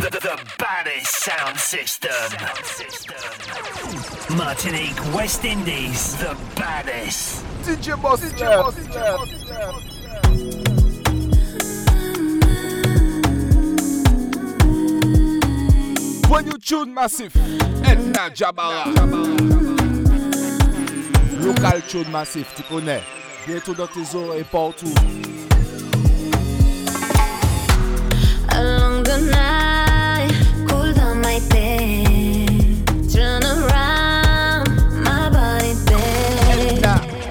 The, the baddest sound system. Martinique, West Indies, the baddest. DJ Boss, DJ Boss, When you tune massive, Edna Djabara. Local tune massif, tu connais. Bientôt dans tes oreilles partout. Along the night,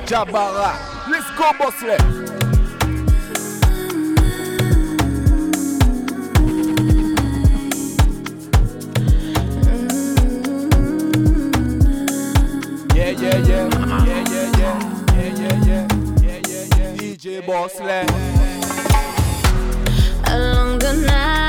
Djabara. Let's go, boss. Left. Yeah, yeah, yeah, yeah, yeah, yeah, yeah, yeah, yeah, yeah, yeah, yeah. DJ Boss Left. Along the night,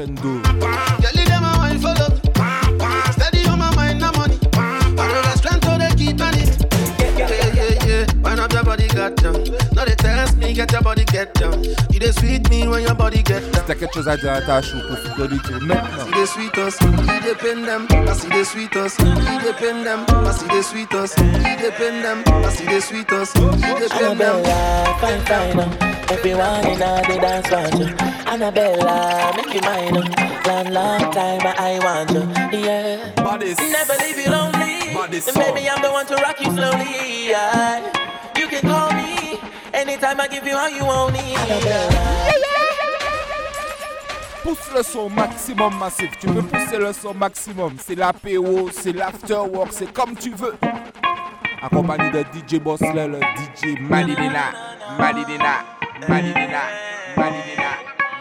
crescendo. girl, a wine for love. Steady on my mind, no money. The strength so they keep on it. Yeah, yeah, yeah. Wind up your body, got down. No, they test me, get your body, get down. You dey sweet me when your body get down. T'as quelque chose à dire à ta chou pour fidélité maintenant. See the sweet us, he dey pin them. I see the sweet us, he dey them. I see the sweet us, he dey them. I see the sweet us, he dey them. Fine, fine, uh. Everyone in all the dance want you. Annabella, make you mine, uh. Long, long time I want you, yeah. Bodies. Never leave you lonely. Body And Baby, I'm the one to rock you slowly, yeah. You can call me anytime I give you all you want it. Annabella. Pousse le son maximum massif. Tu peux pousser le son maximum. C'est l'apéro, c'est l'afterwork, c'est comme tu veux. Accompagné de DJ Bossler, le DJ Malidina. Malidina. Malidina.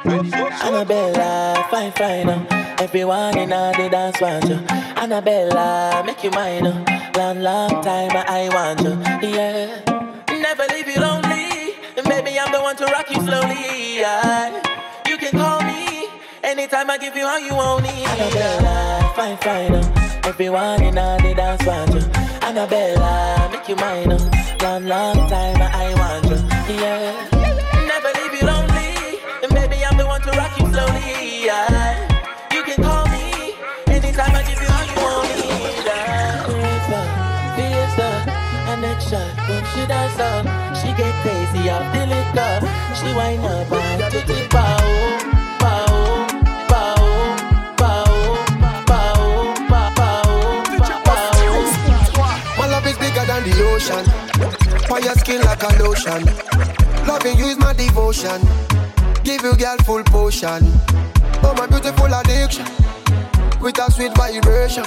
Annabella, fine, fine. Uh. Everyone in the dance want you. Annabella, make you mine. Uh. Long, long time I want you, yeah. Never leave you lonely. Baby, I'm the one to rock you slowly. You can call anytime I give you all you want it. Annabella, fine, fine. Uh. Everyone in all the dance want you. Annabella, make you mine. Uh. Long, long time I want you, yeah. Never leave you lonely. And baby, I'm the one to rock you slowly. Yeah. You can call me anytime I give you all you want. Yeah. River, fiesta, and next shot when she dance up, she get crazy off the liquor. She wind up and to the bow, like a lotion. Loving you is my devotion. Give you girl full potion. Oh my beautiful addiction. With a sweet vibration.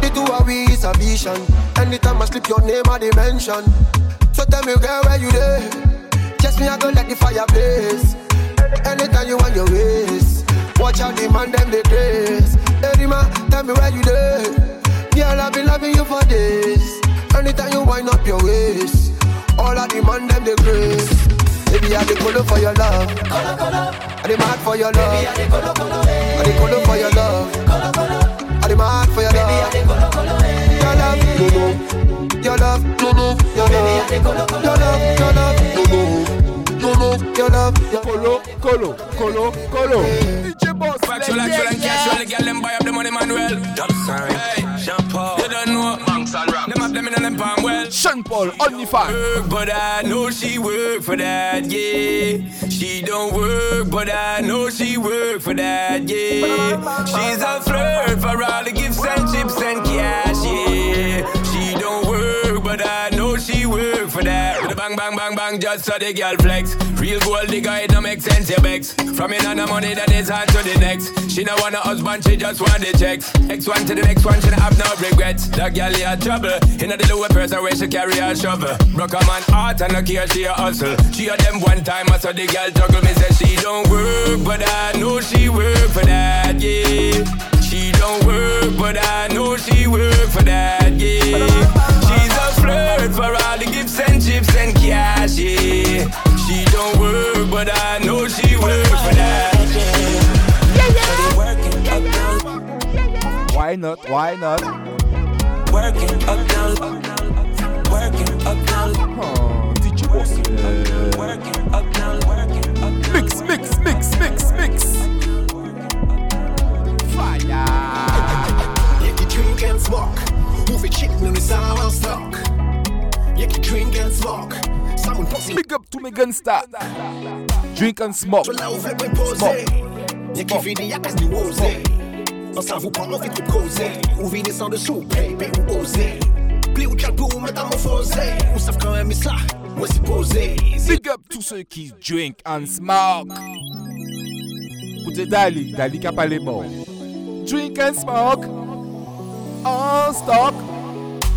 The two of we is a vision. Anytime I slip your name I dimension. So tell me girl where you there? Just me I go let the fire blaze. Anytime you want your ways. Watch out the man them the grace. Man, tell me where you there? Girl I've been loving you for days. Anytime you wind up your waist. All of the man them the grace. Baby, I the color for your love. Color, color. I the mad for your love. Baby, I the color, color. Eh. I the color for your love. Color, color. I the mad for your love. Baby, I the color, color. Your love, no, no. Your love, no, no. Your love, your love, your love, no, no. No, no. Your love, your Colo, colo, colo, colo. DJ Boss. Factual, actual, and casual. The girl them buy up the money, Manuel. Hey, Sean Paul. You don't know. Banks and rap. Them have them in them palm well. Sean people, only fan. work, but I know she work for that, yeah. She don't work, but I know she work for that, yeah. She's a flirt for all the gifts and chips and cash, yeah. She don't work, but I know she work for that. With a bang, bang, bang, bang, just so the girl flex. Real gold digger, it don't make sense, your begs. From in on the money that is hard to the next. She don't want a husband, she just want the checks. X one to the next one, she don't have no regrets. That girl had trouble. In the lower person where she carry a shovel. Broke a man heart and no care, she a hustle. She a them one time, I saw the girl juggle. Me say she don't work, but I know she work for that, yeah. She don't work, but I know she work for that, yeah. She's a flirt for all the gifts and chips and cash, yeah. She don't work, but I know she work for that, yeah. Working uptown, Why not? Why not? working uptown, working uptown, Oh, DJ Boss. Working uptown, working uptown. mix, mix, mix, mix, mix. Fire. You can drink and smoke. Move it chicken on the sour stock. You can drink and smoke. Someone pussy. Big up to me gangsta. Drink and smoke. Oser. On s'en vous prend, pour causer. Ou viner sans dessous, baby, ou oser. Pli ou tchal pour métamorphoser. Ou savent quand même ça, moi c'est posé. Big up tous ceux qui drink and smoke. Écoutez Dali, Dali qui a pas les mots. Drink and smoke. On stock.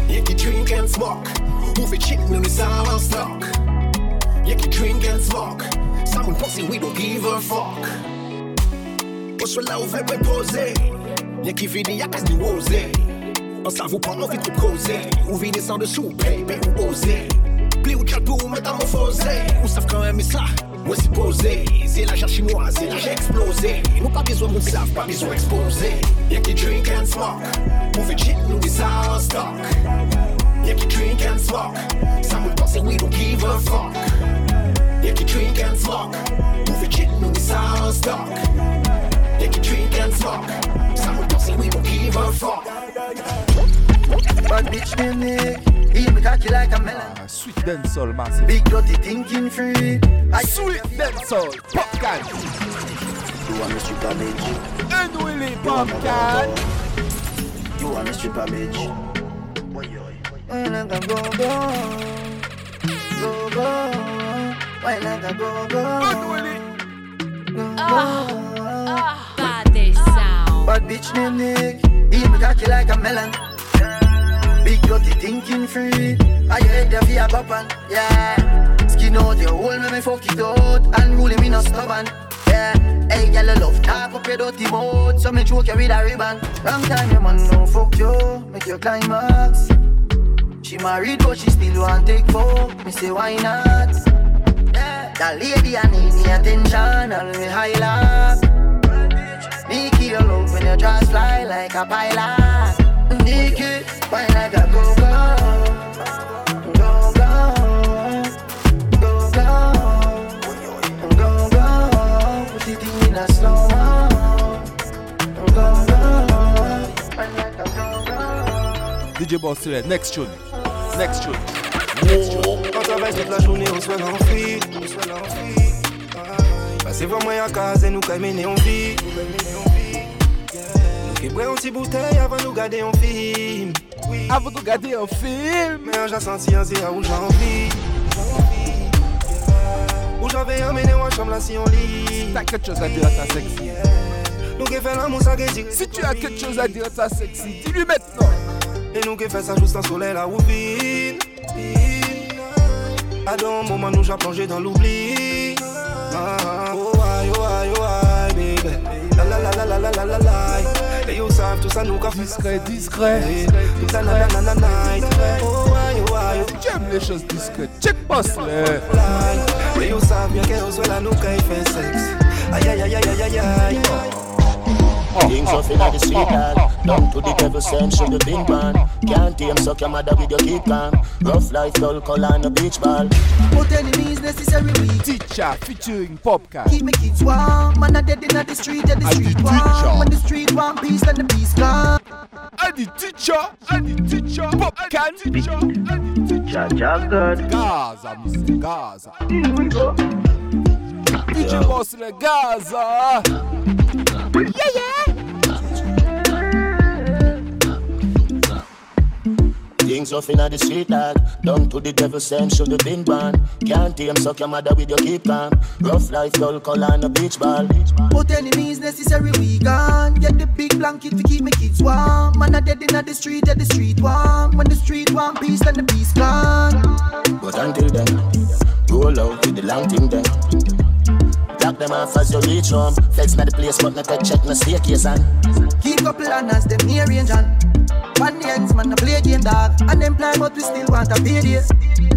You can drink and smoke. Move it chicken on the sour stock. You can drink and smoke. Someone pussy, we don't give a fuck. On se l'ouvre et poser. Y'a qui finit, y'a qu'à se oser. On s'en vous prend, vite pour causer. Ou viner sans dessous, baby, ou ou pour métamorphoser. Ou savent quand ça, Mwen si pose, se la jan chinois, se la jan eksplose Nou pa bezwen moun sav, pa bezwen expose Yè ki drink and smoke, mou fe chit nou di sa an stok Yè ki drink and smoke, sa moun pense we don't give a fuck. Yè ki drink and smoke, mou fe chit nou di sa an stok Yè ki drink and smoke, sa moun pense we don't give a fuck. Bad bitch named Nick. Eat me cocky like a melon. Ah, Sweet dancehall massive. Big dirty thinking free. I Sweet dancehall. Popcaan. You want me stripper bitch? Unwilly Popcaan. You want me stripper bitch? Why like a go go? Go go. Why like a go go? Unwilly. Baddest sound. Bad bitch named Nick. Eat me cocky like a melon. Big dirty thinking free. I head there via boppan, yeah. Skin out your hole, me me fuck it out. And really me no stubborn, yeah. Hey, girl, I love talk up your dirty mouth. So me choke you with a ribbon. Long time your man no fuck you, make your climax. She married but she still want take fuck. Me say why not? Yeah. That lady I need the attention and me highlight. Nikki, your love when your jaws fly like a pilot. Nikki, why like a go go, go go, go go, go go. Put it in a slow mo, go go, why like a go go. DJ Boss Red. Next tune. Next tune. Quand on travaille toute la journée, on soit en fuite, on soit en fuite. Passez moi à casa et nous caminer en vie. Nous petit bouteille avant nous garder en film. Avant de regarder un film. Mais j'ai senti un zéro où j'ai envie. Où j'avais emmené en chambre là si on lit. T'as quelque chose à dire à ta sexy. Nous qui fait l'amour ça qui dit. Si tu as quelque chose à dire à ta sexy, dis-lui maintenant. Et nous qui fait ça juste en soleil là où vine. À dans un moment nous j'ai plongé dans l'oubli. Ah, oh aïe, oh aïe, oh aïe, baby. La la la la la la la la la. Savent tout ça nous qu'a. Discret, discret. Tout ça night. Oh aimes les choses discrètes. Check oh aïe. Et you savent bien que soit là nous qu'a fait sexe. Aïe aïe aïe aïe aïe aïe. Things rough inna the street, lad. Down to the devil send should the been man. Can't tame suck your mother with your kid calm. Rough life, dull color and a beach ball. Put enemies necessary weak. Teacher featuring Popcaan. Keep me kids warm, man a dead inna the street, and the And the street teacher. warm. When the street warm, peace and the peace gone. And Adi teacher, Adi teacher, pop can teacher, Jaja God. Gaza, me say Gaza. DJ Boss le Gaza. Yeah, yeah. Things rough inna the street, dog. Down to the devil, same should have been born. Can't tame, suck your mother with your keep calm. Rough life, dull color and a beach ball. But enemies necessary, we gone. Get the big blanket to keep my kids warm. Man, I dead inna the street, at the street warm. When the street warm, peace, then the peace gone. But until then, roll out with the long thing then. Block them off as you reach home. Flex na the place, but not check no staircase and. Keep couple planners, them near range and One the ends, man, I play game dog And them plan, but we still want a payday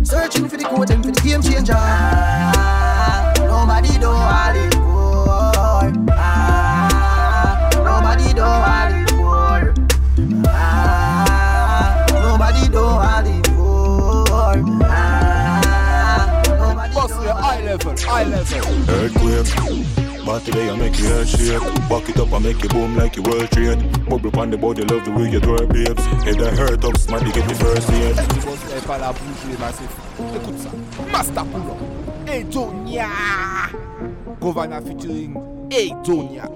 Searching for the code, them for the game changer ah, Nobody do all it for ah, Nobody do all it for ah, Nobody do all it level, high level. Earthquake. But today I make you head shake. Back it up and make you boom like you world trade. Bubble on the body, love the way you twerk, babes. Head I hurt up, smarty get the first aid. DJ Boss le pas la bouche, les massifs. Écoute ça. Master Pull Aidonia. Govana featuring Aidonia.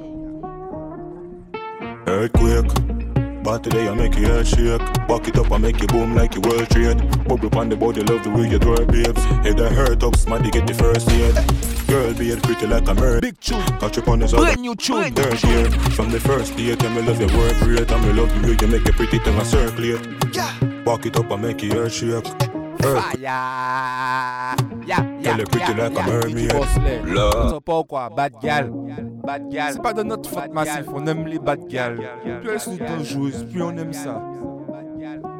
Earthquake. But today I make you head shake. Back it up and make you boom like you world trade. Bubble on the body, love the way you twerk, babes. Head I hurt up, smarty get the first aid. Girl, be it pretty like a mermaid. Big tune. Catch up on this Brand new tune. Third year. From the first date, and me love your work rate. And me love the way you make it pretty tongue and circulate. Back it up and make you head shake. Eh. Fire. Yeah, yeah, Girl, you pretty yeah, like a yeah. mermaid. DJ Boss le. Love. On sait pas quoi, bad gal. Bad gal. C'est pas de notre faute massif, on aime les bad gal. Plus elles sont dangereuses, plus on aime ça.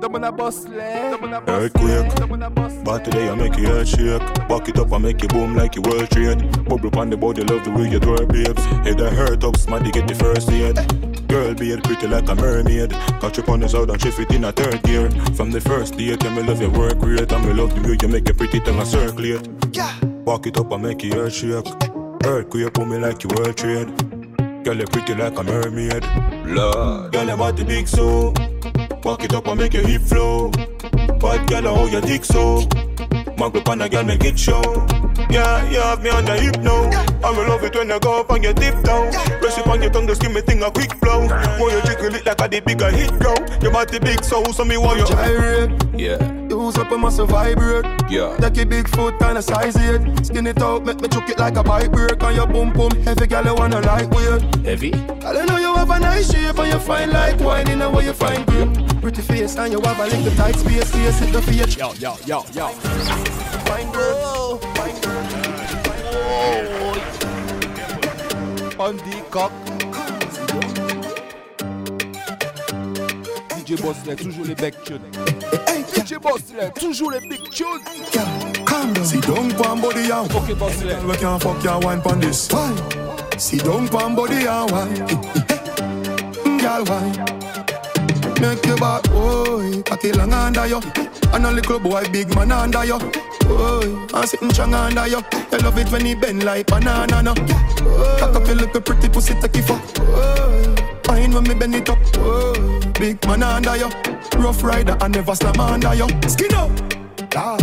Demande à Boss le. Demande à eh, Boss le. Earthquake. Demande à But today I make you head shake. Back it up and make you boom like you world trade. Bubble on the body, love the way you twerk, babes. Head I hurt up, smarty get the first aid. Girl, be it pretty like a mermaid. Catch up on the side and shift it in a third gear. From the first date, and me love your work rate. And me love the way you make it pretty tongue and circulate. Back it up and make you head shake. Earthquake, put me like you world trade. Girl, you pretty like a mermaid. Lord. Girl, you body big so. Back it up and make your hip flow. Bad girl, how you dick so. Mag up on a girl, make it show. Yeah, you have me on the hip now. I will love it when you go up on your tip down. Press it on your tongue, just give me thing a quick blow. Want you jiggle it like a the bigger hit blow. Your body big so, so me want you gyrate. Yeah. Use up a massive vibrate. Yeah. Take a big foot and a size it. Skin it out, make me chuck it like a bike break. On your boom boom, heavy girl, you wanna lightweight. Heavy? Girl, I know you have a nice shape and you fine like wine in a way you find grip. Pretty face and you have a little tight space, face it the face. Yo, yo, yo, yo. Fine girl, fine On dit coq. DJ Boss le, toujours les big tunes. DJ Boss le, toujours les big tunes. Calm down. Sit down, pan body and Ok, Boss le. We can't fuck your wine pon this. Why? Sit down, pan body and wine. Girl, wine. Make your back, oi, cocky long under you. And a little boy, big man under you. Oi, and sitting strong under you. You love it when he bend like banana, no. Cock up your little pretty pussy, take it fuck. Oi, fine when me bend it up. Oi, big man under you. Rough rider, and never slam under you. Skin up. Ah.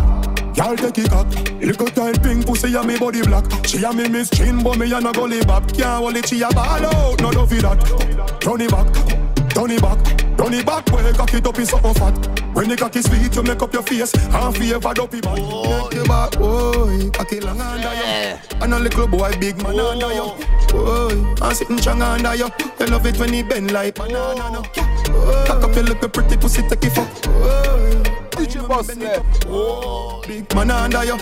Y'all take it cock Little tight pink pussy and me body black She and me miss chin but me a gully back Can't hold it, she a ball out, no love it that Turn it back, turn it back Turn it back, well cock it up in something fat When the cock is sweet, you make up your face oh, And favor dopey man Make your back, oh, cock it long under you And a little boy, big man under you Oh, and sitting strong under you You love it when he bend like banana no. Cock up your little pretty pussy, take it fuck oh. DJ Boss le. Big man under you,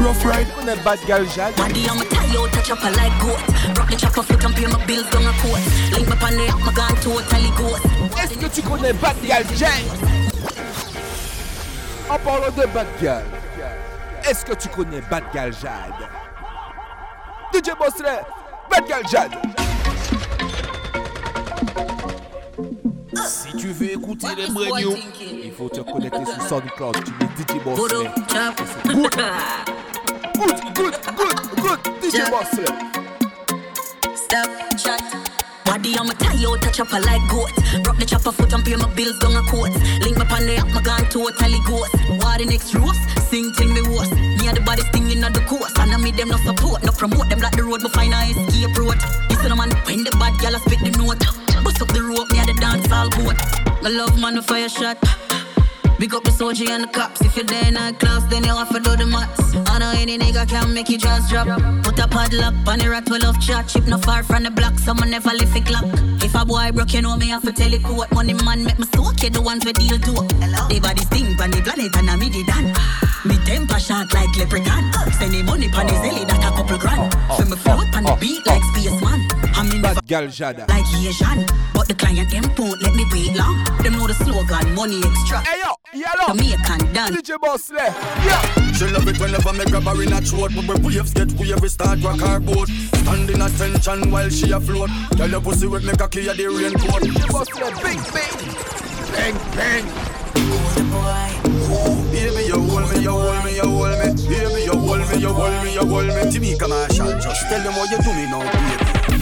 rough ride. On est bad gal Jade. Body on my tie out, touch up a like goat. Rock the chopper foot and pay my bills down a coat. Link my pan it, my gun totally ghost. Est-ce que tu connais Bad Gal Jade En parlant de Bad Gal, est-ce que tu connais Bad Gal Jade DJ Boss le, Bad Gal Jade. Si tu veux écouter les new, il faut te connecter sur SoundCloud. Tu mets DJ chop. Good, good, good, good. DJ Boss le. Stop, chat. Body on my tie out, a chopper like goat. Rock the chopper foot and pay my bills down a coat. Link my pan app, my gun totally ghost. War the next roast, sing till me worse. Me and the body stinging at the course. And I me them no support, no promote them like the road, but find a escape road. Listen, man, when the bad gal spit the note. Bust up the rope, me and the dance all boat. I love man, a fire shot. Big up the soldier and the cops. If you're there in a class, then you have to do the maths. I know any nigga can make you just drop. Put a paddle up on the rat well of chat. Chip no far from the block, someone never lift a clock. If a boy broke, you know me have to tell it what money man make me soak you the ones we deal to. They body sting on the planet and I me the done. Me temper shot like leprechaun. Send the money pon the oh. zelly that a couple grand. Oh. So me float on the oh. beat like spaceman. I'm in the Gal Jada. like Asian. But the client them won't let me wait long. Them know the slogan, money extra. Hey yo, yellow. Jamaican done. DJ Boss Lay. Yeah. She love it whenever me grab her in a throat But when waves get wave, we start rock her boat Standing attention while she afloat Tell your pussy with me cocky at the raincoat Boss Lay, bing, bing. Bang, bang. Baby, you hold me, you hold me, you hold me Baby, you hold me, you hold me, you hold me Timeka Marshall, just tell them what you do me now, baby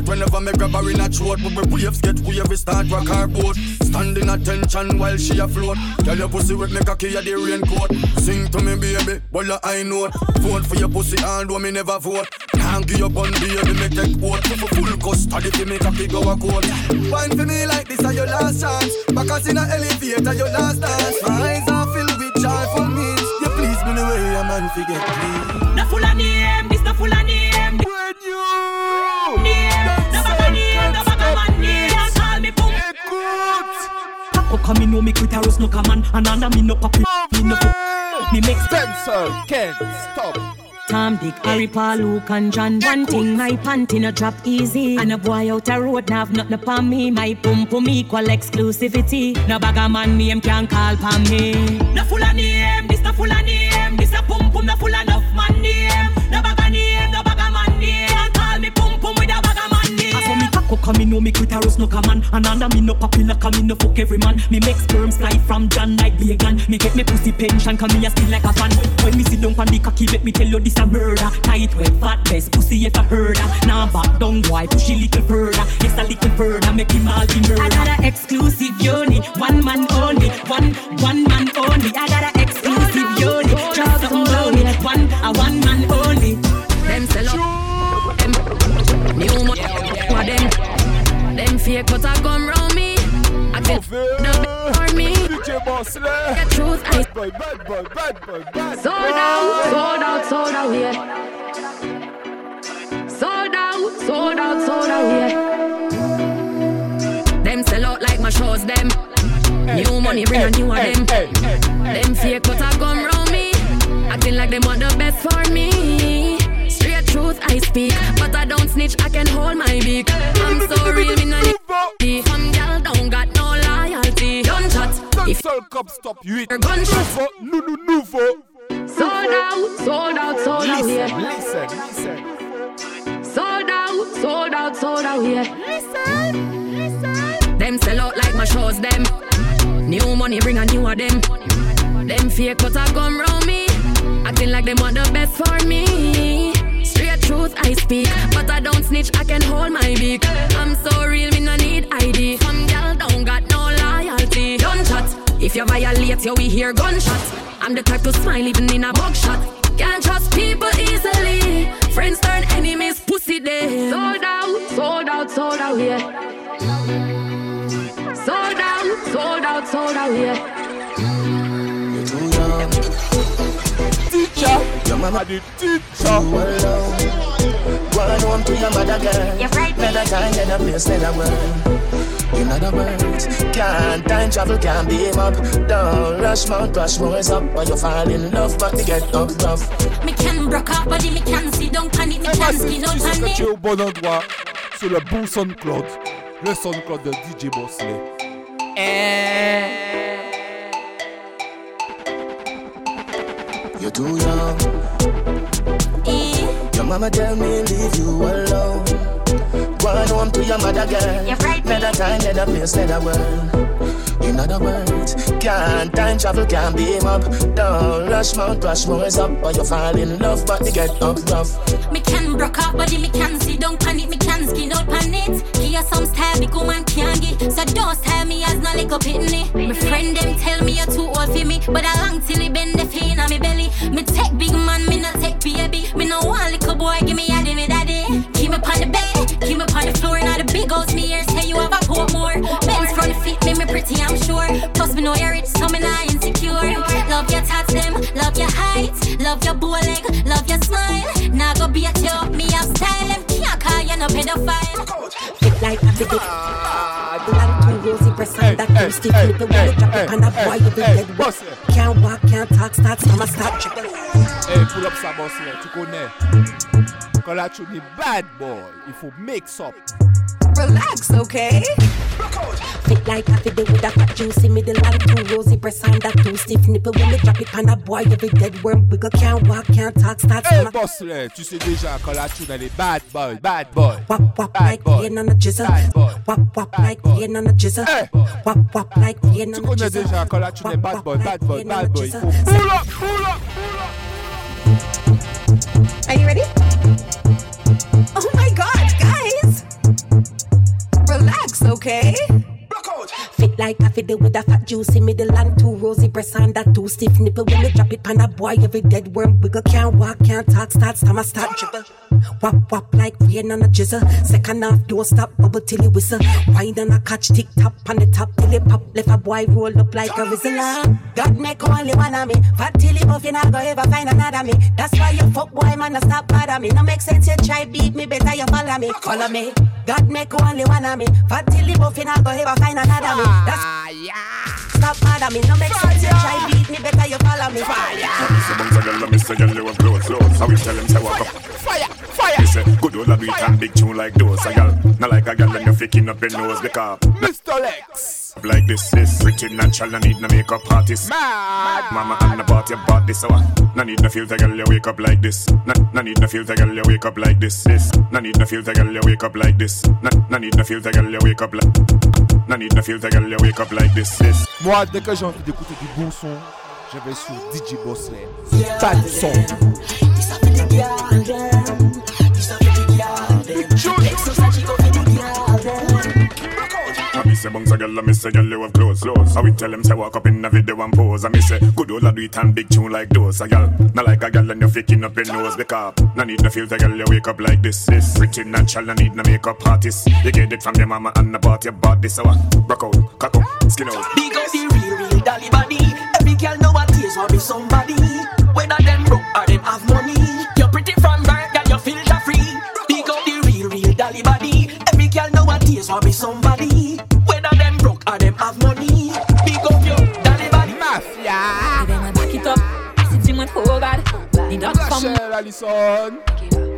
it whenever me grab her in a throat. But when waves get wave, we start rock her boat. Standing attention while she afloat. Tell your pussy with me cocky at the raincoat. Sing to me baby, well I know it Vote for your pussy and do me never vote. Can't give up on baby, me take vote For full custody fi me cocky go a court Wine for me like this are your last chance. Back in a elevator your last dance. My eyes are filled with joyful means. You please me the way a man forget me. The full of How me know me quit a no come on And under me no pop me no Me make Spencer, Ken, stop. Tom, Dick, Harry, Paul, Luke and John. One thing, my panty no drop easy. And a boy out a road, nav nothing upon me. My pum pum equal exclusivity. No bag a man name can call pon me. The full of name, this the full of name. Me come me know me quit a rust no come on. And under me no popular, come me no fuck every man. Me make sperm slide from John like vegan Me get me pussy pension, come me a spin like a fan. When me sit down on the cocky, make me tell you this a murder. Tight wet, fat best, pussy ever heard Now back down, boy, push it little further. Yes, a little further, make him all be murder. I got a exclusive unit, one man only One, one man only. I got a exclusive unit, just something lonely One, a one man only fake but I come round me. I the best for me. DJ Boss. The truth I Bad boy, bad boy, bad boy, bad boy. sold out, sold out, sold out here. Sold out, sold out, sold out here. Them sell out like my shows. Them new money bring a new of them. Them fake but I come round me. Acting like them want the best for me. Straight truth I speak, but I don't snitch. I can hold my beak. I'm so real, me no need. Some gal don't got no loyalty. Don't chat. If Seul cop stop 8 gunshot. Nouveau, nou nou nouveau sold out, sold out, sold out here. Listen, listen Sold out, sold out, sold out here. Listen, listen. Them sell out like my shows, them. New money bring a new of them. Them fake I come round me. Acting like them want the best for me. Truth I speak, but I don't snitch, I can hold my beak. I'm so real, me no need ID. Some gal don't got no loyalty. Chat. If you violate, you we hear gunshots. I'm the type to smile even in a mugshot. Can't trust people easily. Friends turn enemies, pussy them. Sold out, sold out, sold out yeah. Sold out, sold out, sold out here. Teacher Your mama the teacher One home to your mother girl. You're right, Another time, another place, another world. In other words, can't time travel, can't beam up. Don't rush, Mount Rushmore's up, or you fall in love, but you get up rough. Me can broke up body, me can it, me can skin on Tu es au bon endroit Sur le bon SoundCloud Le SoundCloud de DJ Boss Lay You're too young. Eh? Your mama tell me leave you alone. Go on home to your mother, girl. You're right, Better time, better place, better world. In other words, can't time travel, can't beam up. Don't rush, mount, rush, more is up. Or you fall in love, but you get up rough. Me can broke up body, me can see don't panic, me can skin out pan it. Here some style, big woman can get. So don't tell me as no a pitney. My friend them tell me you're too old for me, but I long till it bend the pain on me belly. Me take big man, me not take baby. Me no want little boy, give me yaddy, me daddy. Keep me on the bed, keep me on the floor. Now the big house me here say you have a coat more. Pretty, I'm sure. Plus me know you're rich, so me not insecure. Love your tats them, love your height, love your bow leg, love your smile. Now go beat you, me have style. Them can't call you no pedophile. Fit like a big The land too rosy, press on that too stiff Nipple when you drop it on that boy, you be dead Can't walk, can't talk, start, summer, start triple Hey, pull up sa boss là, tu connais. Quand là tu dis bad boy, il faut mix up. Relax, okay? Fit like a fit with a fat juicy middle and too rosy, press on that too stiff nipple when you drop it on that boy, you be dead worm wiggle, can't walk, can't talk, start, Hey summer boss là, tu sais déjà quand là tu dans les bad boy, bad boy. Wap wap like rain on a jizzle. Wap wap like rain on a jizzle. Wap wap like rain Tu on a connais déjà quand là tu dis bad boy, bad boy, bad boy. Il faut pull up, pull up. Are you ready? Relax, okay? Fit like a fiddle with a fat juicy middle and two rosy breasts and that two stiff nipple. When you drop it on a boy, every dead worm wiggle. Can't walk, can't talk, start, stammer, start dribble. Wap wap like rain on a jizzle. Second half, don't stop, bubble till you whistle. Wind on a catch, tick tap on the top till it pop. Left a boy roll up like a whistle. God make only one of me. Fat till it buff, you not go ever find another me. That's why you fuck boy man, no stop bother me. No make sense you try beat me, better you follow me. Follow me. God make only one of me. Fat till it buff, you not go ever find another me. That's Stop bother me. No make sense try beat me, better you follow me. Fire. Me say bounce a girl, me say girl you have clothes, clothes. How we tell him say walk up. Fire, fire. Me say good old beat and big tune like those. A girl, not like a girl when you faking up your nose because Mr. Lex. like this, this pretty natural. No need no makeup artist. Mad. Mama and the party bought this hour. No need no filter, girl, you wake up like this. No, no need no filter, girl, you wake up like this. This. No need no filter, girl, you wake up like this. No, no need no filter, girl, you wake up like. No need no filter, girl, you wake up like this. This. Moi, dès que j'ai envie d'écouter du bon son, je vais sur DJ son. Me say bounce a girl, I me say girl you have clothes, clothes. I we tell them say walk up in the video and pose. I me say good old do it and big tune like those. A girl, not like a girl and you're faking up your nose because no need no filter, girl you wake up like this. This pretty natural, no need no makeup artist. You get it from your mama and the party bought this hour. Uh, Rock out, cock up, skin out. Big up the real, real dolly body. Every girl nowadays want be somebody. Whether them broke or them have money. You're pretty from birth, girl, you're filter free. Big up the real, real dolly body. Every girl nowadays want be somebody. Whether them broke or them have money. Big up your dolly body. Mafia. Baby, my back it up. C'est du moins trop bad. Dis donc, femme. Rachelle Allison.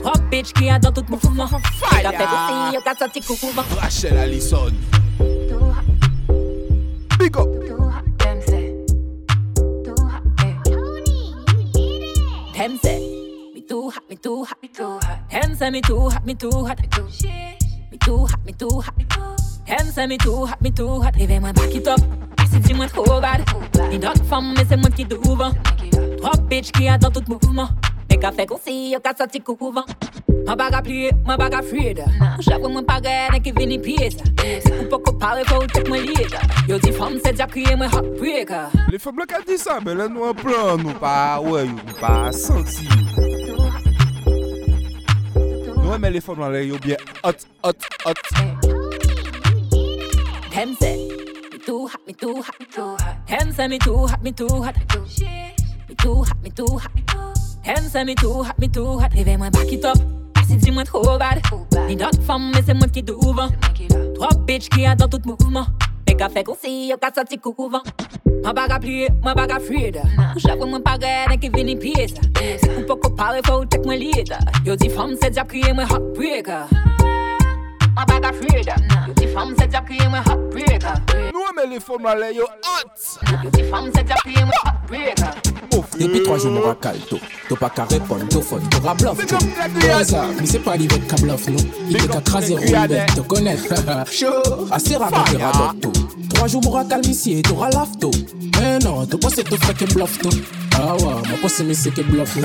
Trois bitch qui a dans tout mouvement. Fire. T'as fait aussi, y'a qu'à sortir coucou. Rachelle Allison. Big up. Them say, me too hot, me too hot, me too hot. Them say me too hot, me too hot. Me too hot, me too hot. Them say me too hot, me too hot. Réveille-moi, back it up. C'est du moins trop bad. Dis donc, femme, mais c'est moi qui t'ouvre. Trois bitch qui a dans tout mouvement. Mais qu'a fait qu'on s'y, y'a qu'à sortir coucou. Ma bague à plier, ma bague à frire. J'avoue, mon pagaille, qui vient pièce. C'est pour qu'on parle, faut check mon lead. Yo, dis femme, c'est déjà crié, moi heartbreaker. Les femmes qui ont dit ça, mais là nous en plan, nous pas, ouais, nous pas senti. Nous mais les femmes là, yo bien hot, hot, hot. Them say, me too hot, me too hot, me too hot. Them say me too hot, me too hot. Me too hot, me too hot. Them say me too hot, me too hot. Réveille-moi, back it up. C'est du moins trop bad. Dis donc, femme, mais c'est moi qui t'ouvre. Trois bitch qui a dans tout mouvement. Mais qu'a fait qu'on s'y, y'a qu'à sortir coucou. Ma bague à plier, ma bague à frire. J'avoue, mon pagaille, qui vient pièce. C'est pour qu'on parle, faut check mon lead. Yo, dis femme, c'est déjà crié, moi heartbreaker. My bag afraid. Beauty femme set your cream with heartbreaker. Nous aimons les femmes là, yo hot. Beauty femme set your cream with heartbreaker. Depuis trois jours, mon racal, to. To pas qu'à répondre, to phone, to ra bluff, to. Rosa, mais c'est pas l'ivette qu'à bluff, nous. Il est qu'à craser roulette, te connaître. Chaud, assez rapide, te radote, to. Trois jours, mon racal, ici, et t'auras laf, to. Mais non, to pas c'est to fait que bluff, to. Ah ouais, moi pas c'est mais c'est que bluff,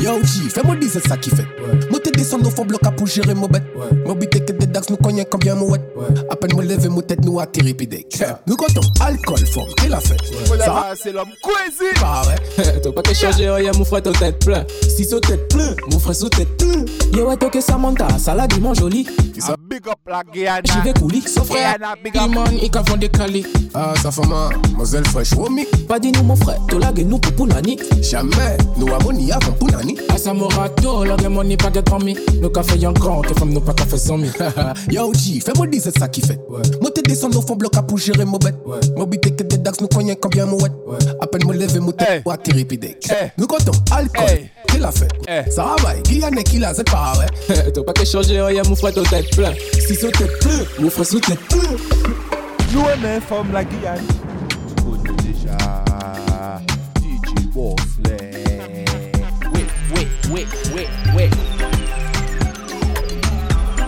Yo, G, fais-moi dire c'est ça qui fait. Moi te descendre au fond bloc pour gérer mon bête. Moi bite que des dax nous cognent combien mon wet. À peine me lever, mon tête nous atterrir pidec. Nous comptons alcool, forme, et la fête. Ça c'est l'homme crazy. Bah ouais. T'as pas que changer rien, mon frère, ton tête plein. Si sous tête plein, mon frère sous tête plein. Yo, ouais, toi que ça monte, salade, il mange joli. Ah, big up la Guyana. J'y vais couler, son frère. Iman, il cavent des cali. Ah, ça fait mal, mademoiselle fraîche, womi. Pas dit nous, mon frère, toi la nous pour Jamais, nous avons ni avant Pounani. À sa morato, gueule, money pas get me. Nous café yon grand, que femme nous pas café sans mi. Yo, G, fais-moi dire c'est ça qui fait. Moi te descendre au fond bloc pour gérer mon bête. Moi bite que des dax nous cognent combien mon wet. À peine me lever, mon tête pour atterrir pidec. Nous comptons alcool. Qui l'a fait? Ça va, bye. Guyane qui l'a, c'est pas ouais. T'as pas que changer rien, mon frère, ton tête plein. Si sous tête plein, mon frère sous tête plein. Nous aimons femmes la Guyane. Tu connais déjà. DJ Bosley. Oui, oui, oui, oui, oui.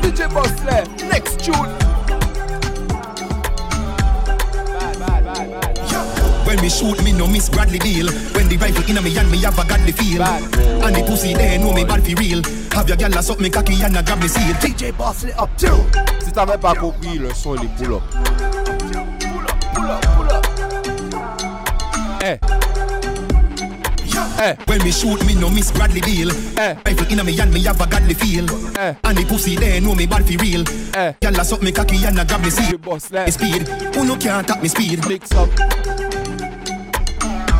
DJ Bosley, next tune. When me shoot, me no miss Bradley deal. When the rifle inna me hand, me have a godly feel. And the pussy there know me bad for real. Have your gal a suck me cocky and a grab me seal. DJ Bosley up too. Si t'avais pas compris, le son il est pull up. Eh. Eh. When me shoot, me no miss Bradley deal. Eh. Rifle inna me hand, me have a godly feel. Eh. And the pussy there know me bad for real. Eh. Gal a suck me cocky and a grab me seal. Bosley. Me speed, who no can't tap me speed. Mix up.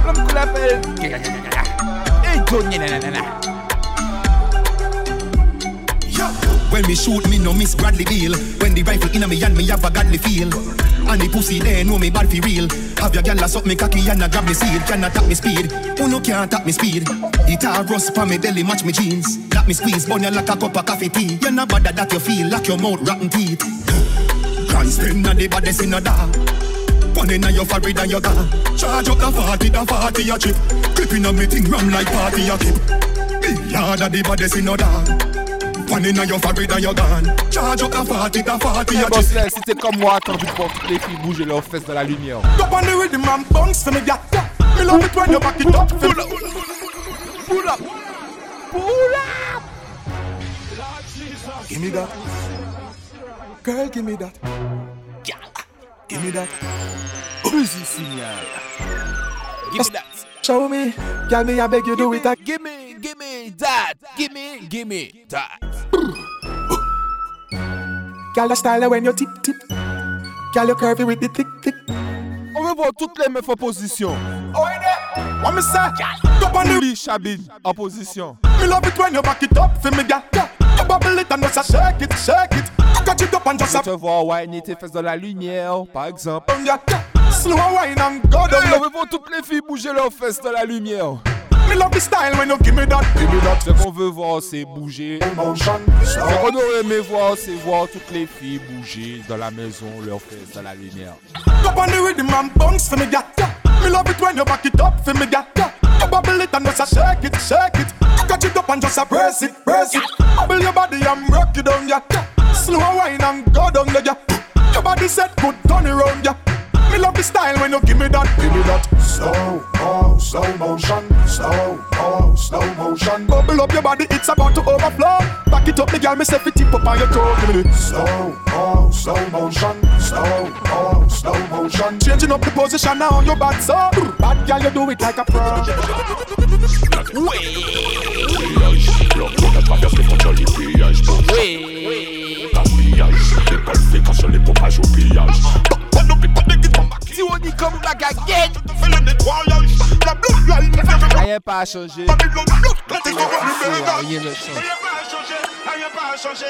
L'homme qu'on appelle. Hey, When me shoot, me no miss Bradley deal. When the rifle inna me hand, me have a godly feel. And the pussy there know me bad for real. Have your gal a suck me cocky and a grab me seal. Cannot tap me speed, who no can't tap me speed. It all rust pa me belly match me jeans. Let me squeeze, burn you like a cup of coffee tea. You no bother that you feel like your mouth rotten teeth. Spend on the baddest in a dog. One inna your forehead and your car. Charge up the forty, the forty your chip. Clipping on me thing ram like party your kip. Yard of the baddest in a dog. One inna your forehead and your gun. Charge up the forty, the forty Hey. Bosley, si t'es comme moi, de voir toutes les filles bouger leurs fesses dans la lumière. Up on the rhythm and bounce for me, yeah. Me love it when you back it up. Pull up, pull up, pull up. Give me that, girl. Give me that. Give me that. Music signal. Give me that. Show me, girl. Me I beg you do it. Give me, give me that. Give me, give me that. Girl, the style when you tip tip. Girl, you curvy with the thick thick. On veut voir toutes les meufs en position. Oh, yeah. What me say? Up on the en position. Me love it when you back it up for me, girl. You bubble it and just shake it, shake it. Up and just Je te vois whiner tes fesses dans la lumière, par exemple. Slow wine and go down. Hey, on veut toutes les filles bouger leurs fesses dans la lumière. Me love the style when you give me that, give me that. Ce qu'on veut voir, c'est bouger. Ce qu'on aurait aimé voir, c'est voir toutes les filles bouger dans la maison, leurs fesses dans la lumière. Up on the rhythm and bounce for me, girl. Me love it when you back it up for me, girl. You bubble it and just a shake it, shake it. Catch it up and just a press it, press it. Bubble your body and rock it down, yeah. Slow wine and go down, yeah. Your body set good, turn it round, yeah. Me love the style when you give me that, give me that. Slow, oh, slow motion, slow, oh, slow motion. Bubble up your body, it's about to overflow. Back it up, me girl, me say fit tip up on your toe. Give me the slow, oh, slow motion, slow, oh, slow motion. Changing up the position now, your bad so. Bad girl, you do it like a pro. maquillage. T'es pas le fait quand je les propage au pillage. Pas non plus pas déguise mon maquillage? Si on dit comme bagaguette Je te fais le nettoyage. La blouse là il ne fait pas Rien pas à changer. Pas plus Rien ne change.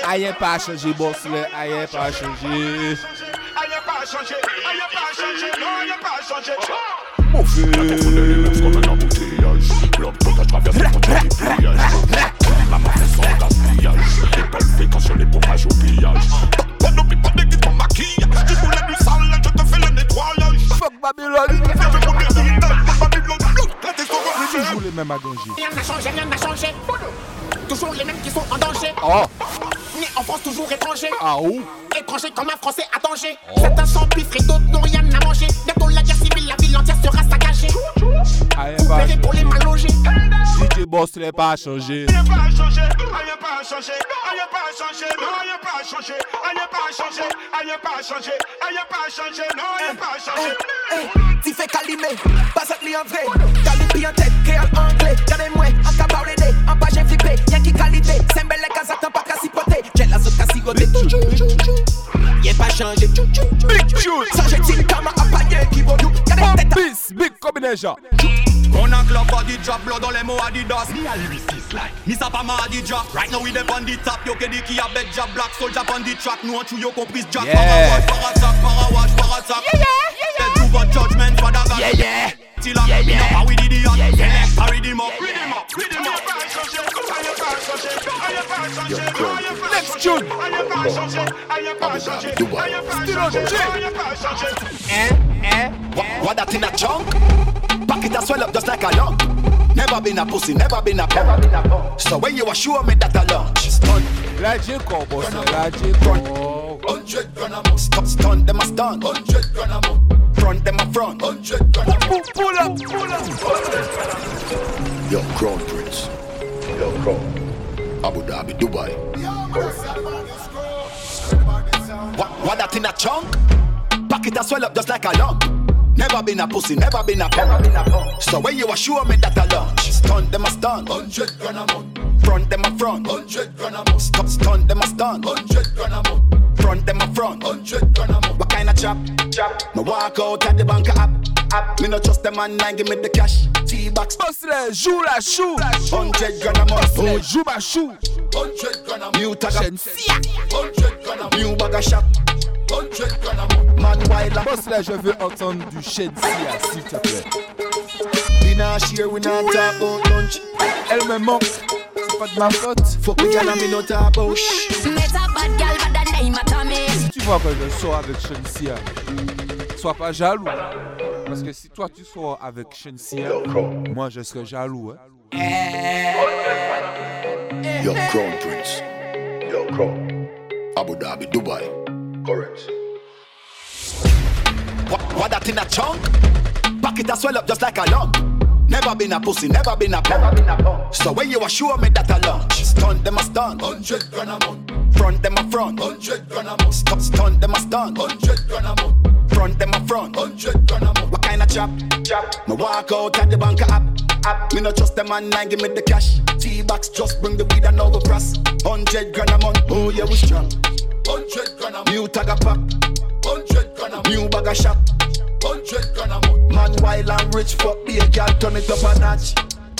Rien pas à changer, boss, rien pas à changer. Rien pas à changer, rien pas à changer, rien pas à changer. Mon fils, comme un embouteillage. L'homme, quand je traverse, quand je À. Rien n'a changé, rien n'a changé. Toujours les mêmes qui sont en danger. Oh. Né en France, toujours étranger. Ah où? Étranger comme un Français à danger. Certains sont piffrés, d'autres n'ont rien à manger. Bientôt la guerre civile, la ville entière sera saccagée. Aïe, Vous paierez pour les mal logés. DJ Boss n'est pas changé. Rien pas à changer, rien pas à changer, non, rien pas à changer, rien pas à changer, rien pas à changer, rien pas à changer, non, rien pas à changer. Tu fais calimé, pas ça en vrai. Calibi en tête, créole anglais. Regardez-moi, en cabaret, en page j'ai flippé. Y'a qui qualité, c'est belle les casas, t'as pas qu'à sipoter. J'ai la zone cassigoté. Y'a pas changé. Big Shoot. Changé de team, comme un panier qui vaut nous. Peace, big combination. On a club body drop, blood on les mots Adidas. Me a lyricist like, me sa pa ma Adidja. Right now we dey on the top, yo ke di ki a bed job, black soldier on the track. Nou an chou yo compris jack. Yeah. Para wash, para attack, para wash, para attack. Yeah, yeah, yeah. Get over judgment, father God. Yeah, yeah. Till I yeah, yeah. how we did it, yeah, yeah. Select, read him up, read him up, read him up. Next tune. Still on J. Eh, eh. What, what that in a chunk? Pack it and swell up just like a lump. Never been a pussy, never been a pump. So when you assure me that I launch, stun. La J Corbo, c'est la J Corbo. Hundred grand a month. Stop stun, them a stun. Hundred grand a month. Front them a front. Hundred grand. Pull up, pull up. Yo, Crown Prince. Yo, Crown. Abu Dhabi, Dubai. What, what that in a chunk? Pack it and swell up just like a lump. Never been a pussy, never been a pump. So when you assure me that I launch, stun them a stun. Hundred grand a month. Front them a front. Hundred grand a month. Stop stun them a stun. Hundred grand a month. Front them a front. Hundred grand a month. What kind of chop? Chop. Me walk out at the bank app. App. Me no trust them man, nine give me the cash. T-box. Bosley, joue la chou. Hundred grand a month. Oh, joue ma chou. Hundred grand a month. New tag. Shenseea. Hundred grand a month. New bag of shot. Hundred grand a month. Man wild. Bosley, je veux entendre du Shenseea, s'il te plaît. Dinner share, we not talk about lunch. Elle me manque. C'est pas de ma faute. Fuck me, girl, and me no talk about shh. Met a bad gal, Si tu vois que je sors avec Shensia, sois pas jaloux. Parce que si toi tu sors avec Shensia, moi je serais jaloux. Hein. Yo, Crown Prince. Yo, Crown. Abu Dhabi, Dubai. Correct. What, what that in a chunk? Pack it and swell up just like a lump. Never been a pussy, never been a pump. So when you assure me that I launch, stun them a stun. Hundred grand a month. Front them a front. Hundred grand a month. Stop stun them a stun. Hundred grand a month. Front them a front. Hundred grand a month. What kind of chop? Chop. Me walk out at the bank app. App. Me no trust them man, nine give me the cash. T-box just bring the weed and now go cross. Hundred grand a month. Oh yeah, we strong. Hundred grand a month. New tag a pack. Hundred grand a month. New bag of shot. Hundred grand a month. Man wild and rich, fuck be a girl, turn it up a notch.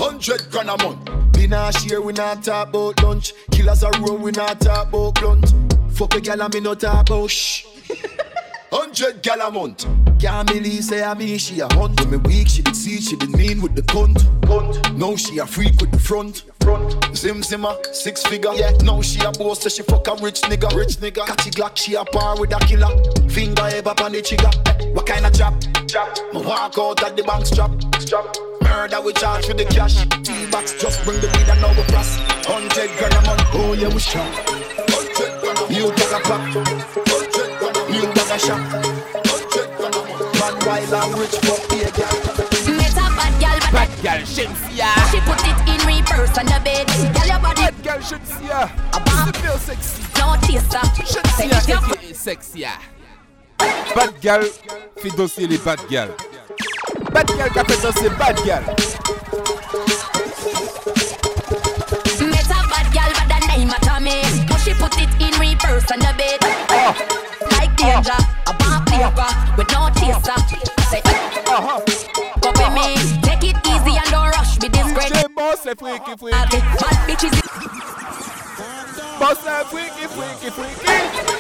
Hundred grand a month. Dinner share, we not talk about lunch. Killers a roll, we not talk about blunt. Fuck a girl and me no talk about shh. Hundred gal a month. Can't believe say I me she a hunt. When me weak, she did see she did mean with the cunt. Cunt. Now she a freak with the front. Front. Zim zimmer, six figure. Yeah. Now she a boss, so she fuck a rich nigga. Rich nigga. Catchy Glock, she a par with a killer. Finger ever on the trigger. Eh, What kind of chop? Chop. Me walk out at the bank strap. Strap. Murder we charge for the cash. T-box just bring the weed and now we cross. Hundred grand a month. Oh yeah, we month. New bag pop. A month. New bag shop. A month. Man wild and rich, fuck be a girl. Met a bad but Bad girl, she put it in reverse on the bed. Girl, your body Bad girl, Shensia. a bomb, feel sexy. no chaser. If you aka sexy. Bad girl, fait danser les bad girl. Bad girl a fait danser bad girl. met a bad girl, but the name at me. But she put it in reverse on the bed. Oh. Like danger, a bomb oh. paper with no chaser. Say, go with me, take it easy and don't rush me this great. Boss, c'est freaky, freaky. Bad bitches. Boss, c'est freaky, freaky, freaky.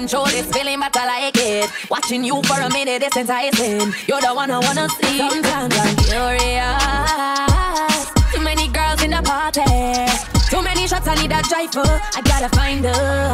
Control this feeling, but I like it. Watching you for a minute is enticing. You're the one I wanna see. Sometimes I'm curious. Too many girls in the party. Too many shots, I need a driver. I gotta find her.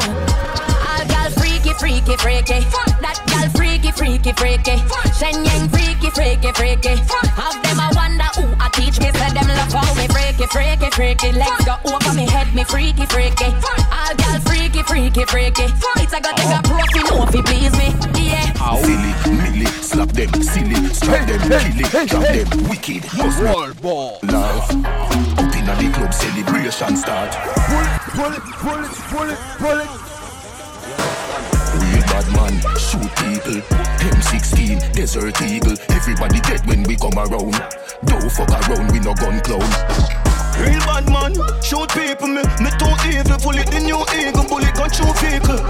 All gal freaky, freaky, freaky. That gal freaky, freaky, freaky. Shen Yang freaky, freaky, freaky. Have them I wonder who I teach me. Say them love how me freaky, freaky, freaky. Legs go over me head, me freaky, freaky. All gal freaky, freaky, freaky. It's a gotta take a profi, no if you please me. Yeah. Silly, milly, slap them, silly, strap them, kill it, drop them, wicked, must Roll ball. Love, up inna the club, celebration start. Pull it, pull it, pull it, pull it, pull it. Bad man, shoot people. M16, desert eagle. Everybody dead when we come around. Don't fuck around, we no gun clown. Real bad man, shoot people. Me, me too evil. Pull it the new eagle, bullet gun shoot people.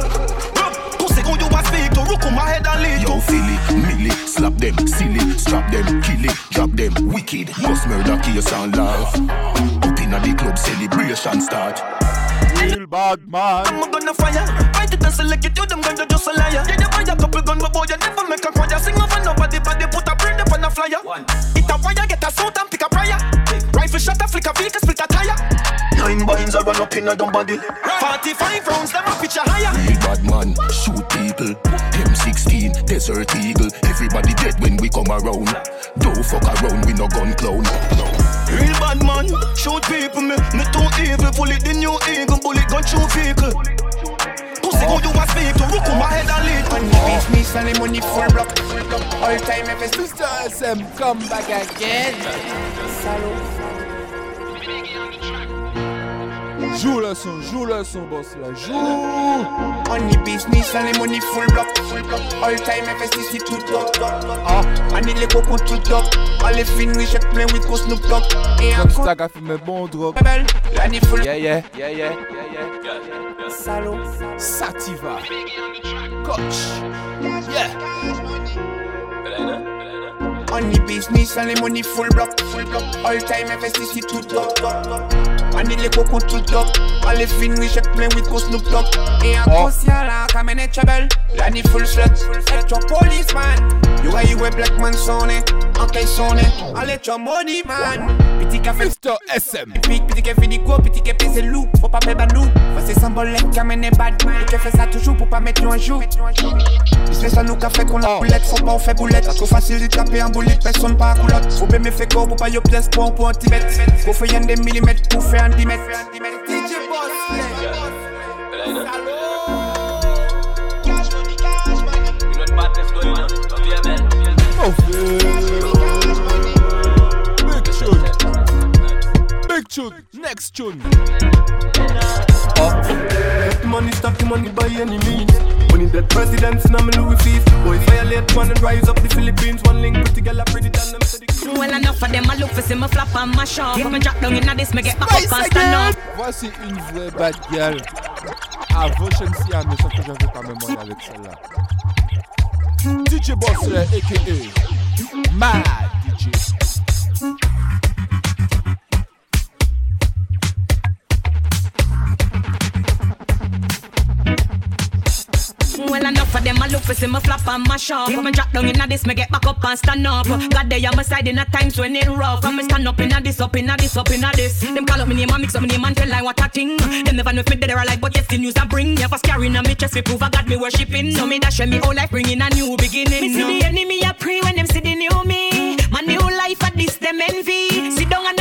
Pussy who you a speak to? Rook on my head and lead Yo, Philly, milly, slap them, silly, strap them, kill it, drop them, wicked. Must murder, case and laugh. Up inna the club, celebration start. Real bad man. I'm gonna fire. Fight it and select it, you them gonna just a liar. Yeah, you buy a couple gun, but boy, you never make a choir. Sing over nobody, but they put a brain up on a flyer. It a wire, get a suit and pick a prior. Rifle shot, a flick a vehicle, split a tire. Nine binds a run up in a dumb body. 45 rounds, them a pitch a higher. Real bad man, shoot people. M16, desert eagle. Everybody dead when we come around. Don't fuck around, we no gun clown. Real bad man, shoot people, me, me too evil. Pull it the new eagle, bullet gun shoot vehicle. Pussy who you a speak to, rook on my head and lead. On the beach, me selling money full block. All time, if it's Mr. SM, come back again. Joue le son, joue le son, boss là, joue. On the business and the money full block, full block. All time FSTC tout top. Ah, and the coco tout top. All the fin we check play with go Snoop Dogg. Et encore, ça qu'a fait mes bons drops. belle, l'année full. Yeah, yeah, yeah, yeah, yeah, yeah. Salaud. Sativa. Coach. Yeah. On the business the money full block, full block. All time FSTC tout top. And the coco tout top. All the fin we check play with go Snoop Dogg. Et encore, si y'a là, comme un trouble. L'année full slut. Extra policeman. You are you a black man sonné. En quel sonné. All extra money man. Petit café. Mr. SM. Pique, petit café di go, petit café c'est loup. Faut pas perdre nous. Faut c'est symbolique, comme un bad man. Et tu fais ça toujours pour pas mettre nous en joue. C'est ça nous fait qu'on a boulette. Faut pas on fait boulette. Trop facile de taper en boulette. Personne pas coulotte. Faut bien me faire corps pour pas yo pièce pour un point Tibet. Faut faire y'en des millimètres pour faire un dimètre. DJ Big tune. Big tune. Next tune. Money stop the money by any means. Money dead presidents and I'm Louis Fees. Boys violate one and rise up the Philippines. One link pretty girl, I pretty than them. Well enough of them, I look for see me flop and mash up. If me drop down inna this, me get back up and stand up. Voici une vraie bad girl. Avant Shensi à mais sauf que j'avais pas mémoire avec celle-là. DJ Boss là, a.k.a. Mad DJ. Well enough of them, I look for see me flop and mash up. If me drop down inna this, me get back up and stand up. God they on my side in a times when it rough. And me stand up inna this, up inna this, up inna this. Them call up me name and mix up me name and tell like what a thing. Them never know if me dead or alive, but yes the news I bring. Never scaring on me chest, me prove I got me worshipping. So me dash me whole life bringing a new beginning. Me see the enemy a pray when them see the new me. My new life at this them envy. Sit down and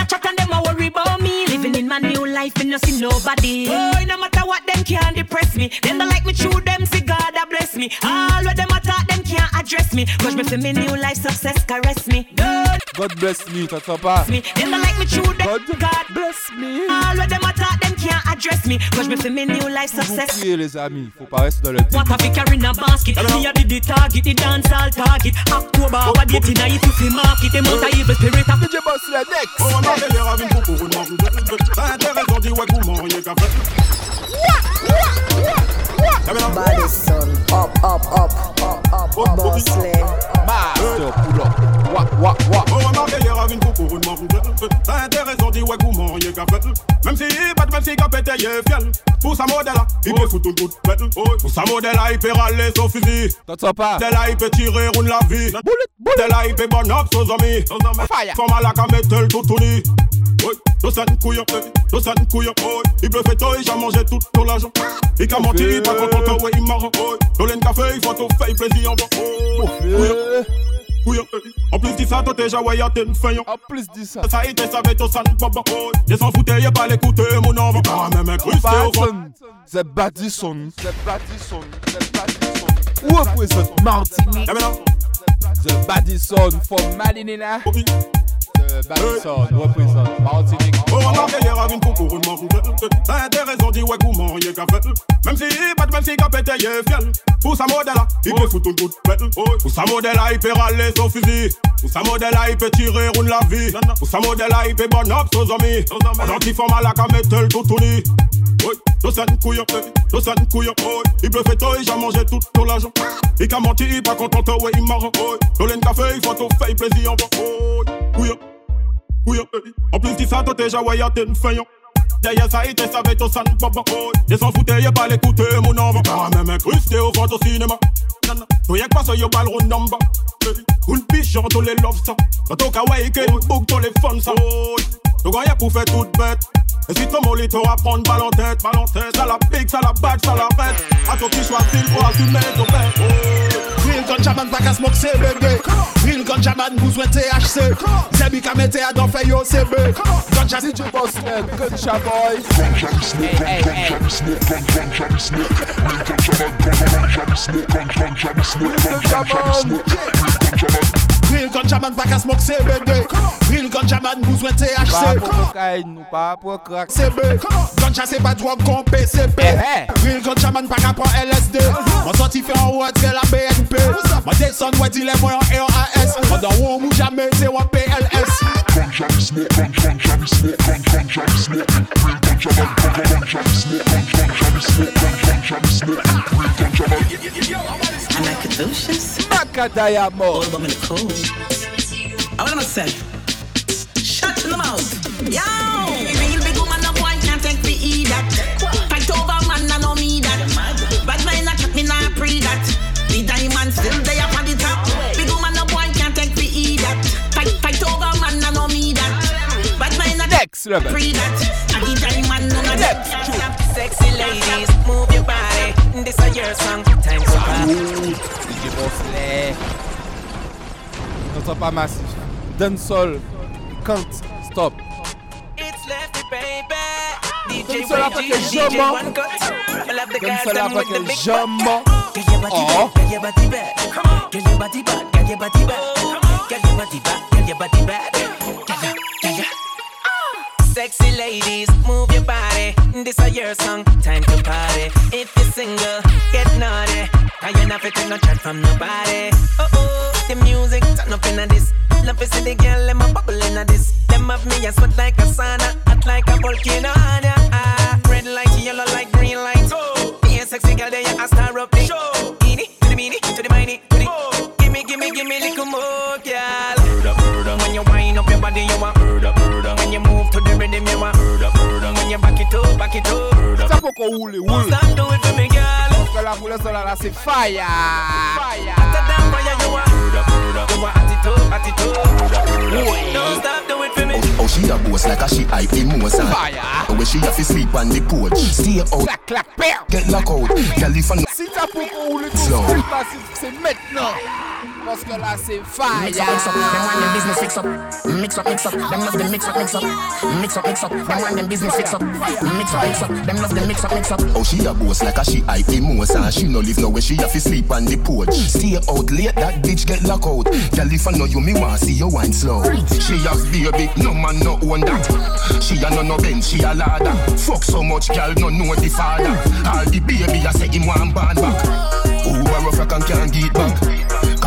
me. Living in my new life and no see nobody. Oh, no matter what them can't depress me. Them don't like me true, them see God a bless me. All what them attack, them can't address me. Cause me feel me new life success caress me. God God bless me, ça te me. Them don't like me true, them God, bless me. All what them attack, them can't address me. Cause me feel me new life success. Priez les amis, faut pas rester dans le What a fi carry in a basket Me a did the target, the dance all target October, our date in a it if market Them out a evil spirit of DJ Boss là, next Oh, ma belle, elle ravine beaucoup, vous demandez. Intéressant, dis ouais, comment est qu'à faire. Body son, up, up, up, up, up. Master, pull up. Wa, wa, wa. Oh, ma meilleure avec une. Intéressant, dit ouais, gourmand, y'a qu'à fait. Même si, bat, même si, qu'à péter, y'a fiel. Pour sa modèle, il peut foutre une goutte pète. Pour sa modèle, il peut râler son fusil. T'entends pas? Tel il peut tirer une la vie. Tel il peut bon up, son ami. Femme à la camételle, tout tout ni. Oui, dos ça couille, dos ça couille, oh. Il peut faire toi, il a mangé tout ton l'argent. Il a menti, il pas content, ouais, il marre, oh. Dans le café, il faut tout faire plaisir. Couille, couille, en plus de ça, toi déjà, ouais, y'a t'es une fin, En plus de ça. Ça, il te savait, toi, ça ne va pas, oh. Ils s'en foutaient, y'a pas l'écouter, mon homme. Pas même incrusté au fond. C'est Badison. C'est Badison. C'est Badison. Où représente Martinique? The Badison from Malinina. The Badison représente Martinique. Oh, on a fait avec une coucou, une morue. Intéressant, dit ouais, gourmand, y'a qu'à fait. Même si, bat, même si, qu'à péter, y'a fiel. Pour sa modèle, il peut foutre une goutte. Pour sa modèle, il peut râler son fusil. Pour sa modèle, il peut tirer une la vie. Pour sa modèle, il peut bon up son ami. Pendant qu'il forme à la camételle, tout tout ni. Oui, dos ça une couille, oh. Il peut faire toi, il a mangé tout ton l'argent. Il a menti, il pas content, ouais, il marre, oh. Dans le café, il faut tout faire plaisir, oh. Couille, couille, en plus de ça, toi déjà, ouais, y'a t'es une fin, Derrière ça, il savait tout ça va pas, oh. Ils s'en foutaient, y'a pas l'écouter, mon homme. Pas même incrusté au fond au cinéma. Toi, y'a que pas ça, y'a pas le rond number. Une pigeon, tous les love ça. Quand on kawaii, que book, tous les fun ça. Donc, y'a pour faire toute bête. Et si ton molly t'aura prendre balle en tête, balle en tête, ça la pique, ça la batte, ça la pète. À toi qui choisis, faut assumer ton bête. Real ganjaman pa ka smoke se bebe Real ganjaman bouzwen THC Zebi ka mette a don fe yo sebe Ganja si DJ Boss Man, Gunja Boy. Hey, hey, hey. Real ganjaman pa ka smoke se bebe Real ganjaman bouzwen Pas THC pour cocaïne, nous pas pour crack. CB Ganja se pa drog kon PCP Real ganjaman pa ka pran LSD Mwen sorti fe an wad ke la BNP Mwen deson wè di le mwen an RAS Mwen dan wou mou jame se wè PLS. Man. Real ganja. I caduceus. Macadaya All of them in the. I want say, shut in the mouth. Yo, real big woman, no boy can't take me eat that. Fight over man, I know me that. Bad I check me not pre that. The diamond still there on the top. Big woman, no boy can't take me eat that. Fight, fight over man, I know me that. Bad mind, I Next level. pre that. And the diamond, none of. Sexy ladies, move après YG, que DJ j'aime. One Cut. I love the guys Dancehall them après with the que big j'aime. butt. Get your body Oh. back, get your body back. Get your body back, get your body back. Get your body back, Sexy ladies, move your body. This is your song, time to party. If you're single, get naughty. Cause you're not fitting no chat from nobody. Oh oh, the music turn up in this. Love to see the girl, let my bubble in this. Them of me, I sweat like a sauna, hot like a volcano. Ah, red light, yellow light, green light. Oh, be a sexy girl, then you a star up the show. Eeny, to the meeny, to the miny, to the. Gimme, gimme, gimme, little more, girl. Murder, murder. When you wind up your body, you want. Rhythm, you want. When you back it up, back it up. Ça faut qu'on roule, roule. Stop do it for me, girl. Parce que la roulette là, là, c'est fire. Fire. Damn, fire, you want. You want attitude, attitude. Don't stop, do it for me. Oh, oh she a boss like a she hype in Mozart. Fire. When she have to sleep on the porch, stay out, Clac, clac, père. get lock out. Girl, if I know Si t'as pour qu'on roule tout Slow. seul, massif, c'est maintenant. Parce que là, c'est Mix up, mix up, them want them business fix up. Mix up, mix up, them love them mix up, mix up. Mix up, mix up, them want them business fix up. Mix up, mix up, them love them mix up, mix up. Oh, she a boss like a she hype in Mozart. She no live nowhere, she have to sleep on the porch. Stay out late, that bitch get lock out. Girl, if I know you, me want see you wine slow. She have baby, no man no own that. She a no no bench, she a ladder. Fuck so much, girl, no know the father. All the baby, I say him want band back. Who a rough rock and can't get back?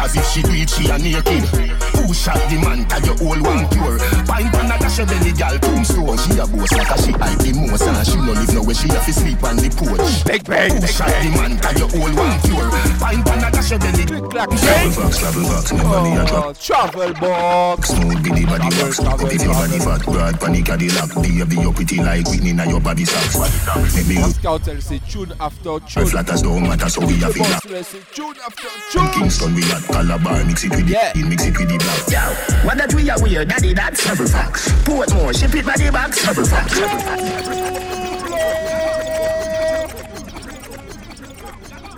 Cause if she do it, she a naked. Who shot the man, tell your old one pure. Pine pan a dash your belly, girl, tombstone. She a boss like a she hype in Mozart. Nah, she no live nowhere, she have to sleep on the porch. Big bang, Who shot the man? Can you hold one pure? Pine pan a dash your belly. Travel box, travel box, never me a drop. Oh, travel box. Smooth the body box. Up if your body fat, broad panic Cadillac. Baby, you pretty like Whitney na your body socks. Make me look Cartel, c'est tune after tune. flat as don't matter, so we have it. Tune after tune. Kingston we at Calabar, mix it with the Yeah. mix it with the black. Yo, what that we are weird, daddy, that's travel facts. Portmore, ship it by the box, travel facts.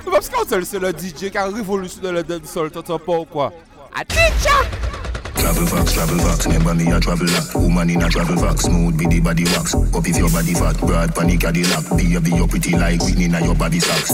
Bob Cartel, c'est le DJ qui a révolutionné le dancehall, t'entends pas ou quoi? Attention! Travel fox, travel fox, never me a travel lock. Woman in a travel fox, smooth be the body wax. Up if your body fat, broad panic Cadillac. Baby, your pretty like Whitney na your body socks.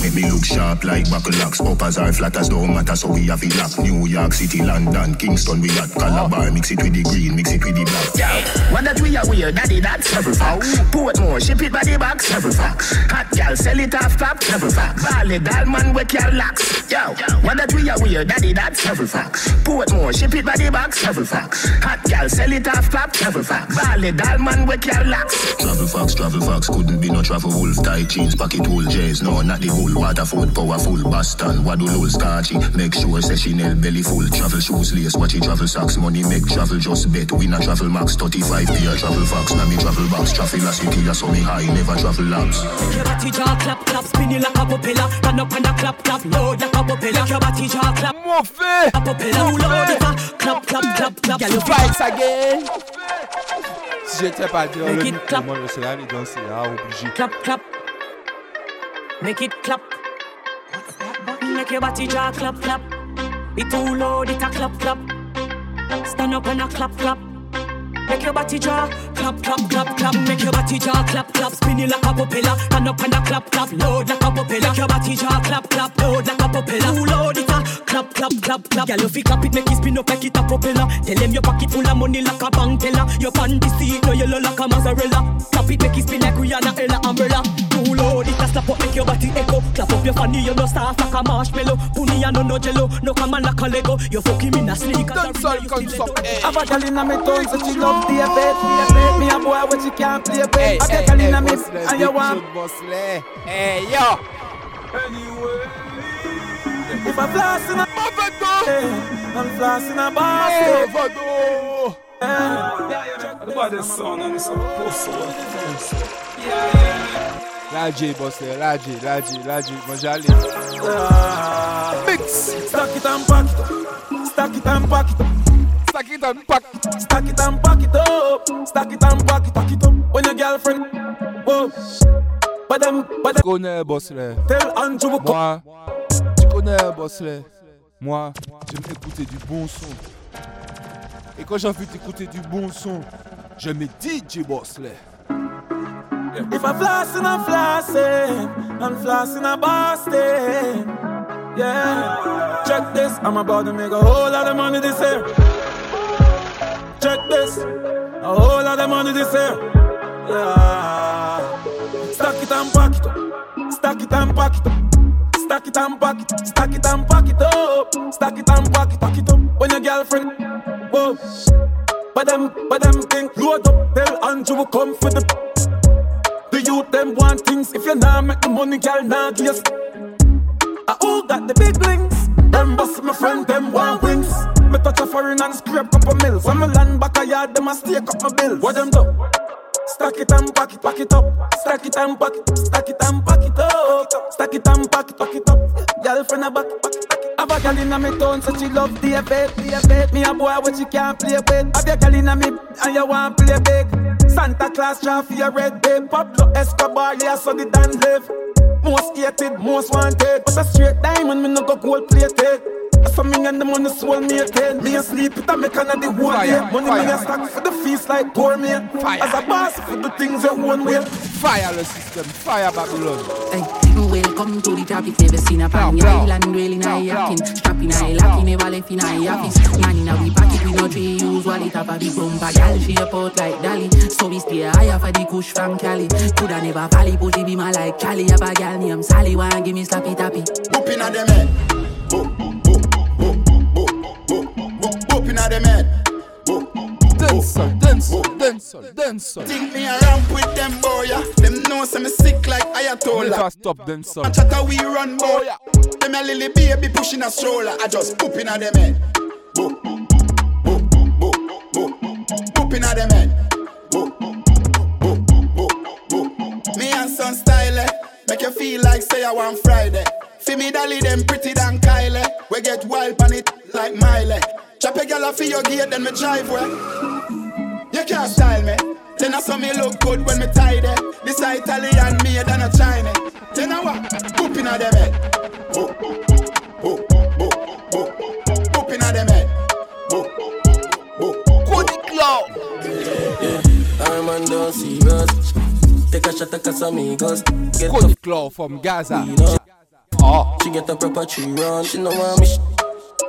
Make me look sharp like buckle locks. Up as our flat as don't matter, so we have it lock. New York City, London, Kingston, we at Calabar. Mix it with the green, mix it with the black. Yo, what that we are weird, daddy, that's travel facts. Portmore, ship it by the box, travel facts. Hot gal, sell it off top, travel facts. Bally, doll man, wake your locks. Yo, what that we are weird, daddy, that's travel facts. Portmore, ship it by the box, travel facts. Hot gal, sell it off top, travel facts. Bally, doll man, wake your locks. Travel fox, travel fox, couldn't be no travel wolf. Tight jeans, pocket hole, J's, no, not the whole. Waterford, powerful, Boston, waddle hole, starchy. Make sure say Chanel belly full. Travel shoes, lace, watch it, travel socks, money make travel just bet. We not travel max, 35 pair, travel fox, now me travel box. Traffic city, I saw me high, never travel labs. Your body jaw clap clap, spinning like a propeller. Turn up and a clap clap, load like a propeller. Your body jaw clap, Mauvais! a propeller. Load it up, clap clap clap clap. Girl, you Fights again! Si j'étais pas dire le Make it micro, clap. moi je serais allé danser là, obligé. clap clap, make it clap. Make your body jaw clap clap. It too loud, it a clap clap. Stand up and a clap clap. Make your body jaw clap clap clap clap. Make your body jaw clap clap. Spinning like a propeller. Stand up and a clap clap. Load like a propeller. Make your body jaw clap clap. Load like a propeller. Too loud, it a clap clap clap clap. Girl, you fi clap it, make it spin up like it a propeller. Tell them your pocket full of money like a bank teller. Your panty seat no yellow like a mozzarella. Clap it, make it spin like Rihanna, Ella, umbrella. Too loud, it a slap up, make your body echo. Clap up your fanny, you no start like a marshmallow. Puni and no no jello, no come on like a Lego. You fucking in a sneakers. Dancehall concept, eh. Have a girl inna me tongue, so she love the bed. Me a boy what she can't play with. Hey, Have hey, a girl hey, inna me, and you want. Hey, yo! If I floss in a Overdose! I'm flossing a basket. Overdose! The body sound and some pussy. La J, boss, la J, la J, la J. Mix! Stack it and pack it. Stack it and pack it up. Stack it and pack Stack it and pack it up. Stack it and pack it, pack it up. When your girlfriend, whoa. But them, but them. connais, boss, là. Tell Andrew Moi, tu connais, boss, là. Moi, j'aime écouter du bon son. Et quand j'ai envie d'écouter du bon son, je mets DJ Boss, là. If I flossing, I'm flossing. I'm flossing, I'm Boston. Yeah. Check this. I'm about to make a whole lot of money this year. Check this. A whole lot of money this year. Yeah. Stack it and pack it up. Stack it and pack it up. Stack it and pack it. Stack it and pack it up. Stack it and pack it. Pack it up. When your girlfriend. Whoa. But them, but them think load up. Tell Andrew come for the. Youth them want things. If you not make the money, girl, not give. I all got the big links. Them boss, my friend, them want wings. Me touch a foreign and scrape up a mills. When me land back a yard, them a stake up my bills. What them do? Stack it and pack it, pack it up. Stack it and pack it, stack it and pack it up. Stack it and pack it, pack it up. Girlfriend a back, back, back. Have a girl inna me town, so she love the bed, the bed. Me a boy what she can't play with. Have a girl inna me and you want play big. Santa Claus for your red babe. Pablo Escobar, yeah, so the Dan live. Most hated, most wanted. But a straight diamond, me no go gold plated. So me and the money soul mated. Me a sleep it and me can the whole Fire, day. Money me fire. a stack for the feast like gourmet. Fire. As a boss for the things you one way. Fire le system, fire Babylon. Hey, you welcome to the topic. Never seen a pan the island, really nice yakin. Strapping I lucky, never left in I office. Man in a we pocket, we no tree use wallet. Have a big bumper, gal, she a pot like Dali. So we stay higher for the kush from Cali. Coulda never valley, but she be my like Cali. Have a gal named Sally, wanna give me slappy tappy. Whoop inna them head. Inna them head. Dancehall, dancehall, dancehall, dancehall. Think me a ramp with them boy, yeah. Them know some me sick like Ayatollah. Never stop dancehall. A chatter we run boy, yeah. Them a lily baby pushing a stroller. I just poop in a them head. Boop, boop, boop, boop, boop. Poop in a them head. Boop, boop, boop, boop, boop. Me and son style, eh. make you feel like say I want Friday. Fi me dolly them pretty than Kylie. We get wild on it like Miley. Chop a gal for your gate, then me drive way. You can't style me. Then I saw me look good when me tidy. This a Italian made and a Chinese. Then I what? Poop in them head. Poop, poop, poop, poop, poop. Poop in a them head. Poop, poop, poop. Cody Claw. I'm under serious. Take a shot at Casamigos. Get Cody Claw from Gaza. She get a proper run. She know want me. Sh-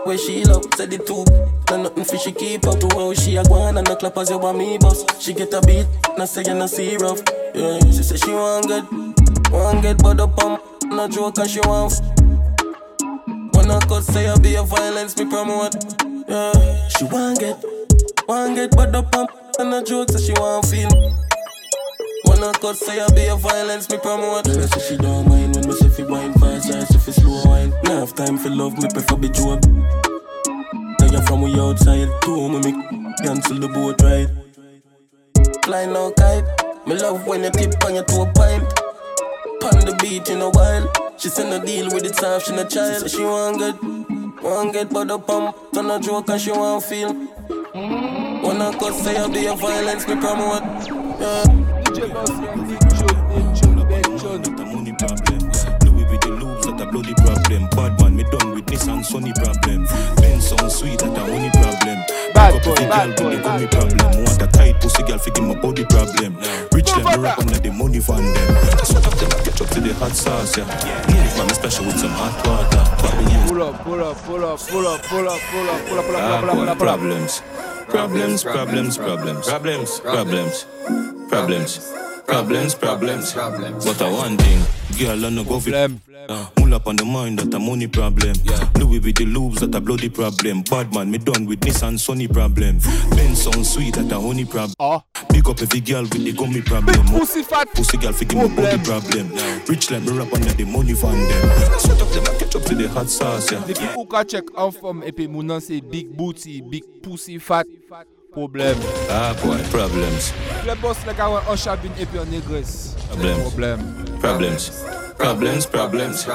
where she love, said the two. No nothing for she keep up to how she a gone and the clap as you want me boss. She get a beat, no say you no see rough. Yeah, she say she want good, want get but the pump. No joke and she want. When I cut say I be a violence me promote. Yeah, she want get, want get but the pump. And no joke so she want feel. I cut say I be a violence me promote. The rest of she don't mind when me say fi wine or say fi slow wine. Now have time for love, me prefer be joke. Now you from we outside, two me cancel the boat ride. Fly now kite, me love when you tip on your toe pint. Pon the beach in a while, she send a deal with it soft, she no child. She want good, want get but the pump, turn a joke and she want feel. I cut say I be a violence me promote. Yeah. Bloody problem. Bad man, me done with Nissan Sunny problem. Ben sound sweet, that a honey problem. Bad boy, bad boy, with the problem. Want a tight pussy girl, figure my body problem. Rich them, me rap under the money van them. Sweat up them, catch up to the hot sauce, yeah. Move, man, special with some hot water. Pull up, pull up, pull up, pull up, pull up, pull up, pull up, pull up, pull up, pull up, pull up, pull up. problems. Problems, problems, problems, problems, problems, problems, problems, problems. But I one thing, girl, I no go fit. Uh, Mull up on the mind that a money problem. Yeah. Louis with the loops that a bloody problem. Bad man, me done with Nissan Sunny problem. Ben sound sweet that a honey problem. Big up every girl with the gummy problem. Big Pussy fat, pussy girl figure my body problem. Rich like me rap under the money van them. Sweat up them, I catch up to the hot sauce, yeah. Depuis ou ka check en forme et puis mon nom c'est Big Booty, Big Pussy Fat. Problème. Ah boy, problems. Le boss le gars en chabine et puis en négresse. Problems. Problems. Problems, problems.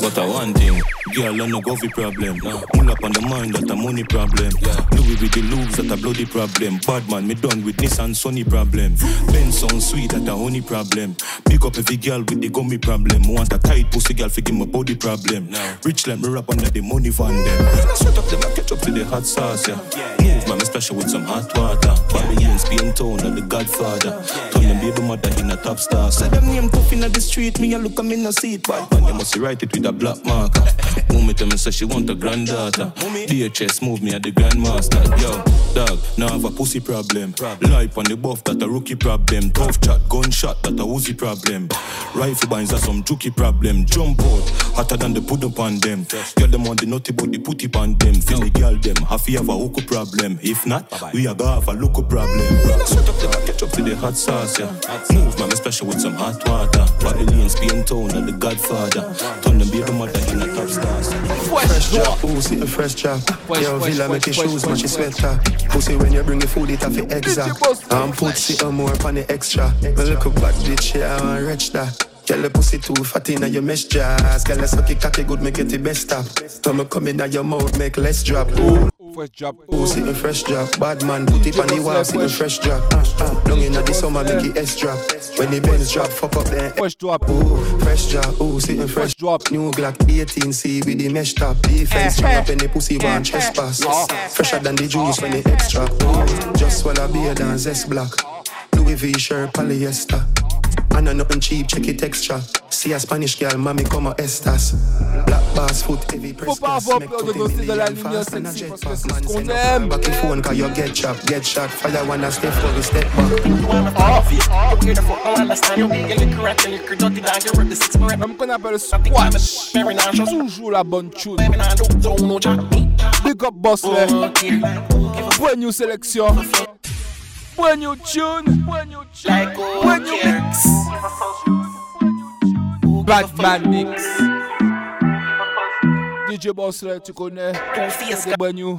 But I one thing, girl, I no go fi problem. Mull up on the mind that a money problem. Louis with the loops that a bloody problem. Bad man, me done with Nissan Sunny problem. Ben sound sweet that a honey problem. Pick up every girl with the gummy problem. Want a tight pussy girl fi give my body problem. Rich like me rap under the money van them. Sweat up them, I catch up to the hot sauce, yeah. Move, man, me special with some hot water. Babylon, Spain town, and the Godfather. Turn them baby mother in a top star. Say them name tough in the street, me a look 'em in a seat. Bad man, you must write it with a black marker. Mommy tell me say she want a granddaughter. DHS move me at the grandmaster. Yo, dog, now have a pussy problem. Life on the buff that a rookie problem. Tough chat, gunshot that a woozy problem. Rifle binds are some jukey problem. Jump out, hotter than the put up on them. Girl them on the naughty but the putty on them. Feel the girl them, you have a hook problem. If not, we a go have a look problem. Sweat up them, catch up to the hot sauce, yeah. Move, man, special with some hot water. Babylon, Spain town, and the Godfather. Turn them baby mother in a top stars. Fresh drop, pussy a fresh drop. Yo, villa make your shoes match your sweater. Pussy when you bring the food, it have to exact. And pussy a more pan the extra. Me look up bad bitch, yeah, I want rich that. Girl, the pussy too fat in your mesh jazz. Girl, let's suck it cocky good, make it the best stop. Time come in your mouth, make less drop. Ooh. Fresh drop. Pussy a fresh drop. Bad man, put it on the wall, see the fresh drop. Uh, uh. Long in the summer, make it S drop. When the Benz drop, fuck up then. Fresh drop. Ooh, fresh drop. Ooh, see a fresh drop. New Glock 18C with the mesh top. Defense eh, strong eh. up in the pussy eh, one trespass. Ah. Fresher than the juice when the extra. Ooh, just swallow beer than zest block. Louis V shirt polyester. And I nothing cheap, check it extra. See a Spanish girl, mommy come a estas. Black bass foot, heavy press Faut pas avoir peur de bosser dans la ligne sexy parce que c'est ce qu'on aime. Back your phone, cause you get chop, get shot. Fire one a step for the step back. Même qu'on appelle squash. Toujours la bonne tune. Big up boss là. Brand new sélection. Brand new tune. Brand new tune. Like Brand new mix. Batman mix. DJ Boss là, tu connais. C'est brand new.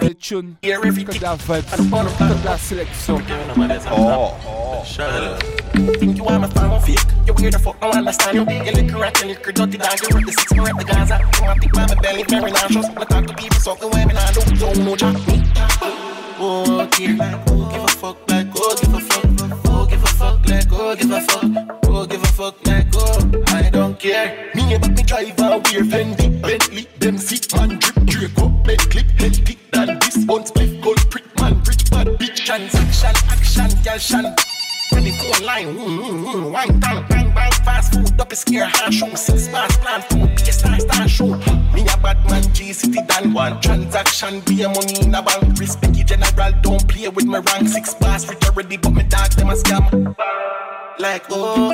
Les tunes. Que de la vibe. Que de la sélection. Oh. Think you are my fan fake You weird the fuck, don't understand you You little rat, you little dirty dog You rip the six, you rip the Gaza You want to think my belly very nauseous I talk to people, suck the way me not do Don't know jack me Oh, dear, oh, give a fuck, like, oh, give a fuck. Oh, give a fuck, like, oh, give a fuck. Oh, give a fuck, like, oh, I don't care. Me about me drive and wear Fendi Bentley, them sick man, drip, Draco Bed clip, head this One split, gold prick, man, rich, bad bitch Transaction, action, gal, shan Ready for a line, mm, mm, mm, wine down, bang, bang, fast food, up a scare, hand show, six bars, plan food, be a star, star show. Me a bad man, G City Dan, one transaction, be a money in a bank, respect you general, don't play with my rank, six bars, rich already, but me dog, them a scam. Like, oh,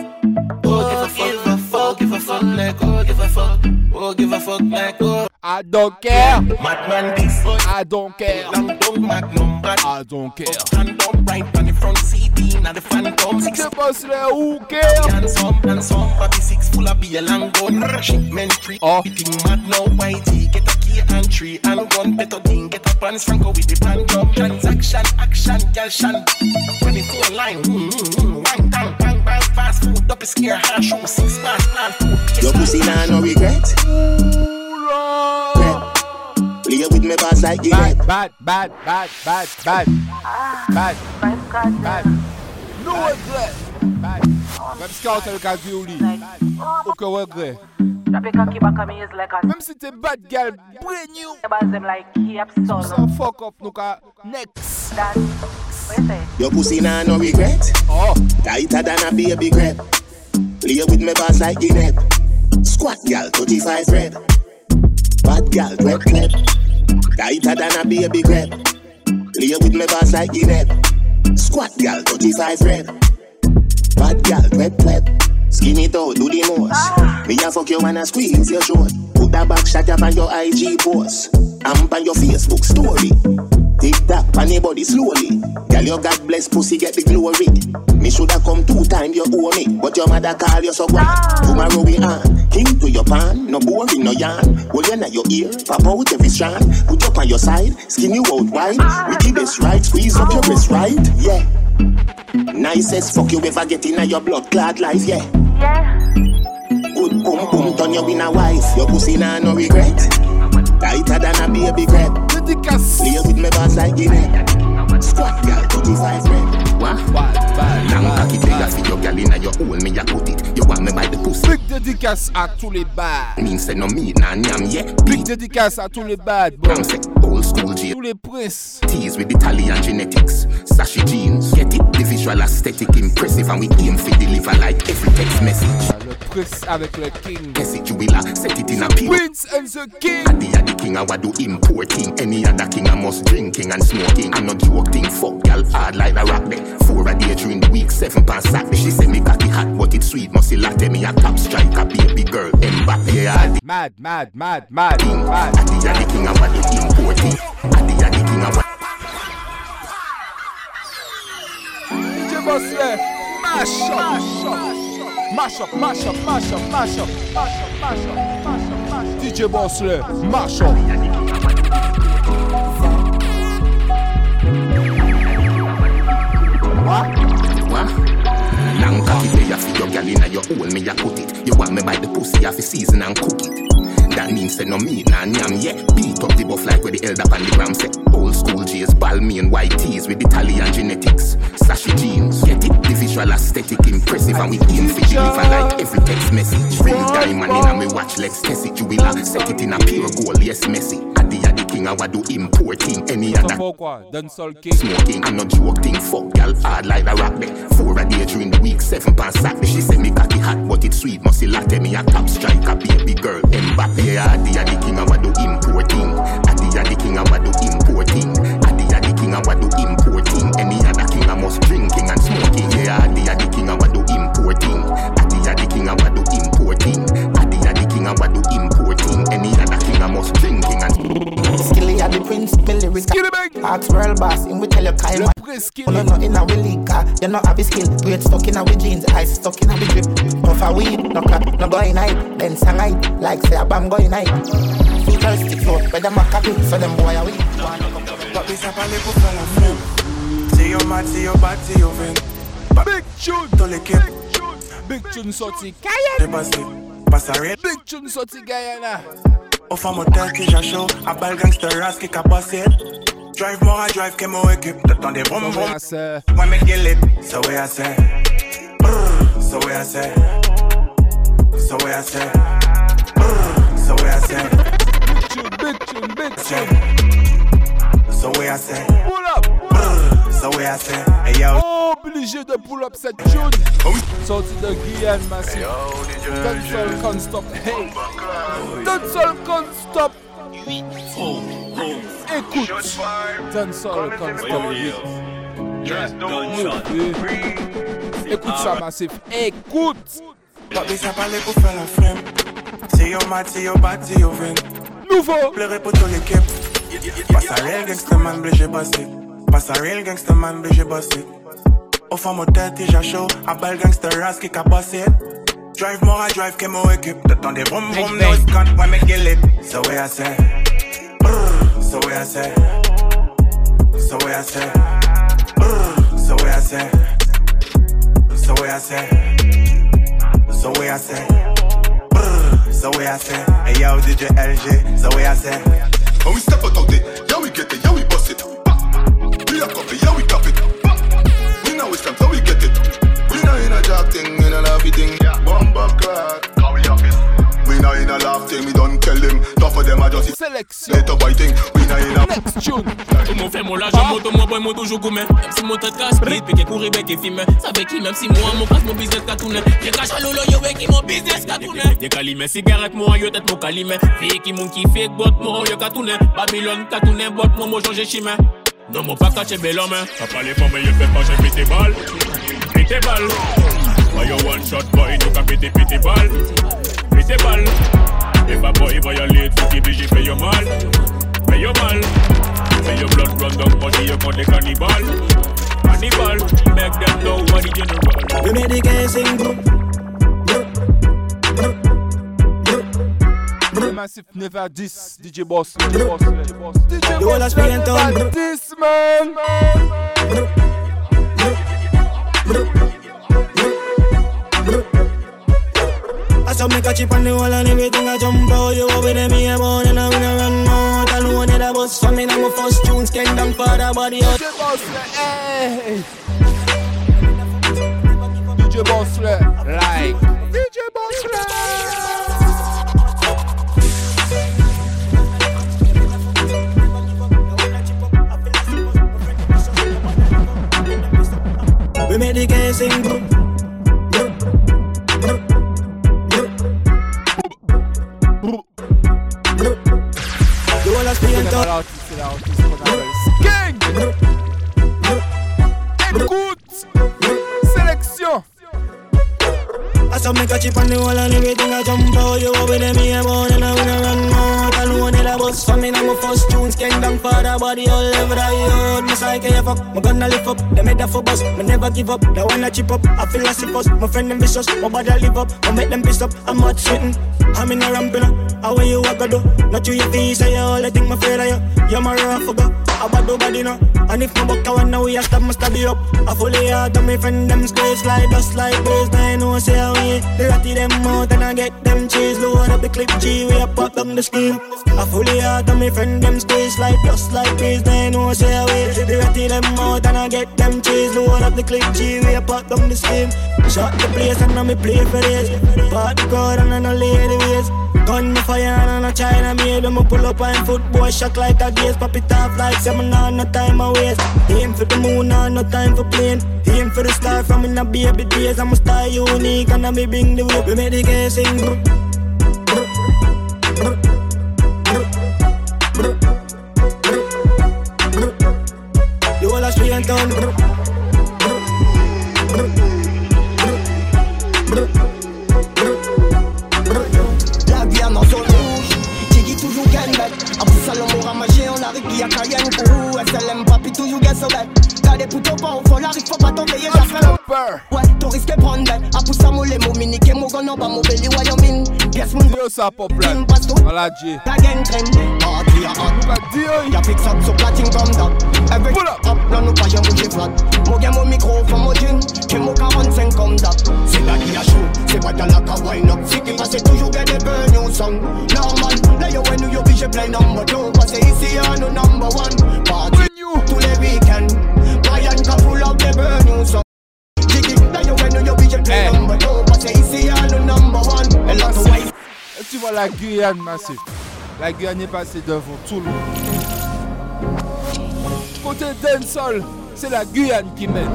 oh, give a fuck, give a fuck, like, oh, give a fuck, oh, give a fuck, like, oh. I don't care. Madman this I don't care. Long dog magnum. I don't care. Stand up right on the front CD, now the phantom six. The boss there, who care? And some and some papi six full of beer and gun. Shipment free. Oh. Eating mad now whitey. Get a key and tree and one better thing. Get a pants Franco with the phantom. Transaction, action, girl shan. 24 line, mm, mm, mm. One down, bang, bang, fast food. Up a scare, hand show, six bars, plan food. Your pussy nah no regret. Play with me boss like you Bad, bad, bad, bad, bad, bad. Bad. Bad. No regret. Bad. Même scout avec un violi. Aucun regret. Même si t'es bad girl, brand new. Some fuck up, nou ka next. Your pussy nah no regret. Oh. Tighter than a baby grape. Play with me boss like Guinea. Squat gal, 35 red. Bad gal, red clap. Tighter than a baby grape. Play with me boss like Guinea. Squat gal, 35 red. Bad gal, red clap. Skin it out, do the most. Me a fuck you and a squeeze your short. Put that back shot up on your IG post. Amp on your Facebook story. Tick tock your body slowly. Girl, your God bless pussy get the glory. Me shoulda come two times you owe me, but your mother call you so grand. Ah. Tomorrow we on. King to your pan, no boring, no yarn. Hold you your ear, pop out every strand. Put you on your side, skin you out wide. Wickedest right, squeeze up your wrist right. Yeah. Nicest fuck you ever get in your blood clad life, yeah. Good boom boom, turn you in a wife. Your pussy nah no regret. Tighter than a baby crab. Dédicace. Play with me boss like Guinea. Squat girl, 35 red. What? Long cocky player for your gal inna your hole, me a put it. You want me by the pussy? Big dédicace à tous les bad. Mean say no me nah nyam yeah. Big dédicace à tous les bad, bro. Old school G. Tous les princes. Tease with Italian genetics, sashi jeans. Get it? The visual aesthetic impressive, and we aim for deliver like every text message. Ah, le prince avec le king. Message you will set it in a pure. Prince and the king. Adi the king, I do importing. Any other king, I must drinking and smoking. I no joke thing, fuck gal hard like a rock day. Four a day during the week, seven past Saturday. She say me cocky hot, but it sweet. Must see latte me a top strike. A baby girl. Mbappe, yeah. Mad, mad, mad, mad, King, mad. Adi the king, I do I what. DJ Boss là, mash up. Mash up, mash up, mash up, mash up, mash up, mash up, mash up, mash up. DJ Boss là, mash up. What? Long cocky player for your gal inna your hole, me a put it. You want me by the pussy off the season and cook it. That means say no me nah nyam yeah. Beat up the buff like where the elder pan the gram say. Old school J's, Balmy and white tees with Italian genetics. Sashi jeans, get it? The visual aesthetic impressive and we aim for deliver like every text message. Ring diamond in and me watch, let's test it. You will a set it in a pure gold, yes messy. A the king, I what do importing. Any other Faut quoi? King. Smoking, I'm not joke thing. Fuck, gal hard like a rock day. Four a day during the week, seven past Saturday. She say me cocky hot, but it's sweet. Must latte me a top striker, baby girl. Mbappe, Adi a the king, I what do importing. Adi a the king, I what do importing. Adi a the king, I what do importing. Any other king, I must drinking and smoking. Yeah, Adi a the king, I what do importing. Adi a the king, I what do importing. Adi a the king, I what do importing. Any other king, I must drinking and Skilly at the prince, Billy Rick. Skillibeng. Ask world boss, him we tell you Kyle. Le prince Oh, no, no, in a You know have a skill, weight stuck in our jeans, eyes stuck in our drip. Puff a weed, no crap, no going night. Then sang I like say a bam going night. Futuristic stick flow, but them a copy, so them boy a weed. Pas des sapalés pour faire la flemme. C'est yo mat, c'est yo bat, c'est yo ven. Big tune, dans l'équipe. Big tune sorti Guyana. Dépassé, passe à rien. Big tune sorti Guyana. Au fond motel qui j'ai chaud, à bal gangster ras qui capassé. Drive more, I drive que mon équipe. T'attends des vroom vroom. Moi me get lit, so way I say. Brr, so way I say. So way I say. Brr, so way I say. Big tune, big. So way I say. Pull up. Brr, so way I say. Hey yo. Obligé de pull up cette tune. Sorti de Guyane Massif. Dancehall can't stop. Hey. Dancehall can't stop. Écoute. Dancehall can't stop. Écoute ça Massif. Écoute. Pas besoin parler pour faire la flemme. C'est yo mat, c'est yo bat, c'est yo ven. Nouveau. Pleurer pour toute l'équipe. Passe à real gangster man, blé j'ai bossé. Passe à real gangster man, blé j'ai bossé. Au fond mon tête, j'ai chaud. À bal gangster ras qui a bossé. Drive more, I drive que mon équipe. T'attends des vroom vroom, no scunt, ouais, mais get lit. So way I say. Brr, so way I say. So way I say. Brr, so way I say. So way I say. So way I say. Brr, so way I say. Hey yo, DJ LG, so way I say. When we step out of it, yeah we get it, yeah we bust it. We a copy, yeah we top it. We know it's time, so we get it. We know in a job thing, in a laughy thing. Bomba clock, how we have it. We know in a laugh thing, we don't tell them. Tough for them, I just Selection. Later boy thing, we know in a Next tune. Tout mon fait mon l'argent, mon ton, mon boy, mon toujours gourmet. Même si mon tête casse, split, piqué, courir, bec et filmer. Ça fait qui, même si moi, mon passe, mon business qu'a tourné. J'ai caché à lolo, yo, qui mon business qu'a tourné. J'ai calimé, cigarette, moi, yo, tête, mon calimé. Fille qui mon qui fait, bot, moi, yo, qu'a tourné. Babylone, qu'a tourné, bot, moi, moi, changé chimé. Non, mon pas caché, bel homme. Papa, les femmes, yo, fait pas, j'ai pété balle. Pété balle. You one shot boy, you can pété, pété balle. Pété balle. If a boy violate, faut qu'il j'ai fait yo mal. Fait yo mal. Fait yo blood run down body, you got the cannibal. Cannibal, make them know what the general. We made the guy sing bro. Massif never this DJ Boss. DJ Boss. DJ Boss. DJ You wanna Boss. spend time, never this man. I saw me catch it on the wall and everything I jump out. You over there, me a born and I'm gonna run out. I know that I was for me, now my first tunes came down for the body out. DJ Boss. Hey. DJ Boss. Like. DJ Boss. We made the guy sing bro. You wanna spend C'est time? l'artiste, c'est l'artiste qu'on appelle Skeng. Écoute. Sélection. I saw me catch it on the wall and everything I jump out. You over there, me a born and I'm gonna run out. I know that I was for me, now my first tunes came down for the body all over the yard. My psyche, you fuck, my gonna lift up. They made that for bust, me never give up. They wanna chip up, I feel like us. My friend them vicious, my body live up. I make them piss up, I'm not sweating. I'm in a ramping up. How you walk do? Not you your face, I all I think my afraid of you. You're my rough. I bad nobody know. And if my buck I want now we a stop, must stab you up. I fully out of my friend them squares like dust like birds. Now I know say how they ratty them out and I get them cheese. Load up the clip G, we a pop down the scheme. I fully out of my friend them squares like dust like birds. Now I know say how they ratty them out and I get them cheese. Load up the clip G, we a pop down the scheme. Shot the place and now me play for this. Part the crowd and I no lady ways. Gun me fire and I China made them pull up and football shock like a gaze. Pop it off like seven on no time I waste. Aim for the moon on no time for plane. Aim for the star from in the baby days. I'm a star unique and I me bring the whip. We make the guy sing. Bro. You all a straight and down. Bro. La vie en zone rouge, Tiggy toujours gagne back. En plus, salon mon ramagé, on arrive, qui a Cayenne pour SLM, papi, you get so bad. T'as des poutons pas au fond, arrive, faut pas tomber, j'ai fait Rapper. Ouais, to risque prendre bête. A poussa mo le mo minike mo gono ba mo beli wa yo min. Yes mun. Dio sa pop plan. Voilà J. Ta gang trend. Party a hot. Dio. Ya fix up so platine comme that. Every pull up. Up là nous pas jamais bouger flat. Mo gen mo micro from mo jean. Que mo 45 comme that. C'est là qui a chaud. C'est pas dans la ka wine up. Si qui passe toujours get the burn new song. Normal. Là yo when you obligé play number two. Parce que ici y'a nous number one. Party tous les week-ends. Brian ka pull up the burn new song. Jiggy, là yo when you obligé play number two. Parce que ici y'a nous number one. Et là to wife. Et tu vois la Guyane massif. La Guyane est passée devant tout le monde. Côté dancehall, c'est la Guyane qui mène.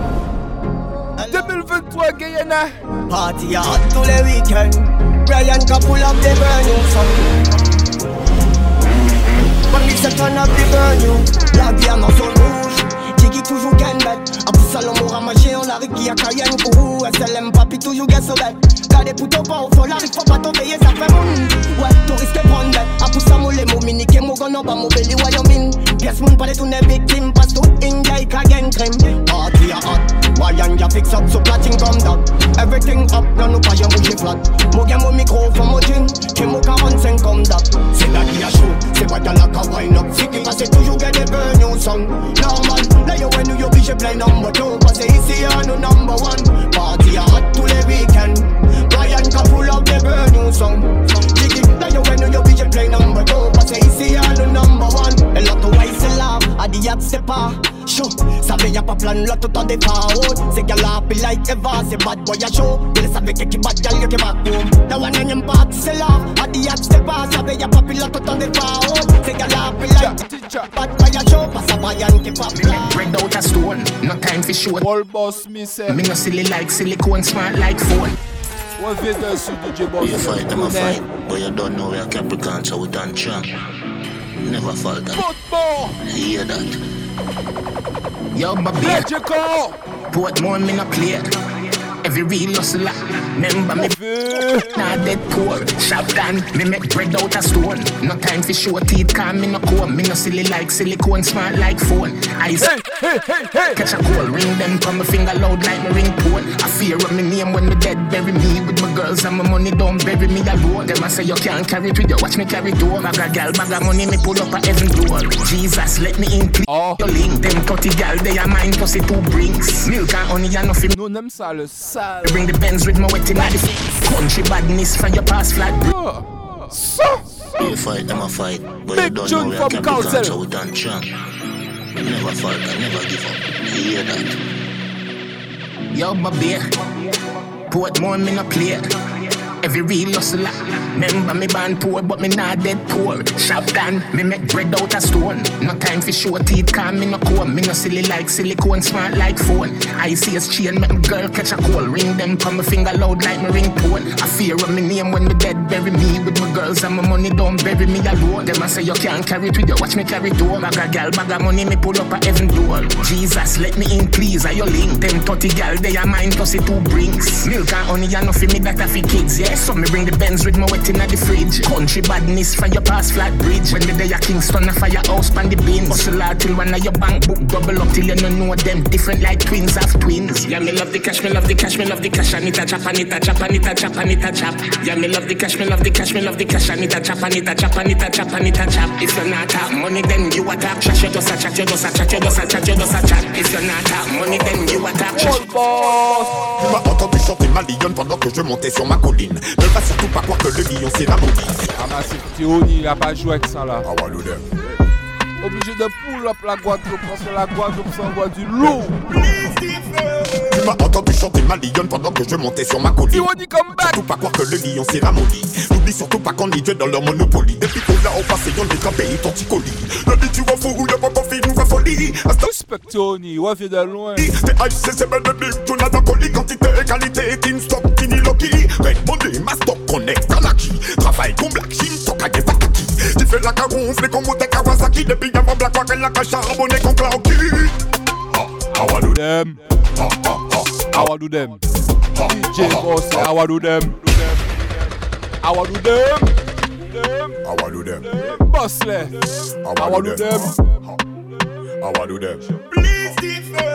2023 Guyana. Party hot tous les week-ends. Brian ka pull up the burn new song. But me say turn up the burn new. La vie en zone rouge. Jiggy toujours gagne bête. A poussa l'homme ramagé, on arrive qui a Cayenne pour SLM papi toujours gagne so bête. Gardez pour ton pas au fond, l'arrive faut pas tomber, ça fait moun. Ouais, tu risques prendre bête. A poussa mo le mo minike mo gono ba mo belly Wyoming. Yes, moun pas de tout n'est victime. Passe tout India, Cayenne crème. Party a hot. Wyan ya fix up so platine comme that. Everything up, là nous pas jamais bouger flat. Mo gagne mon micro, faut mon jean. Que mo 45 comme that. C'est là qui a chaud, c'est pas dans la ka wine up. Si qui passe toujours get the burn new song. Normal, là yo when you obligé play number two. Parce que ici y'a nous number one. Party a hot tous les week-ends. Brian ka pull up the burn new song. Jiggy, là yo when you obligé play number two. Parce que ici y'a nous number one. Et là to why c'est là, à the yacht c'est pas chaud. Ça veut y'a pas plan là tout en départ. C'est qu'elle a be like Eva, c'est bad boy a show. Il savait que qui bat gal yo qui back home. The one in your party c'est là, à the yacht c'est pas. Ça veut y'a pas plan tout en départ. C'est qu'elle a be like bad boy a show. Passe à Brian qui pas plan. Bread out a stone, no time for show. All boss me say. Me no silly like silicone, smart like phone. What video sur DJ Boss? You fight them a fight, but you don't know where Capricorn, so we done champ. Never falter. Football. Hear that? Yo, my Let you go. Put more in a play. Every real hustler, remember me. Nah, dead poor. Shop down, me make bread out of stone. No time for show teeth, calm me no comb. Me no silly like silicone, smart like phone. I hey, hey, hey, hey. catch a call, ring them from my finger loud like my ringtone. I fear of me name when the dead bury me with my girls and my money don't bury me alone. Them I say you can't carry it with you, watch me carry door. Bag a gal, bag of money, me pull up a heaven door. Jesus, let me in. Oh. Your link, them 30 gal, they are mine, pussy two brings. Milk and honey, and nothing. Nous on aime ça le sale. Bring the Benz with my wet in the face. Country badness for your past flat. So. You fight them a fight, but Big you don't June know where from Capricorn, Council. so we done champ. Never falter, never give up. You hear that? Yo, my beer. Put more me no play. Every real hustler. Remember me born poor, but me not dead poor. Shop down, me make bread out of stone. No time for show teeth, calm me no comb. Me no silly like silicone, smart like phone. I see a chain, make me girl catch a call. Ring them from my finger loud like my ringtone. I fear of me name when the dead bury me with my girls and my money don't bury me alone. Them I say you can't carry it with you, watch me carry it door. Bag a gal, bag of money, me pull up a heaven door. Jesus, let me in, please. I your link them 30 gal, they are mine, plus it two brings. Milk and honey, and nothing me that I fi kids, yeah. So me bring the Benz with my wet in the fridge. Country badness for your past flat bridge. When me there, Kingston, a firehouse pan the bins. Hustle hard till one of your bank book double up till you no know them. Different like twins have twins. Yeah, me love the cash, me love the cash, me love the cash. I need a chop, I need a chop, I need a chop, I need a chop. Yeah, me love the cash, me love the cash, me love the cash. I need a chop, I need a chop, I need a chop, I need a chop. If you're not have money, then you attack. Trash, you just a chat, you just a chat, you just a chat, you just a chat. If you're not have money, then you attack. Trash. Tu m'as entendu chanter ma lionne pendant que je montais sur ma colline. Ne va surtout pas croire que le lion c'est la maudite. Ah bah c'est Théoni, il a pas joué avec ça là. Ah ouais, l'odeur. Obligé de pull up la Guadeloupe parce que la Guadeloupe s'envoie du lourd. Tu m'as entendu chanter ma lionne pendant que je montais sur ma colline. Surtout pas croire que le lion c'est ramolli. N'oublie surtout pas qu'on est Dieu dans leur monopoly. Depuis qu'on l'a au passé, on est un pays torticolis. Le dit tu vas fou, y'a pas qu'on fait nous va folie. Respect Théoni, ouais, fait de loin. THC, belle de big, tu n'as pas colis. Quantité et qualité, Team Stock, Tini Loki. Red Money, Mastock, Connect, Kanaki. Travail comme Black Shin, Tokage, Fakaki. Tu fais la caroufle, comme Mote Kawasaki. Depuis avant Black Wagon, la cache charbonné qu'on Clarky. How I do them? How I do them? DJ Boss, how I do them? How I do them? How I do them? Bossle, how I do them? How I do them? Tu Tu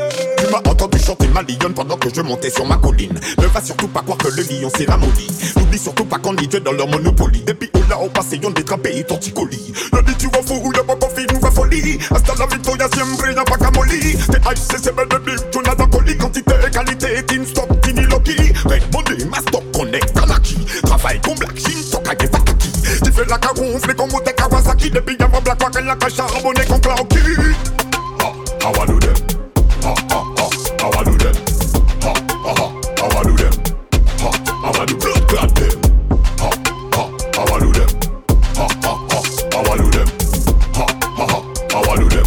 m'as entendu chanter ma lionne pendant que je montais sur ma colline. Ne va surtout pas croire que le lion s'est ramolli. N'oublie surtout pas qu'on y dans leur monopoly. Depuis où là au passé, on détrapé et torticolis. Le dit tu vas fou ou y'a pas confie, nous va folie. Hasta la victoria siempre, y'a pas molly. T'es c'est belle de bif, tu n'as d'un colis. Quantité qualité, team stop, tini loki. Red money, ma stop, connect, kanaki. Travail comme black, shin, toka, get fataki. Tu fais la caroufle, comme au Kawasaki. Depuis y'a pas black, qu'elle la cache à rabonner con Clarky. Ha, how I do them? Ha, ha, how I do them? Ha, ha, ha, how I do them? Ha, how I do blood clot them? Ha, ha, how I do them? Ha, ha, ha, how I do them? Ha, ha, ha, how I do them?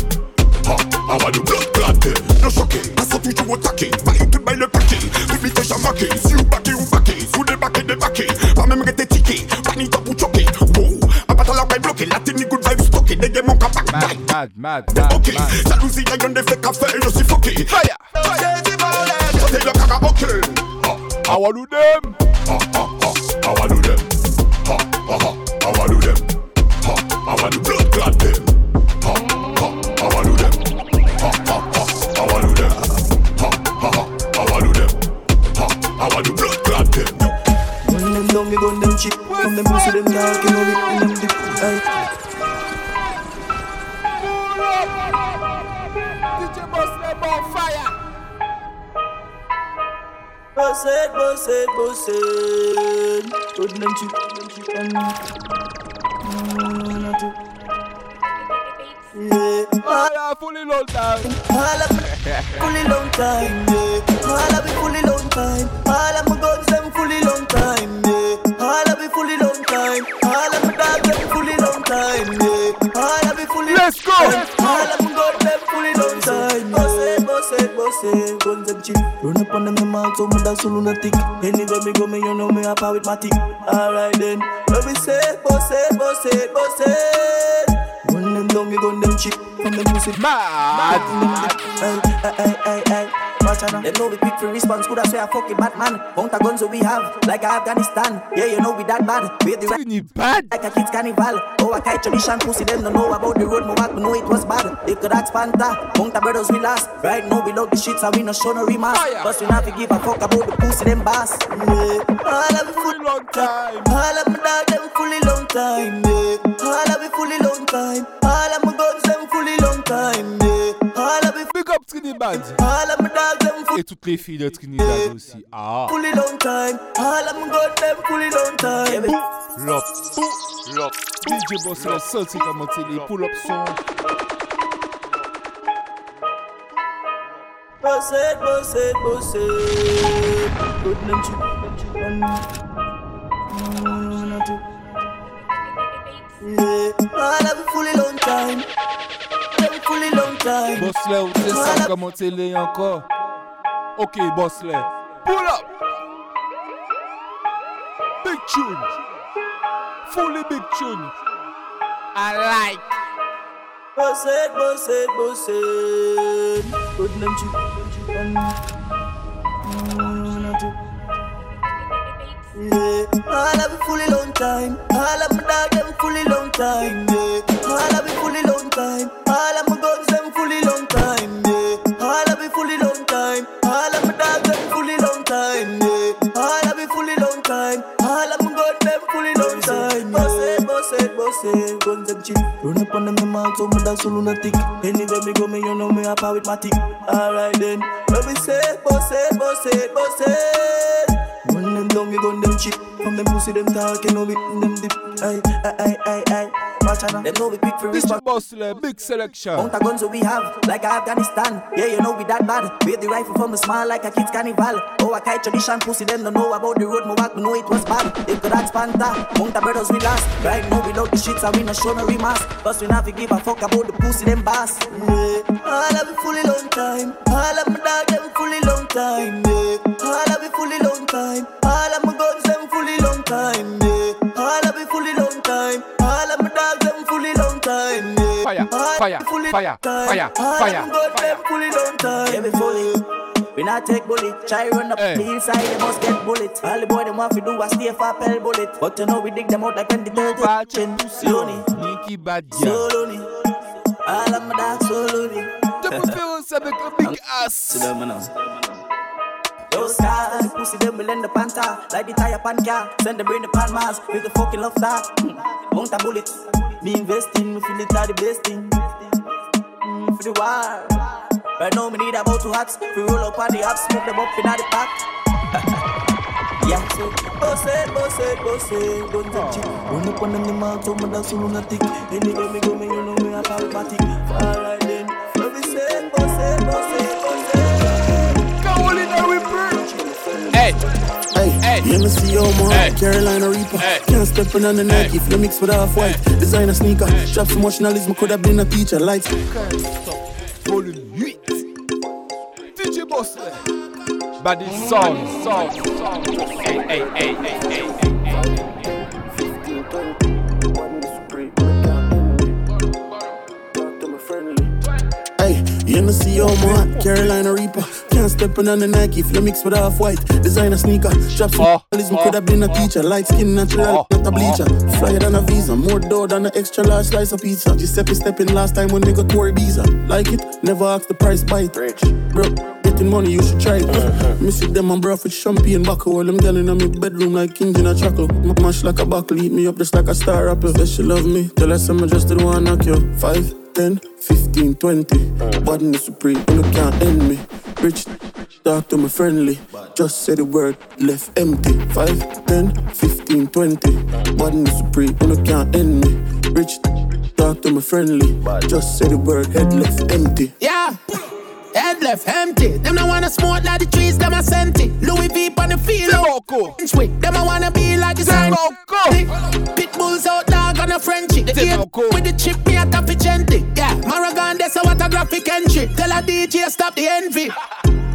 Ha, how I do blood clot them? No choqué, pas sans toujours attaquer. Vaille te baille le paquet, public t'es jamaqué. Si ou baqué ou baqué, sous des baquets, des baquets. Pas même rester tiqué, pas ni top ou choqué. Wow, un bâton la paille bloqué, la tenue good vibe stocké. Des games en capac, Mad, mad, mad, mad, Ok, mad. jalousie, y'a y'en des faits café, je suis foqué. Fire! C'est le karaoke. How I do them? Ha, ha, ha, how I do them? Ha, ha, ha, how I do them? Ha, how I do blood clot them? Ha, ha, how I do them? Ha, ha, ha, how I do them? Ha, ha, ha, how I do them? Ha, how I do blood clot them? Run them down, me gun them cheap. From them pussy them dark, you know it, and them dip. Run them cheap, them cheap, and mm, not to- Yeah, Fire, fully low down. all of me fully long time, yeah. All of me fully long time. All of my guns them fully long time, yeah. All of me fully long time. All of my dogs them fully long time, yeah. All of me fully Let's go. All of my guns them fully long time. Boss it, boss it, boss it. Guns them cheap. Run up on them, them out, so my dogs so lunatic. Anywhere me go, me you know me a power with my tick. Alright then, what we say, boss it, boss it, boss it. Them down, me gun them cheap. From them music mad. Hey, hey, hey, hey, hey. Them know we quick for response. Could I say a fucking Batman? Mount a guns we have, like Afghanistan. Yeah, you know we that bad. We the right bad. Like a kid's carnival. Oh, a kite tradition pussy. Them don't know about the road. No we know it was bad. They could ask Panther. Mount a brothers we last. Right now we love the shits and we no show no remarks. But we not to give a fuck about the pussy. Them boss. Yeah. All of me fully long time. All of me dog them fully long time. Yeah. All of me fully long time. All of my guns them fully long time. Yeah. All of me Big up Trinidad. all of them fully Et toutes les filles de Trinidad aussi. Ah. fully long time. All of my guns them fully long time. Pull up, pull up. DJ Boss le senti comment il est. Pull up son. Boss it, boss it, boss it. Good them chip, chip on. Mm, not to- Yeah, all of me fully long time. Them fully long time. Boss le, ou te sent comment il est encore. Ok, boss le. Pull up. Big tune. Fully big tune. I like. Boss it, boss it, boss it. Good to- Yeah, all of me fully long time. All of my dog them fully long time. Yeah, all of me fully long time. All of my guns them fully long time. Yeah, all of me fully it. Guns them cheap. Run up on them them out so dogs so lunatic. Anywhere me go, me you know me a power with my tick. Alright then, when we say boss it, boss it, boss it. Run them down, we gun them cheap. From them pussy, them talk, you know we them dip. Aye, aye, aye, aye, aye. Watch out now. Them know we quick for response. Boss le, big selection. Mount a guns we have, like Afghanistan. Yeah, you know we that bad. We the rifle from the small, like a kid's carnival. Oh, a kite tradition, pussy, them don't know about the road. My walk, we know it was bad. They could ask Panther. Mount a brothers we last. Right now we love the shits and we not show no remarks. But we not to give a fuck about the pussy, them boss. Yeah, all of me fully long time. All of my dog, them fully long time. Yeah, all of me fully long time. All of my guns, them fully long time. Yeah, all of me fully long time. All of my dogs, them fully long time. Yeah. Fire, fire, fire, fire, fire, fire. fully long time. Yeah, we fully. We not take bullet, try run up Hey. the hillside, they must get bullet. All the boy them want to do is stay for pell bullet. But you know we dig them out like when the dirt chin. Slowly, Nicky Badia. so lonely. All of my dogs so lonely. préférence avec le big ass. C'est là maintenant. Those guys, pussy them will end the panta Like the tire pan car, send them bring the pan mass With the fucking love star, mount a bullet. Me investing, me feel it like the best thing mm, For the war. Right now me need about two hats. We roll up on the apps, smoke them up in the pack. Yeah, so boss it, boss it, boss it, don't touch it. Run up on them, the mouth, so me dance lunatic Anywhere me go, me you know me a palmatic Alright then, it, boss boss Hey Hey, hey, you me see your man, hey. Carolina Reaper. Hey. Can't step in on the Nike, hey. mix with half white. Hey. Designer sneaker, hey. shop so much could have been a teacher. Lights. Volume 8. DJ Boss. Body song, song, song. Hey, hey, hey, hey, hey, hey, hey. You know see your man, Carolina Reaper. Can't step in on the Nike, if you mix with half white. Designer sneaker, shop some ah. oh, oh, could have been a ah. teacher. Light skin, natural, oh, not a bleacher. Flyer than a visa, more dough than an extra large slice of pizza. Giuseppe stepping last time when they got Tory Visa. Like it, never ask the price, bite. Rich. Bro, getting money, you should try it. Uh-huh. Me see them and bruv with champagne back all them girl in my bedroom like kings in a chuckle. My mash like a buckle, eat me up just like a star rapper. Say she love me, tell her some just the one knock you. Five. 10, 15, 20. Mm. Body supreme, you can't end me. Rich, talk to me friendly. Just say the word, left empty. 5, 10, 15, 20. Mm. Body supreme, you can't end me. Rich, talk to me friendly. Just say the word, head left empty. Yeah. Head left empty. Them don't wanna smoke like the trees, them a sent it. Louis V on the field. Sweet. Them a wanna be like the sign. Pit bulls out dog on a Frenchie. The ear with the chip, me a taffy gently. Yeah, Maragon, that's a what a graphic entry. Tell a DJ stop the envy.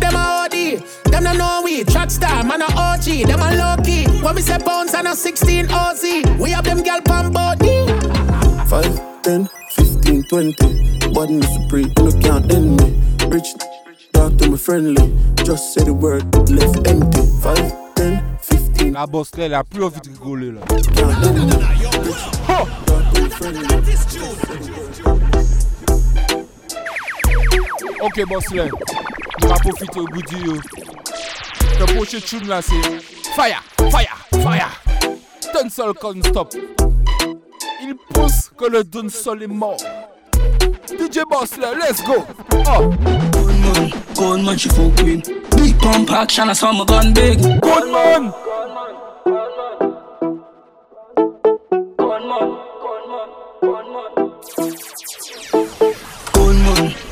Them a OD, them no know we Track star, man a OG, them a low key When we say pounds and a 16 OZ We have them gal pan body 5, 10, 15, 20 Body supreme, you can't end me Rich, talk to me friendly. Just say the word, left empty. 5, 10, 15. La bosse là, elle a plus envie de rigoler là. Ok, boss là. On va profiter au bout du. Le prochain tune là, c'est Fire, Fire, Fire. Dunsol stop. Il pense que le Dunsol est mort. DJ Bossler, let's go. Oh. Good man, good man, she fuck with. Big pump action, I saw my gun big. Good man.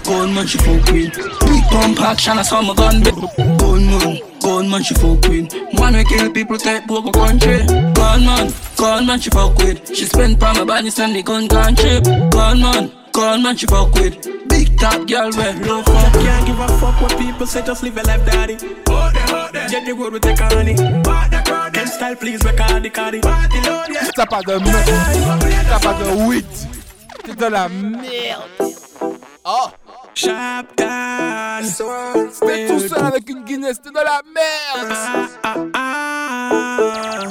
Gunman she fuck with Big pump action, I saw my gun big Gunman, gunman she fuck with. Man we kill people, take over country. Gunman, gunman she fuck with. She spend pa my body, send the gun gun trip. Gunman Call man she fuck with. Big top girl where low fuck Can't give a fuck what people say Just live your life daddy. Hold them, hold them Get the road with the honey. Part the crowd Them style please record the cardi Party load yeah. T'as pas de meuf T'as pas de weed T'es de la merde Oh Down T'es tout seul avec une Guinness T'es de la merde ah, ah, ah.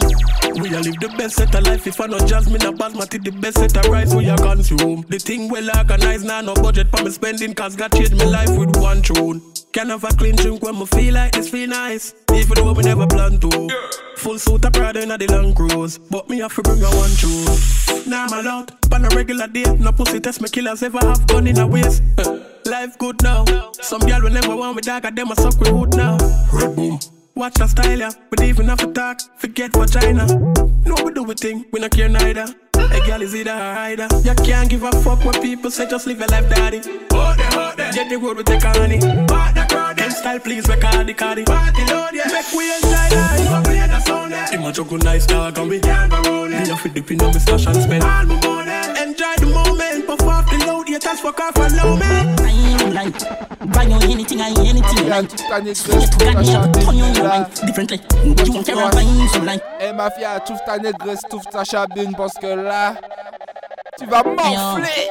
We a live the best set of life. If I not jazz, me not basmati the best set of rice we a consume. The thing well organized, now nah, no budget for me spending, cause God changed my life with one tune. Can have a clean drink when me feel like this feel nice. Even though we never plan to. Full suit of Prada in the long cruise. But me have to bring a one tune. Now I'm allowed, on a regular day. No pussy test me killers ever have gun in a waist. Life good now. Some girl will never want me dog, them a suck with wood now. Red. Watch the style, yeah. We even have to talk, forget vagina. No, we do we thing, we not care neither. A girl is either a rider. You can't give a fuck what people say, just live your life, daddy. Hold them, hold them. Get the road, take a honey. Part the crowd, them style, please, record the cardi. Party load, yeah. Make we enjoy life. Go play the sound, yeah. Imagine good nice dog, and we can't go roll, yeah. Me a fit dip in on me stash and spend all my money. Enjoy the moment, puff off the load, yeah. That's fuck off and low, man. Like, buy you anything, I anything. Like, turn you differently. You want to find some like. Eh ma fille, trouve ta négresse, trouve ta chabine parce que là, tu vas m'enfler.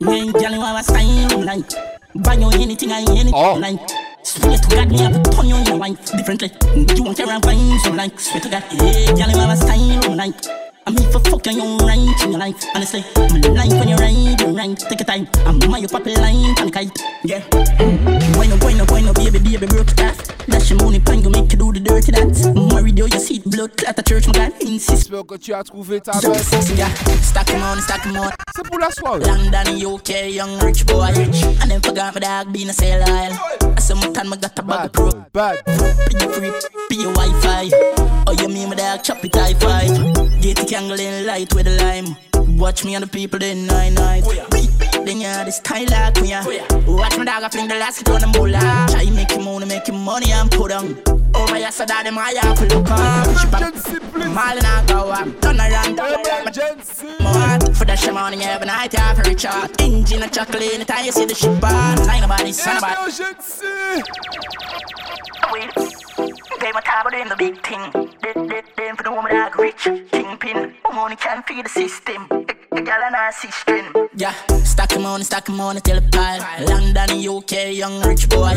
Yeah, girl, you have a style like. Buy you anything, I anything oh. like. Swear to God, me have to turn you your wife differently. You want to find some like. Swear to God, yeah, girl, you have a style like. I'm here for fucking you right in your life. Honestly, I'm like when you ride, you ride. Take your time. I'm my you pop line on the kite. Yeah. Bueno, bueno, bueno, baby, baby, broke it off. Dash your money pan, you make you do the dirty dance. More radio, you see blood clot at church, my God. Insist. J'espère que tu as trouvé ta belle. Yeah. Stack him on, stack him on. C'est pour la soirée. London, UK, young rich boy. And then forgot my dog being a sailor. I said my time, I got a bag of pro. Bad. Pay your free, pay your Wi-Fi. Oh, you mean my dog chop it high five. Get the candle light with the lime. Watch me and the people oh, then nine night. Then yeah, this style like me. Oh, yeah. Watch my dog, I fling the last hit on the moolah. Try make him money, make him money and put on. Over here, so that them I have to look up. She pop, mile and I go up. Turn around, more for that shit morning every night, yeah, for reach out. Engine and chocolate, the time you see the ship on. Line nobody, son about. Pay my time, but in the big thing. Dead, dead, dead for the woman that rich. Kingpin, money can't feed the system. The gal and see string. Yeah, stack him on, stack him on, tell a pile. London, UK, young rich boy.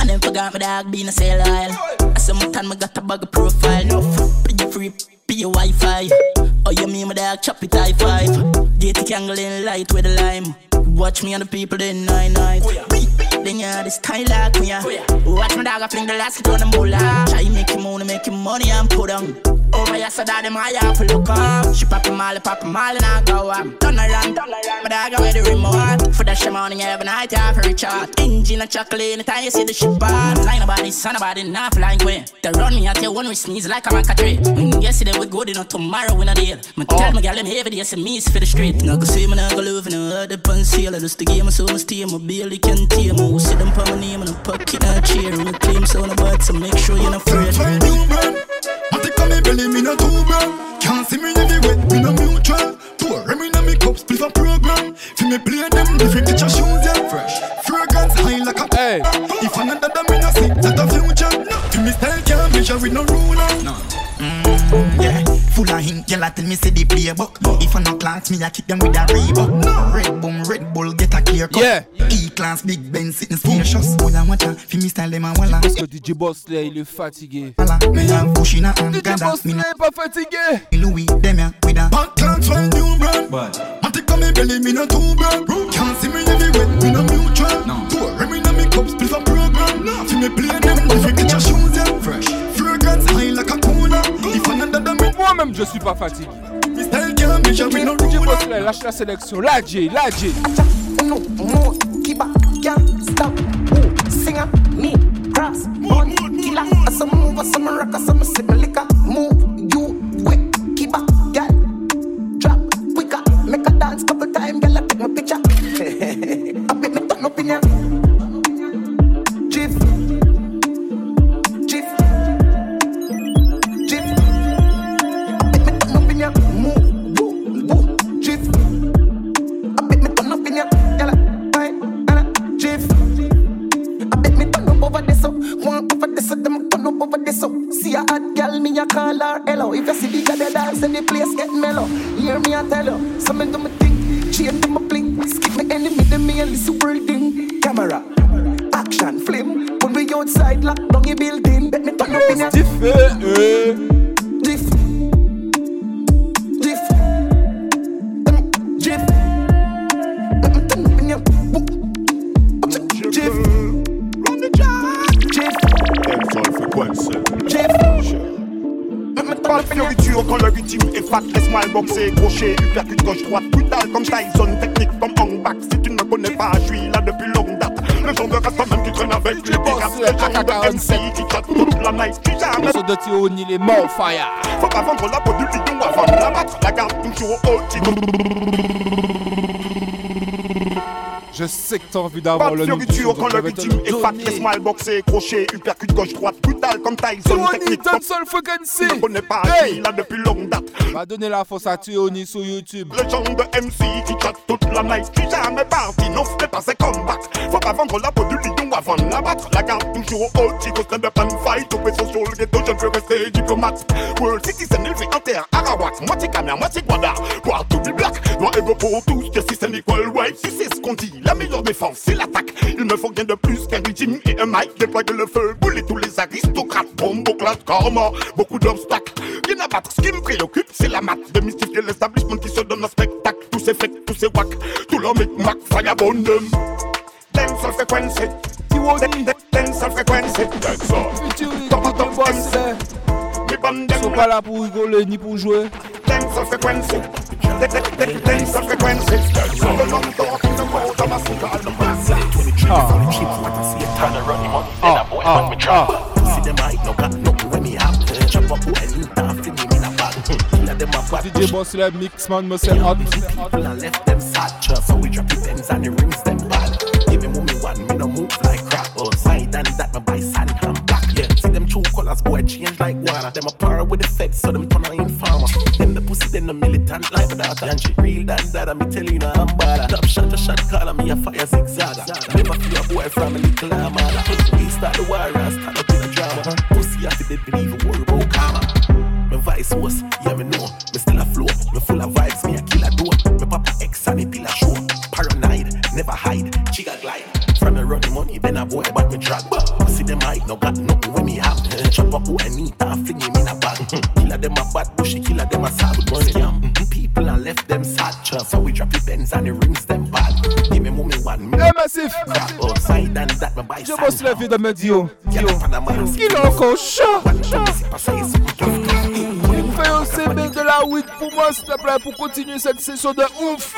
And then forgot my dog being a sailor. I said my time, I got a bag of profile. No, pretty free, be your Wi-Fi. Oh, you mean my dog chop it high five. Get the candle in light with the lime. Watch me and the people then nine night. Then yeah, this style like me. yeah. Watch my dog, I fling the last hit on the moolah. Try make him money, make him money and put on. Over here, so that them I have look up. She pop a molly, pop a molly, and I go up. Turn around, turn around. I wear the remote. For that shit morning, every night, I have reach out. Engine and chocolate, the time you see the ship on. Line about it, son about it, not flying queen. They run me out here when we sneeze like I'm a tree. Mm, yesterday we good enough, tomorrow we not deal. Me tell me, girl, them heavy, they say me for the street. Now go see me, now go live in a other pencil. I just the game, so much steam, my barely can tear. Who see them put my name in a pocket and cheer. Me claim so on the bud, so make sure you're not afraid. I I'm a belly, me not too brown. Can't see me everywhere, me no mutual. Pour me na me cups, split a program. Fi me play them different teacher shoes, yeah. Fresh, fragrance high like a hey. If another them me no see that a future. No, fi me style can't measure with no ruler. No. Mm, yeah, full of him, girl, I tell me say the playbook. If I no class me, I kick them with a Reebok. No. Red boom, Red Bull, get a clear cut. Yeah. E-class, Big Ben, sitting spacious. Boy, I watch her, fi me style them a walla. Parce que DJ Boss là, il est fatigué. Walla, me a pushing a hand, DJ. Boss Me là, il est pas fatigué. Louis, them ya, with a Hot clans from new brand. I think I'm belly, me no too brown. Can't see me everywhere, me no mutual. No. Pour me na me cups, split a program. No. Fi me play them different teacher shoes, yeah. Fresh, fragrance high like a cooler. Moi-même, je suis pas fatigué. DJ lâche la sélection. La J, la J. no more. Keep up, can't stop. Ooh, singer, me, cross, on, killer. I some move, I some rock, I some sip my liquor. Move, you, wet, keep up, girl. Drop, quicker, make a dance couple time, girl. I take my picture. I bet me turn up in ya. Jiff, This up, them turn up over this up. See a hot girl, me a call her hello. If you see the girl dance, then the place get mellow. Hear me, I tell you. Some do me think, change to my blink. Skip me enemy, then me and the super thing. Camera, action, film. When we outside, lock down your building. Bet me turn up in ya. Jiff. Pas de fioriture quand le rythme est fat. Laisse mal boxer, crochet, uppercut gauche-droite Brutal comme Tyson, technique comme Hong Bak Si tu ne me connais pas, je suis là depuis longue date. Le genre de rasta même qui traîne avec les pirates Le genre de MC qui toute la night. Qui jamais Le de Théoni, il est mort fire. Faut pas vendre la peau du lion avant de la battre. La garde toujours Je sais que t'as envie d'avoir de le jour, quand le je le est fat. Laisse mal boxer, crochet, uppercut gauche-droite Brutal comme Tyson, comme Dancehall Frequency. Tu ne connais pas, je suis là depuis longue date. Va donner la force à Théoni sur YouTube. Le genre de MC qui chatte toute la night Qui jamais parti, non ferait pas ses combats Faut pas vendre la peau du lion avant de la battre. La garde toujours au chico, stand up and fight. Topé sur le ghetto, je ne veux rester diplomate. World citizen élevé en terre, Arawak. Moitié caméra, moitié guada Voir tout du black, noir et beau pour tous Justice and equal white, si c'est ce qu'on dit La meilleure défense, c'est l'attaque Il me faut rien de plus qu'un régime et un mic Déployer le feu, bouler tous les aristocrates Bombo, classe, karma, beaucoup d'obstacles Rien à abattre. Ce qui me préoccupe, c'est la mat. Démystifier l'establishment qui se donne un spectacle. Tous ces faits, tous ces wacks, tout leur micmac, vagabondum. Dancehall frequency. Dancehall frequency. Dancehall. Top boss. Ils sont pas là pour rigoler ni pour jouer. Dancehall frequency. Dancehall frequency. Ah. Ah, ah. See them right now got nothing when me have Chop up who I need me in a bag Killer them a bad DJ Boss Lab mix man me say hot People and left them sad So we drop the Benz and the rings them bad Give me mommy one me no move like crap Outside and that me buy true colors boy change like water. Them a par with the feds so them turn a informer Them the pussy them the militant like a daughter. And she real than that I me tell you I'm bad Top shot to shot call me a fire zigzag Never feel a boy from a little armada. We start the war and stand up in a drama. Pussy I fi dead believe a worry about karma my vice was, yeah me know. Me still a flow, me full of vibes Me a kill a door, me papa X and me pillar show. Paranoid, never hide, chigga glide. From me run the money, then a boy but me drag. I See them hide, no got nothing when me Who I need, fling him in a bag Killer them a bad bushy, killer them a sad money scam People and left them sad. Chop So we drop the Benz and the rings them bad. Give me mommy one, me Eh massif. Crap outside and that me buy Je bosse la vie de me dio Qu'il est encore chaud? Fais un CB de la weed pour moi s'il te plaît Pour continuer cette session de ouf.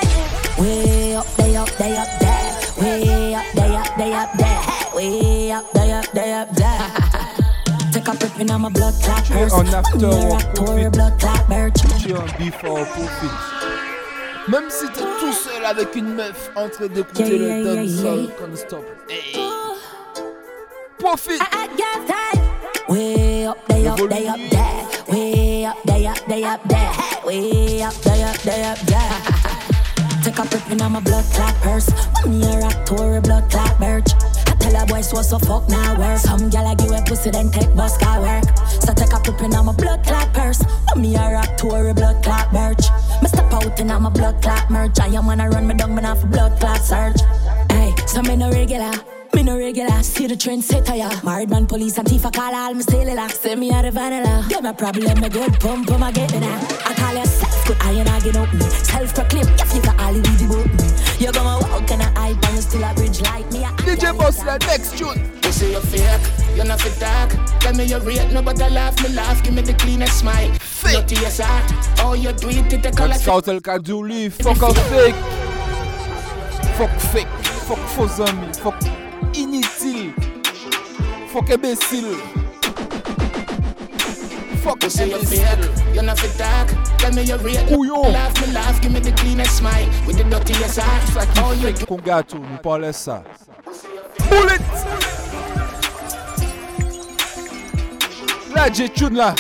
Way up, day up, day up there. Way up, day up, day up there. Way up, day up, day up there. Take a trip in my blood clot purse. After work before profit Même si t'es tout seul avec une meuf En train d'écouter Yeah, le yeah, yeah, dancehall yeah. non-stop Hey. Profit Way up, day up, day up there. Way up, day up, day up there. Way up, day up, day up there. Take a in my blood clot purse. Year rock tour, blood clot birch. I tell a boy so so fuck now work. Some gyal a give a pussy then take bus car work. So take a trip in on my blood clot purse. Me year rock tour, a blood clot birch. Me step out in on my blood clot merch. I am wanna run me down, me not for blood clot search. Hey, so me no regular. Me no regular, see the trend setter ya. Married man, police and thief, I call all me still la. Send me out the vanilla. Get my problem, me good pump, pump, I get now. I call yourself good, I ain't I get up me. Self proclaim, you figure all the boat me. You gonna walk and I hype and you still a bridge like me. DJ Boss la next tune You say you're fake, you're not fit dark. Tell me you real, no but I laugh, me laugh, give me the cleanest smile. Fake. Not yes, Oh, you do it, it take a Max lot. Kartel qu'a dit lui Fuck un fake Fuck fake Fuck faux amis Fuck inutile Fuck imbécile Fuck You say you're fake, you're not fit dark. Tell me you? Rate, laugh, me laugh, give me the cleanest smile. With the dirtiest heart. You. Do Qu'on gâteau, nous parlait ça Bullet! Là, j'ai tune là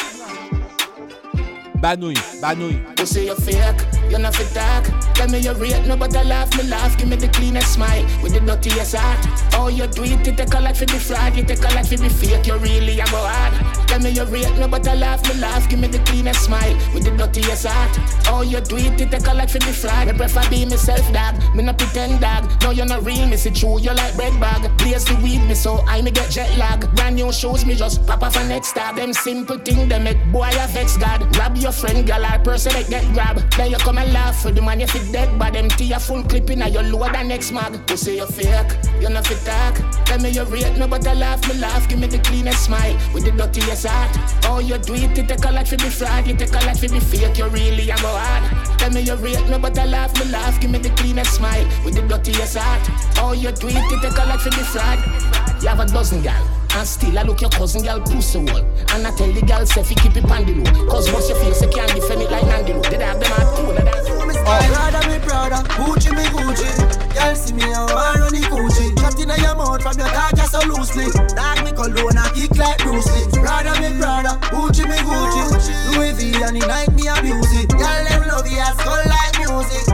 Banouille, banouille You say you're fake, you're not fit dark. Tell me you real, no but I laugh, me laugh, give me the cleanest smile with the dirtiest heart. Oh, you do it, you take a lot for the fraud, you take a lot for the fake, you really a go hard. Tell me you real, no but I laugh, me laugh, give me the cleanest smile with the dirtiest heart. Oh, you do it, you take a lot for the fraud. Me prefer be myself, dog. Me no pretend, dog. No, you're not real, me see true, you like bread bag. Blaze the weed, me so I me get jet lag. Brand new shoes, me just pop off a next star. Them simple thing, they make boy a vex God. Grab your friend, girl, or person that get grab. Then you come and laugh for the you fit dead, but tea a full clip in your lower than next mag. You say you fake, you not fit talk. Tell me you rate, no but I laugh, me laugh, give me the cleanest smile with the dirtiest heart. Oh, you do it, you take a lot for the fraud, you take a lot for the fake, you really am a hard. Tell me you rate, no but I laugh, me laugh, give me the cleanest smile with the dirtiest heart. Oh, you do it, you take a lot for the fraud. You have a dozen gal. And still I look your cousin girl pussy wall And I tell the girl say fi keep it low Cause once your face you can't defend it like Nandy They have them at two that My brother, me brother, Gucci me Gucci. Girl see me and want run the Gucci. Trapped in your mouth from your talk just so loosely. Dog me cologne and kick like Bruce Lee. Brother, me brother, Gucci me Gucci. Louis V and the night me abuse it. Girl them love you as skull like music,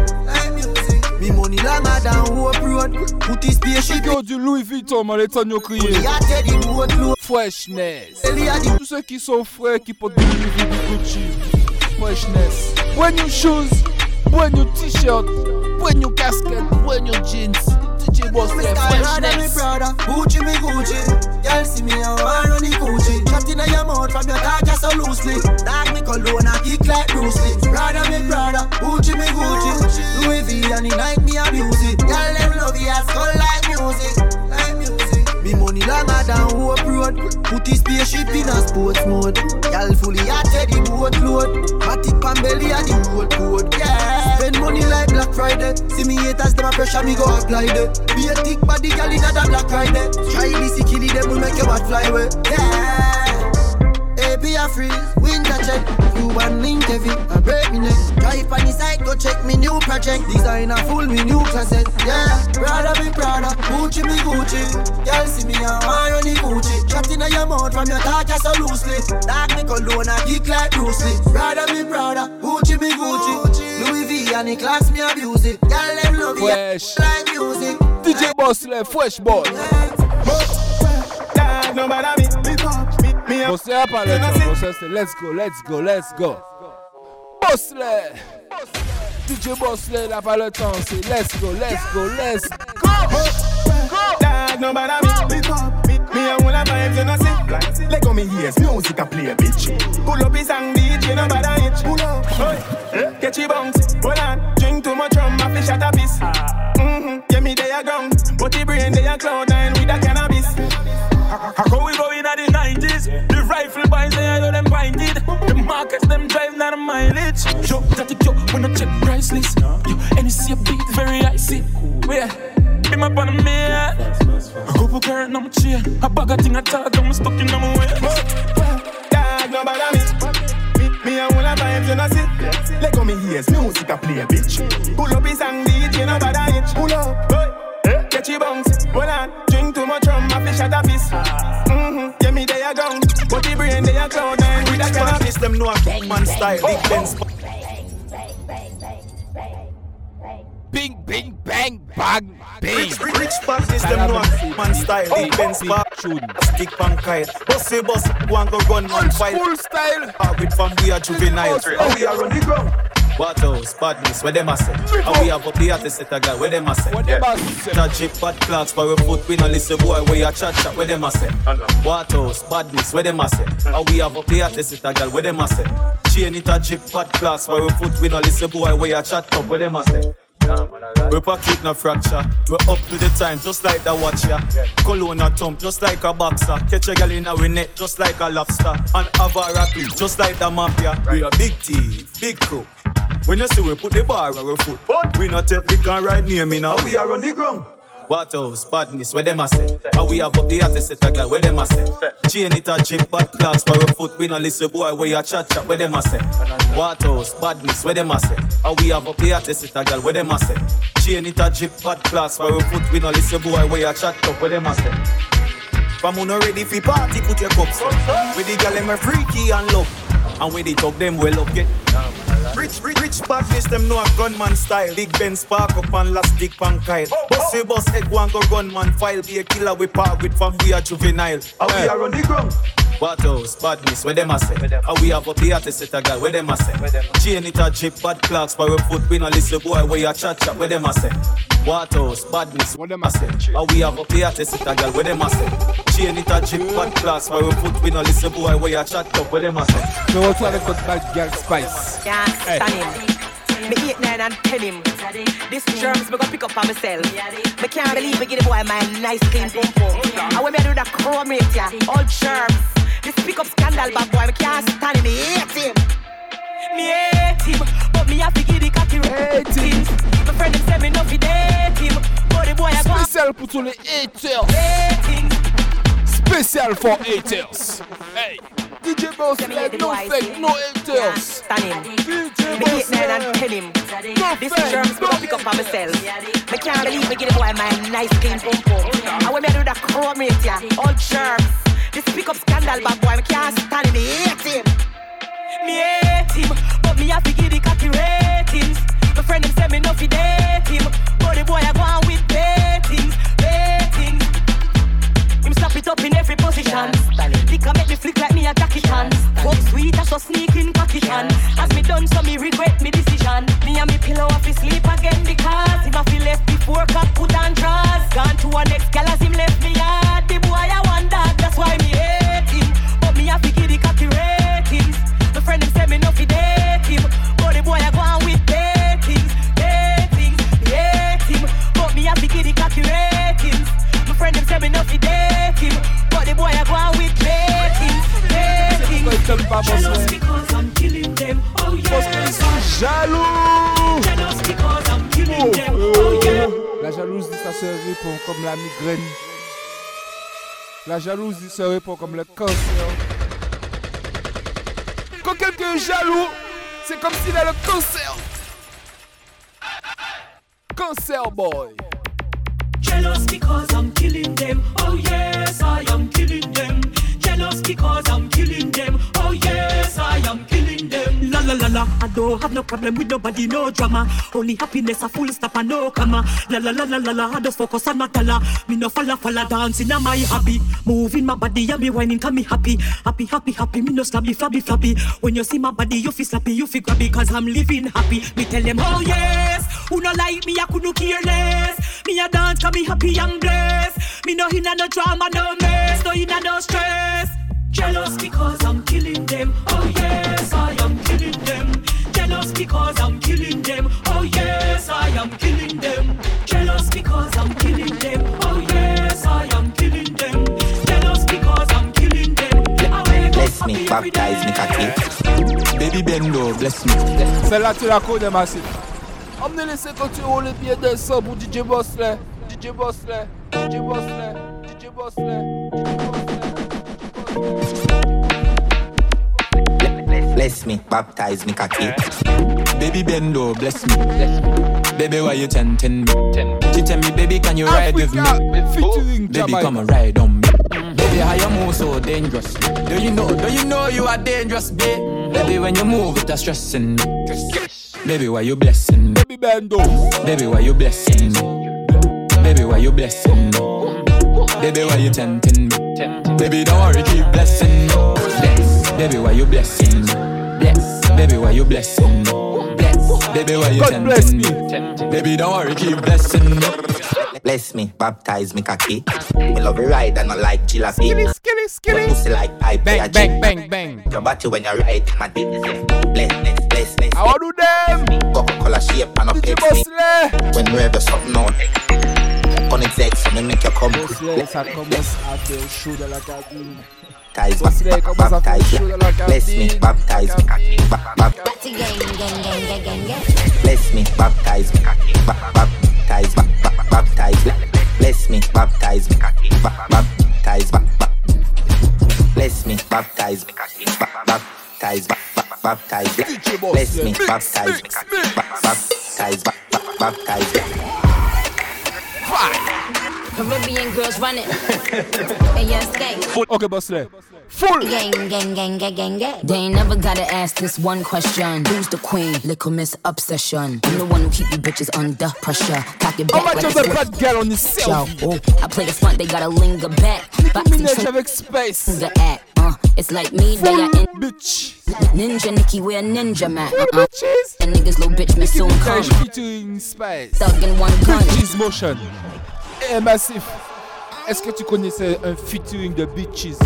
Me money longer than Hope Road. Put his spaceship Yo du Louis Vuitton, man, les tonnes crié. Freshness. Tous ceux qui sont frais, qui portent du Louis Vuitton, Gucci. Freshness. Brand new shoes, brand new t-shirt, brand new casket, brand new jeans. DJ Boss, style harder, me freshness. brother. Gucci me Gucci. Girl see me want run the Gucci. Trapped in your mouth from your talk just so loosely. Dog me cologne Bruce Lee. Prada me Prada, Gucci me Gucci. Louis V and the Nike me abuse it. Y'all them love skull like music, like music. Me money longer than Hope Road. Put his spaceship in a sports mode. Y'all fully hearted the boat load. Matic pan belly and the road code. Yeah. Spend money like Black Friday. See me haters, them a pressure me go apply the. Be a thick body girl in a Black Friday. Try this, killy them will make your heart fly away. Yeah. AP freeze, winter check. you Cuban link heavy, I break me neck. Drive on the side, go check me new project. Designer full me new cassette. Yeah, Prada be Prada, Gucci me Gucci. Girl see me a want the Gucci. Chat in your mouth from your talk so loosely. Dark me cologne, I geek like Bruce Lee. Prada be Prada, Gucci me Gucci. Louis V and the class me abuse it. Girl them love Fresh. like music. DJ Boss left, fresh boy. no bother me. Você é a paleta, você let's go, let's go, let's go. Bossle! DJ Bossle la pas le temps, c'est let's go, let's go, let's go! Go! Dad, no bother me. Me, me a wanna vibes, you know see. Let go me ears, music a play, bitch. Pull up his song, DJ, no bother it. Pull up, Oi, catch your bounce. Hold on, drink too much rum, I fish at a piece. Mm-hmm, yeah me they a ground, but the brain they a cloud nine with a cannabis. The 90s? The rifle boys, they know them pointed. The markets, them drive not a mileage. Yo, that yo, when I check price list. Yo, and you see a beat very icy. Where? Be my on me. A couple carrot on my chair. A bag of thing I talk, I'm stuck in my way. Dad, no bother me. Me a wanna vibes, you know see. Let go me ears, music I play, bitch. Pull up his song, DJ, no bother it. Pull up, hey, catch your bounce. Hold on, drink too much rum, I fish at a piece. Me they a gone, but the brain they a cloud nine with a cannabis. Them know a man style, big Benz. Bing, bing, bang, bang, bing. Rich, rich, rich parties, them know a man style, big Benz park, stick pan kite. Bossy boss, go and go run man fight. Full style. With from we are juvenile. How we are on the ground. What else? Badness, where them a say? How we have up the artist set a guy, where them a say? What them a say? That chip bad clocks, for we foot, we no listen boy, where you chat chat, where them a say? What else? Badness, where them a say? How we have up the artist set a guy, where them a say? Chain it a chip bad clocks, for we foot, we no listen boy, where you chat up, where them a say? We pocket no fracture. We up to the time, just like the watcher. Cologne a thump, just like a boxer. Catch a gal in our net, just like a lobster. And have a rapid, just like the mafia. We a big thief, big crook. When you see we put the bar on our foot, we not take the can right near me now. Oh, we are on the ground. What else? Badness, where them a say? How we have up the artist set a guy, where them a say? Chain it a chip, bad class for a foot, we no listen boy, where you chat chat, where them a say? What else? Badness, where them a say? How we have up the artist set a guy, where them a say? Chain it a chip, bad class for a foot, we no listen boy, where you chat up, where them a say? From who no ready fi party, put your cups up. With the gal them a freaky and love, and with the talk them well up get. Rich, rich, rich badness, them know a gunman style. Big Ben spark up and last dick pan kyle. Boss we boss head one go gunman file. Be a killer we part with from we are juvenile. How we are on the ground. What else? Badness, where them a say? How we have up the artist set a guy, where them a say? Chain it a chip, bad clocks, for a foot, we no listen boy, where you chat chat, where them a say? What else? Badness, what them a say? How we have up the artist set a guy, where them a say? Chain it a chip, bad clocks, for a foot, we no listen boy, where you chat up, where them a say? So what's avec votre bad girl Spice? Can't stand him. Me eight, nine, and ten him. This germs me go pick up for myself. Me can't believe me give the boy my nice clean pum pum. And when me do that chrome rate, yeah, all germs. This pick up scandal, bad boy, me can't stand him. Me hate him. Me hate him, but me have to give the cocky ratings. My friend them say me no fi date him, but the boy I go. Spécial pour tous les haters. Spécial for haters. Hey. DJ Boss, like, no fake, no haters. Stand him. DJ Me eight, nine, and ten him. No This germs me go pick up for myself. Me can't believe me give the boy my nice clean pum pum. Oh, and when me do that chrome rate, yeah, all germs. This pick up scandal, bad boy, me can't stand him. Me hate him. Me hate him, but me have to give the cocky ratings. My friend them say me no fi date him, but the boy I go on with ratings, ratings. It up in every position. I make me flick like me a Jackie Chan. Fuck sweet, I so sneak in cocky can. As me done, so me regret me decision. Me and me pillow off sleep again because if I feel left before cock put on drawers. Gone to a next gal as him left me hard. The boy I dog, that's why me Jaloux. La jalousie, ça se répond comme la migraine. La jalousie se répond comme le cancer. Quand quelqu'un est jaloux, c'est comme s'il a le cancer. Cancer boy. Jealous because I'm killing them. Oh yes, I am killing them. Jealous because I'm killing them. Oh yes, I am killing them. La la la I don't have no problem with nobody, no drama. Only happiness, a full stop and no comma. La la la la la la, I just focus on my dollar. Me no follow follow dancing, I'm my hobby. Moving my body and me whining, can me happy. Happy, happy, happy, me no slabby, flabby, flabby. When you see my body, you feel slappy, you feel grabby, cause I'm living happy. Me tell them, oh yes, who no like me, I couldn't care less. Me a dance, cause me happy and blessed. Me no inna no drama, no mess, no inna no stress. Jealous because I'm killing them. Oh yes, I am. Jealous because I'm killing them. Oh yes, I am killing them. Jealous because I'm killing them. Oh yes, I am killing them. Jealous because I'm killing them. Bless me, baptize me, cocky. Baby Bendo, bless me. Celle-là, tu la connais, massif. Emmenez-les quand tu roules les pieds de sang pour DJ Boss là. DJ Boss là. DJ Boss là. DJ Boss là. Bless me, baptize me, cocky. Baby Bendo, bless me. Baby, why you tempting me? She tell me, baby, can you ride with me? Oh, baby, come and ride on me. Baby, how you move so dangerous? Do you know? Do you know you are dangerous, babe? Baby, when you move, it's stressing me. Baby, why you blessing me? Baby Bendo. Baby, why you blessing me? Baby, why you blessing me? Baby, why you tempting me? Baby, don't worry, keep blessing me. Bless. Baby, why you blessing me? Bless. Baby, why you blessing me? Bless. Baby, why you God bless me? Baby, don't worry, keep blessing me. Bless me, baptize me, cocky. Me love you ride and I like jalopy. Skilly, skilly, skilly. Your pussy like pipe, Bang, a bang, bang, bang. Your body when you ride, my dick is bless, bless, bless, bless. I want to do them. Coca-Cola shape and a DJ Pepsi. Boss là. When you ever something on Connect X, so me make you come Boss là, ça commence à faire chaud dans la cabine. Baptize, Boss là, il commence à faire baptize, chaud dans la bless me, cabine. baptize me, cocky. Ba- ba- Bless me, baptize me, cocky. Ba- baptize, ba- ba- baptize. Bless me, baptize me, cocky. Ba- baptize, ba- ba- Bless me, baptize me, cocky. Ba- baptize, ba- ba- baptize. Bless me, baptize me, cocky. Ba- baptize, ba- ba- baptize. Caribbean girls run it. and you escape. Ok, boss là. Full. Gang, gang, gang, gang, gang, gang. They ain't never gotta ask this one question. Who's the queen? Little Miss Obsession. I'm the one who keep you bitches under pressure. Cock it How back much like of it's the bad girl on the Yo, oh, I play the front, they gotta linger back. Boxing Minaj trin- avec Space. the act. Uh, it's like me, they are in. Bitch. Ninja Nikki, we're ninja man. Uh, Bitches. and niggas, little bitch, me soon come. Minaj featuring Space. Thug in one gun. Bitches Motion. Eh, Massif. Est-ce que tu connaissais un featuring de Bitches?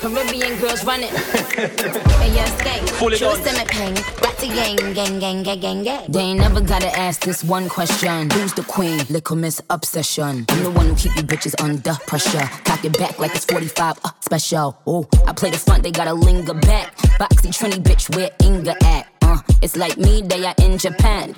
Caribbean girls running. it. and you escape. Pull it Show on. them a gang, gang, gang, gang, gang, gang. They ain't never gotta ask this one question. Who's the queen? Little Miss Obsession. I'm the one who keep you bitches under pressure. Cock it back like it's 45 uh, special. Oh, I play the front, they gotta linger back. Boxy Trini bitch, where Inga at? Uh, it's like me, they are in Japan.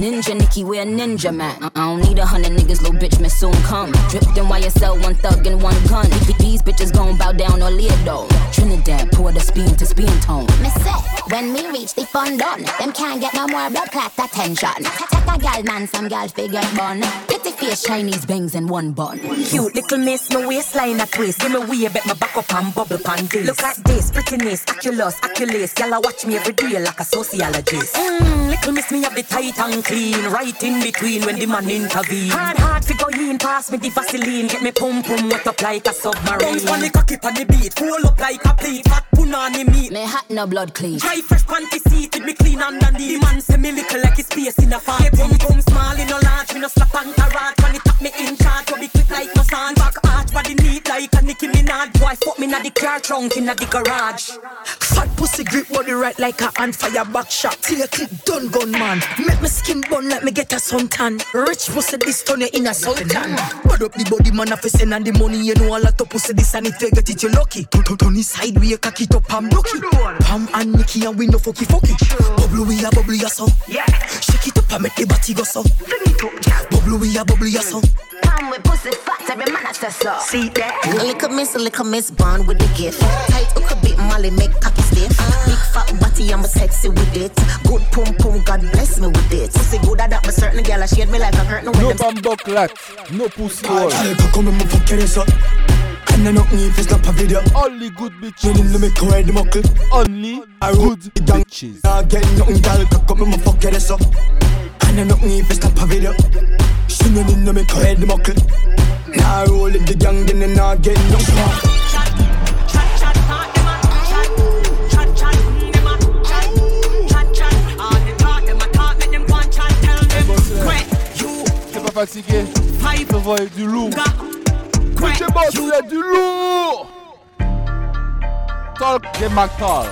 Ninja Nikki, we're ninja man. I don't need a hundred niggas, little bitch, me soon come. Dripped in YSL, one thug and one gun. If these bitches gon' bow down or lead though. Trinidad, pour the spin to spin tone. Miss it, when me reach the fun done, them can't get no more blood clot attention. Take a gal man, some gal figure bun. Pretty face, Chinese bangs and one bun. Cute little miss, my waistline a twist. Give me way, bet my back up and bubble pan this. Look at this, prettiness, aculous, aculous. Y'all watch me every day like a sociologist. Mmm, little miss, me have the tight and clean, right in between when the man intervene. Hard, hard, figure in, pass me the Vaseline, get me pum pum wet up like a submarine. Bounce on the cocky on the beat, pull up like a plate, fat punani meat. Me hot no blood clean. Try fresh panty seated, me clean underneath. The man say me little like his space in a farm. Pum pum small in a large, me no slap and carrot. When it tap me in charge, go be quick like no sand. Back arch, body neat like a Nicki Minaj. Boy, fuck me na the car trunk in the garage. Fat pussy grip body right like a hand fire back shot. Till click done gun man. Make me skin bun like me get a suntan. Rich pussy this turn you in a sultan. Bad up the body man a send and the money you know a lot of pussy this and if you get it you lucky. Turn it side we cock it up and lucky. Pam and Nicky and we no fucky fucky. Bubble we a bubble ya so. Yeah. Shake it up and make the body go so. Bubble we a bubble ya so. Pam with pussy fat every man a say so. See that? A little miss, a little miss, born with the gift. Tight hook a bit, Molly make cocky stiff. Big fat body, I'm sexy with it. Good pum pum, God bless me with it. Pussy good at that, but certain girl I shade me like a curtain. No bambo clat, no pussy hole. Come and fuck your ass up. And I don't need to snap a video. Only good bitches. When you make her the muckle. Only I good bitches. I get nothing, girl. Come and fuck your ass up. And I don't need to snap a video. She no need to make her the muckle. Nah roll it the gang, then I not get nothing. T'es pas fatigué Je vois du lourd DJ Boss, il y a du lourd Talk de McTall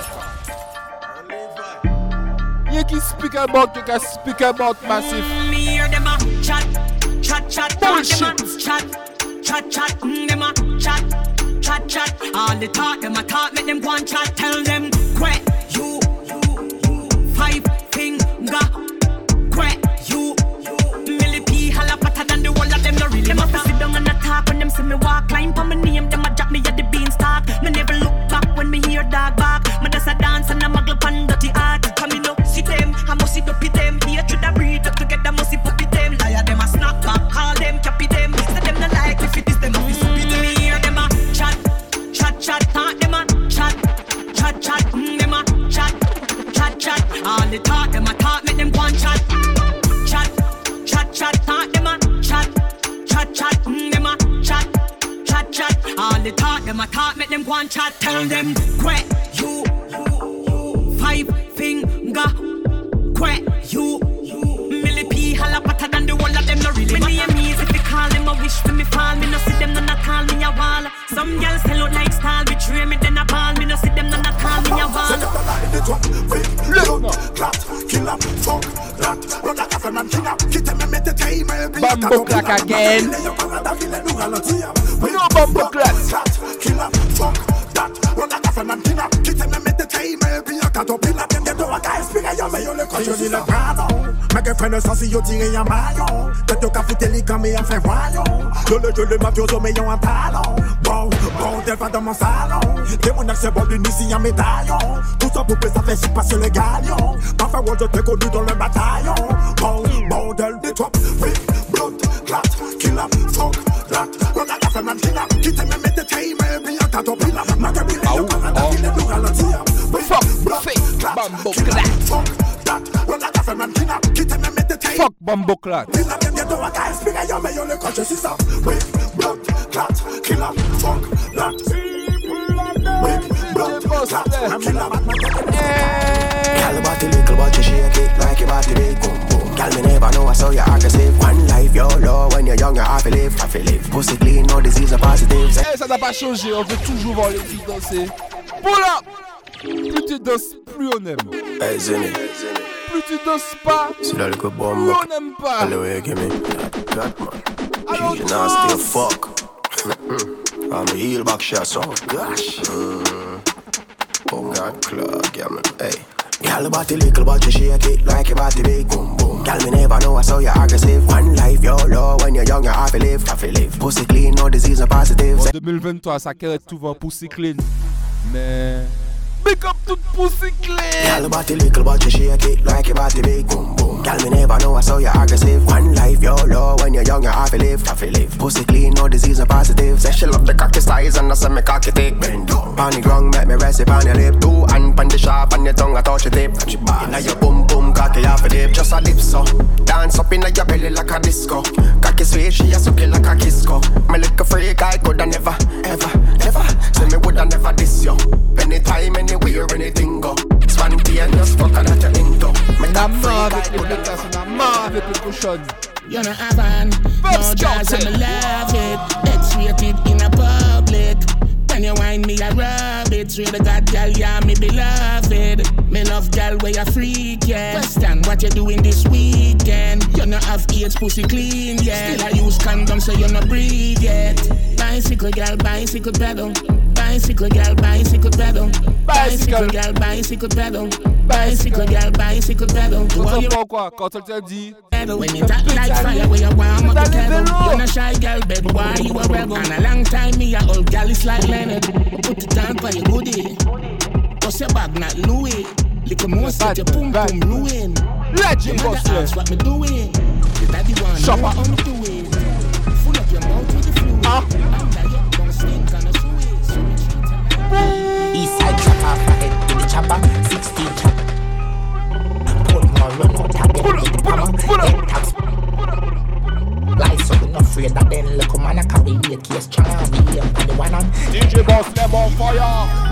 You can speak about, you can speak about massive chat, chat, chat, Bullshit. them a chat, chat, chat, mm, them a chat, chat, chat. All the talk, them a talk, make them go and chat. Tell them, quit, you, five finger, quit, you. Millie P holla fatter than the whole of them. No really them matter. Sit down and a talk when them see me walk. Climb on my name, them a drop me at the beanstalk. Me never look back when me hear dog bark. Me just a dance and a muggle pan dirty art. And chat. Tell them quit you, five finger, quit you. Millie P holla fatter than the whole of them. No really me and me is if they call them a wish for me fall. Me no see them none at all me a wall. Some girls sell out like style, betray me then a ball. Me no see them none at all me a wall. Bambo clack again si yo tire yon maillon Tête au café télécom et en fait voyons Je le je le mafioso mais yon un talon. Bon, bon, t'es pas dans mon salon. T'es mon accès bon d'une ici en médaillon. Tout ça pour que ça fait passer le galion. Parfois je t'ai connu dans le bataillon Girl, body little but you shake it like your body big boom boom. Girl, me never know I saw you aggressive. One life, you're low when you're young, you have to live, have to live. Pussy clean, no disease or positive. Eh, ça n'a pas changé, on veut toujours voir les filles danser. Pull up Plus tu danses, plus on aime. Hey. Pas, plus bomb? on n'aime pas. Hello, you give me. God, man. Alors, You nasty as fuck. I'm a heel back shot, gosh. Mm. Oh God, clog, yeah, man. Hey. Girl, body little, but you shake it like your body big. Boom, boom. Girl, me never know I saw you aggressive. One life, you're low when you're young, you have to live, have to live. Pussy clean, no disease or positive. En 2023, ça tout va pussy clean. Mais. Big up toute pussy clean! Girl, body little, but you shake it like your body big. Boom, boom. Girl, me never know I saw you aggressive. One life, you're when you're young, you have to live, have to live. Pussy clean, no disease or positive. Say she love the cocky size and I say me cocky thick. Bend down. Pon the ground, make me rest it on your lip. Two hand pon the sharp and your tongue, I touch your tip. Inna your boom boom, cocky half a dip. Just a dip so. Dance up inna your belly like a disco. Cocky sweet, she a suck it like a kisco. Me look a freak, I coulda never, ever, never. Say me woulda never diss you. Anytime, anywhere, anything go. Spontaneous, fuck that you into. Me On a top marre freak, avec I coulda pétasses, on a marre avec les cochonnes. You know, Avan, no Bob's jazz Johnson. and me love it. X-rated in a public. Can you wind me a rub it? Swear to God, girl, yeah, me beloved. Me love girl where you freak, yeah. Question what you doing this weekend? You not have AIDS pussy clean, yeah. Still I use condom so you not breathe yet. Bicycle girl, bicycle pedal. Bicycle girl, bicycle pedal. Bicycle girl, bicycle pedal. Bicycle girl, bicycle pedal. Quoi quand te dit When you talk like fire, when you warm up the kettle. You're not shy girl, baby, why you a rebel? And a long time me a old gal is like Leonard. Put it on for your goodie. Bust your bag, not Louis. Little more set your pum pum ruin. Legend boss, that's what me doing. The daddy one, Shopper. what I'm doing. Full up your mouth with the fluid. Ah. Under your tongue stink and a sweet, sweet. Eastside chopper, head in the chopper, 16 chopper. Put more run out target with the hammer. Head taps. Lies so we not afraid that then look man a carry a case strong. We am on the one on. DJ Boss them on fire.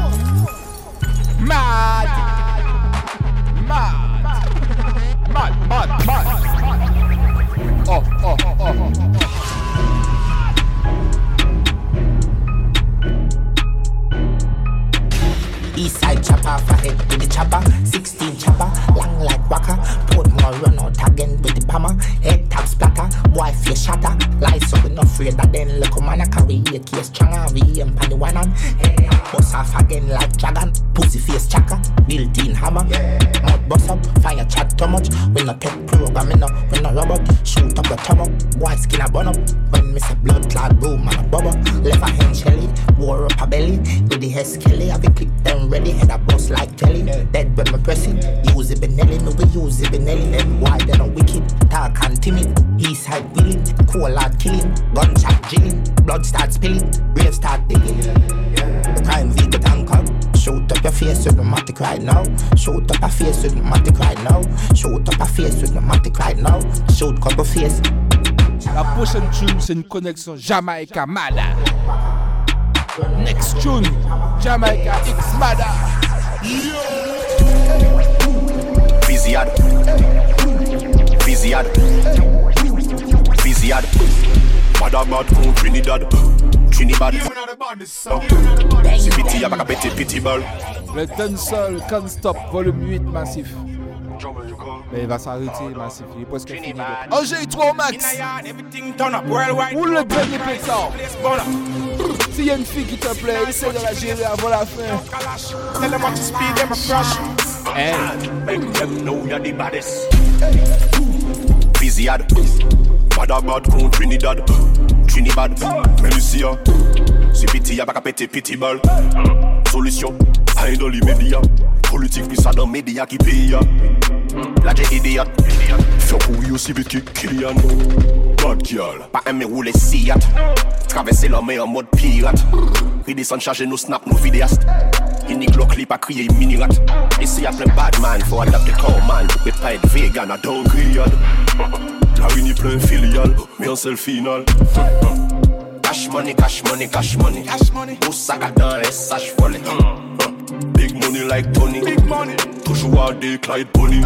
Case stronger. We am pan the one on. Hey, bust off again like connexion Jamaica Mada. Next tune, Jamaica X Mada. Viziad. Viziad. Viziad. Madamad con Trinidad. Trinidad. Zipiti avec un petit petit ball. Le Dancehall Can't Stop, volume 8 massif. Mais il va s'arrêter massif, il est presque fini. Oh, j'ai eu 3 au max. Ou le dernier pétard. S'il y a une fille qui te plaît, essaie de la gérer avant la fin. Tell them what to speed, them a crush. Hey. Make them know you're the baddest. Viziad. Madamad con Trinidad. Trinidad. Melicia. Zipiti avec un petit petit ball. Solution. Aïe dans les médias. Politique plus ça dans les médias qui payent. La j'ai idiot. Faut courir aussi vite que Kylian. Bad girl. Pas aimer rouler Seat. Traverser la mer en mode pirate. Redescendre charger nos snaps, nos vidéastes. Unique le clip à crier mini rat. Ici y'a plein bad man, faut adapter corps man. Tu peux pas être vegan à downgrade. La uni plein filial, mais en seul final. Cash money, cash money, cash money. Cash money. Moussaka dans les sages hmm. volés. Big money like Tony. Big money. Toujours à des Clyde Pony.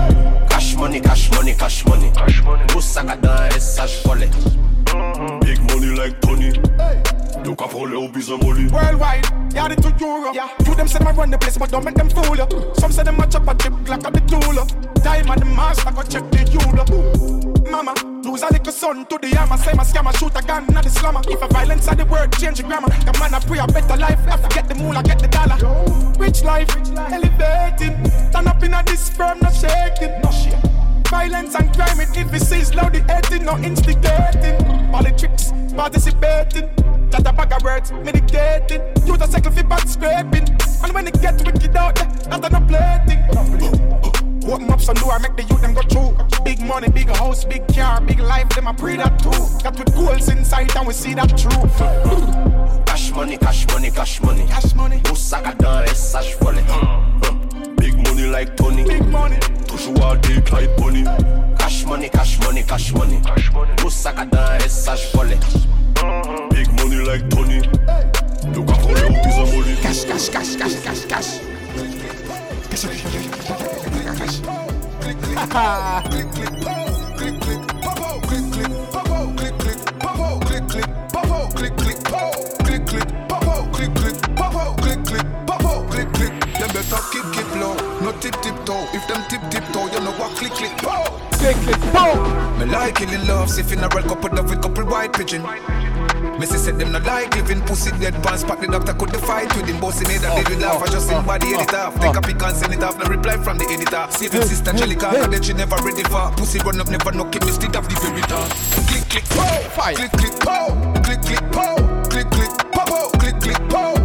Cash money, cash money, cash money. Cash money. Moussaka dans les sages volés. Big money like Tony. You can follow au besoin molly. Worldwide, yeah, they to Europe. Yeah. You them them a run the place, but don't make them fool you. Some say them a chop a chip like a the tool. Diamond the master, go check the euro. Mama, lose a little son to the hammer. Say my scammer, shoot a gun, not the slammer. If a violence are the word, change the grammar. The man a pray a better life, to get the moolah, get the dollar. Rich life, elevating. Turn up in a this firm, not shaking. No shit. Violence and crime, it emphasis, loud the hating, no instigating. Politics, participating. Chat a bag of words, medicating. You the cycle fi back scraping. And when it get wicked out there, that's no plating. Open up some door, make the youth them go through. Big money, big house, big car, big life, them I pray that too. Got with goals inside and we see that truth. Cash money, cash money, cash money. Cash money. Moussaka dans les sages volés. Big money like Tony. Big money. Toujours à des Clyde Pony. Cash money, cash money, cash money. Cash money. Moussaka dans les sages volés. Big money like Tony. You can follow au besoin molly. Cash, cash, cash, cash, cash, cash fish. Click, click, click, click, click, click, popo, click, click, popo, click, click, popo, click, click, click, click, popo, click, click, popo, click, click, click, click, popo, click, click. Them better keep keep low, no tip. If them tip you know what click click popo, click click popo. Me like killing love, see funeral couple love with couple white pigeon. White pigeon. Missy said them not like living pussy dead pants. Pack the doctor could the fight with him. Bossy made a did laugh. I just sing body uh, uh, edit off uh. Take a pic and send it off. No reply from the editor. Him sister Angelica hey. That she never ready for. Pussy run up never knock him Instead of the very top Click click pow. Fire. Click click pow. Click click pow. Click click pow. Click click pow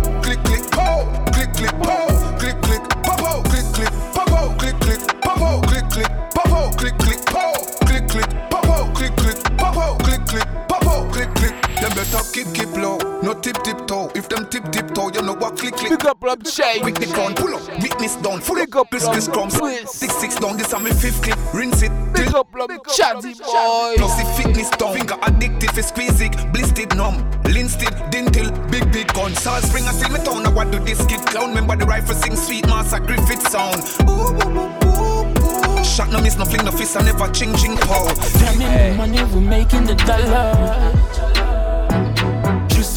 Them better keep keep low no tip tip toe. If them tip tip toe, you know what click click. Pick up Rob Chain. Quick the crown, pull up, witness down, full Pick up, piss piss crumbs. Six six down, this a me fifth clip. Rinse it. Pick up Rob Chatty boy. Plus the fitness down. Finger addictive, for squeezing, blistered numb, linsted, dental, big big gun. Salt spring, I still me town. Now what do this kid clown? Remember the rifle sing sweet master Griffith sound. Ooh, ooh, ooh, Shot no miss, no fling, no fist, I never ching ching pow. Damn it, money we making the dollar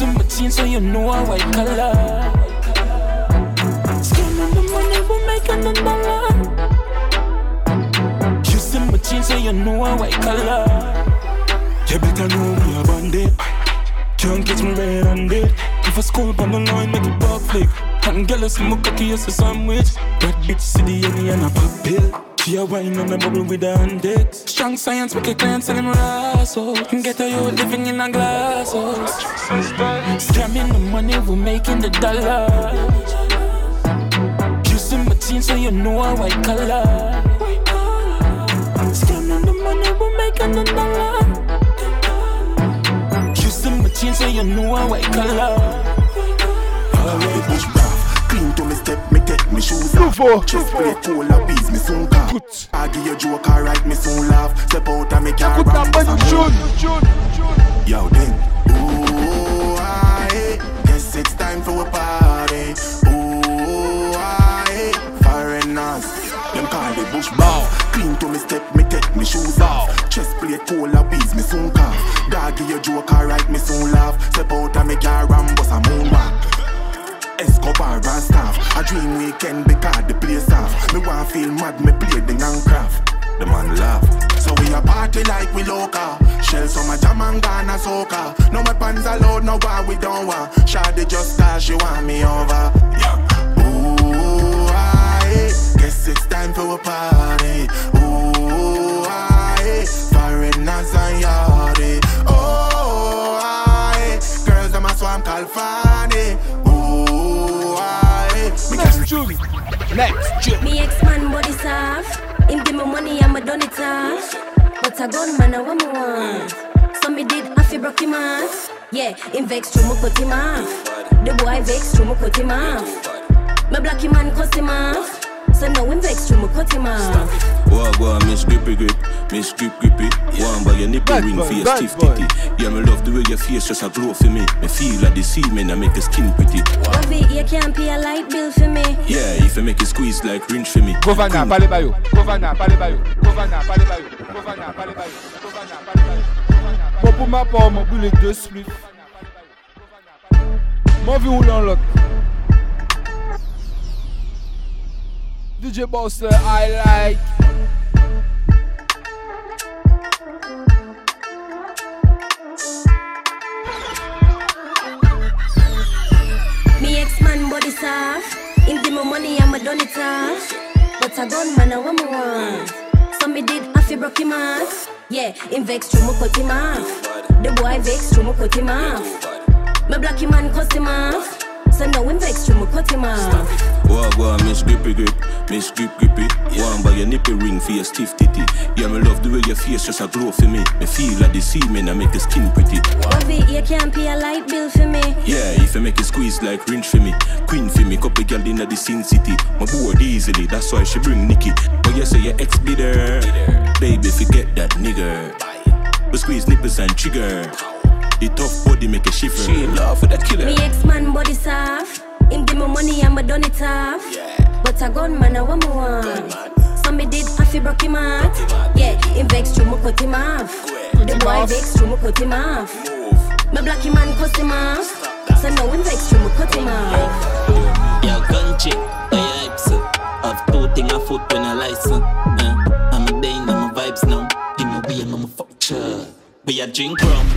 routine, so you know a white color. Spending the money, we're making the dollar. Using my jeans, so you know a white color. You better know me a bandit. Can't catch me red handed. If I score on the line, make it pop flick. And girl, I see my cocky as a sandwich. Red bitch, Henny and a pop pill. She a wine on a bubble with a index. Strong science, make a client sell him razzle. Get a you living in a glass house. Scamming the money, we're making the dollar. Using my team so you know a white color. Scamming the money, we're making the dollar. Using my team so you know a white color. Alright, Clean to me step, me shoes off. Chest plate full of bees, me soon car. I give you joke, alright, me soon laugh. Step out and ram bust a Yo, then. Ooh, I guess it's time for a party. Ooh, I foreigners. Them call the bush bow. Clean to me step, me take me shoes off. Chest plate full of bees, me soon car. Dog give you joke, alright, me soon laugh. Step out and me car, ram bust a moonwalk. Escobar and staff. A dream weekend because the place off. Me want feel mad, me play the young craft. The man laugh. So we a party like we loca. Shell some a jam and Ghana soca. No weapons allowed, no war we don't want. Shawty just start, she want me over. Yeah. Ooh, I guess it's time for a party. Ooh, I foreigners and yardy. Oh, I girls them a swam California. Next tune. Me ex man body soft. Him give me money, I'ma done it off. But a gun man, I want me want. So me did have to broke him off. Yeah, him vex through me cut him off. The boy vex through me cut him off. Me black him and cuss him off. So now him vex through me cut him off. Whoa, whoa, miss grippy grip, miss grip grippy. One by your nipple ring for your stiff titty. Yeah, me love the way your face just a glow for me. Me feel like the semen I make your skin pretty. Love it, you can't pay a light bill for me. Yeah, if you make it squeeze like rinse for me. Governor, pale bayo. Governor, pale bayo. Governor, pale bayo. Bon, pour ma part, mon boule deux spliffs. Mon vie ou l'autre. DJ Boss, I like. Me ex man body soft. Him give me money, I'ma done it off. But a gun man, I want me want. So me did have to broke him off. Yeah, him vex through me cut him off. The boy vex through me cut him off. Me black him and cuss him off. So now him vex through me cut him off. Whoa, whoa, miss grippy grip, miss grip grippy. One by your nipple ring for your stiff titty. Yeah, me love the way your face just a glow for me. Me feel like the semen I make your skin pretty. It, you can't pay a light bill for me. Yeah, if you make it squeeze like rinse for me. Queen for me, couple girl in the sin city. My bored easily, that's why she bring Nikki. But you say your ex bitter. Baby, forget that nigga. But squeeze nipples and trigger. The tough body make a shift. She in love with a killer. Me ex man body soft. Him give me money and me done it tough. Yeah. But a gun man I want me one. So me did half he broke him out. Yeah, him vex through me cut him off. The boy vex through me cut him off. Me blacky man cut him off. So now him vex through me cut him off. Your gun chick, I hype so. Two thing I foot when I license. Uh, I'm a day, I'm a vibes now. Give me way, I'm a fuck child drink rum,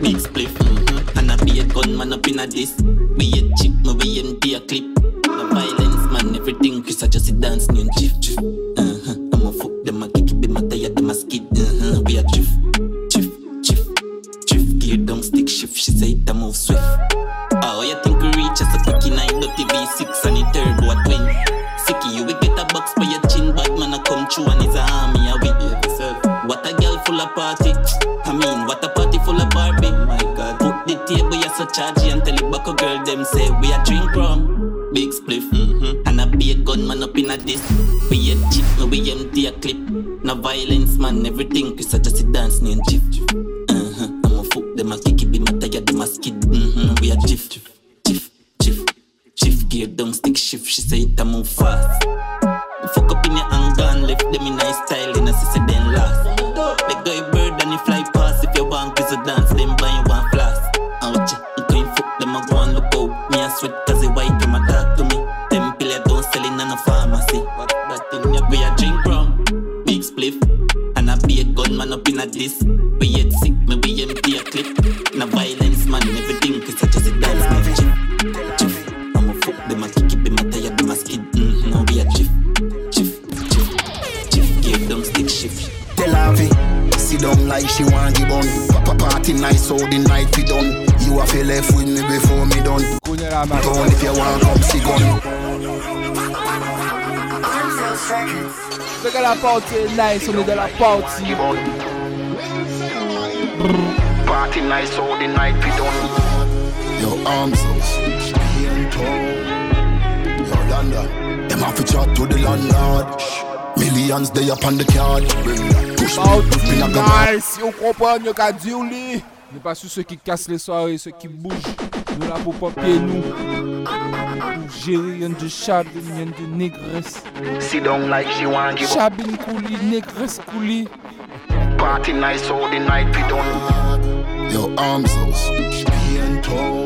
big spliff, mm-hmm. and I be a gunman up in a this. We a chip, me we empty a clip. No violence, man, everything. Chris I just sit dance, new chief, chief. Uh-huh. I'm a fuck them, a kick it, be my tire, them a skid. Uh-huh. We a chief, chief, chief, chief. Gear down, stick shift. She say it a move swift. Oh, you think we reach as a quick in dirty V6 and the so and tell back a girl, them say we a drink rum. Big spliff, mm-hmm. and I be a gunman up in a this. We a chip, no we empty a clip. No violence, man, everything. Chris I just sit dance, and chip. Uh-huh. I'm a fuck them, a kick it, be my tire, them a skid. Mm-hmm. We a jiff, jiff, jiff, jiff. Gear down, stick shift. She say it a move fast. Fuck up in your anger and left them in nice style in a sister then last. A cause he white, them a talk to me. Them pill I don't sell in a pharmacy. What you we a drink rum, big spliff. And I be a gunman up in a this. We yet sick, me we empty a clip. No violence, man, everything, cause I just a dance, me chief. Chief, I'm a fuck them, I kick it, be my tire, them a skid. Mm-hmm, now we a chief. Tell her sit down like she want give on. Papa party nice, so the night fi done. You have to left with me before me done. Go if you want come see gun. C'est que la party nice, on est dans la party. Party nice, so the night fi done. Your arms Yo, Landa. Them have to chat to the landlord. Millions they up on the card. Push me, in a Nice, yo comprends, yo ka di ou N'est pas sur ceux qui cassent les soirées, ceux qui bougent. Nous là pour papier, nous. Gérer, de chabine, y'en de négresse. Sit down like she want give up. Chabine kouli, négresse kouli. Party nice, so the night fi done. Yo, arms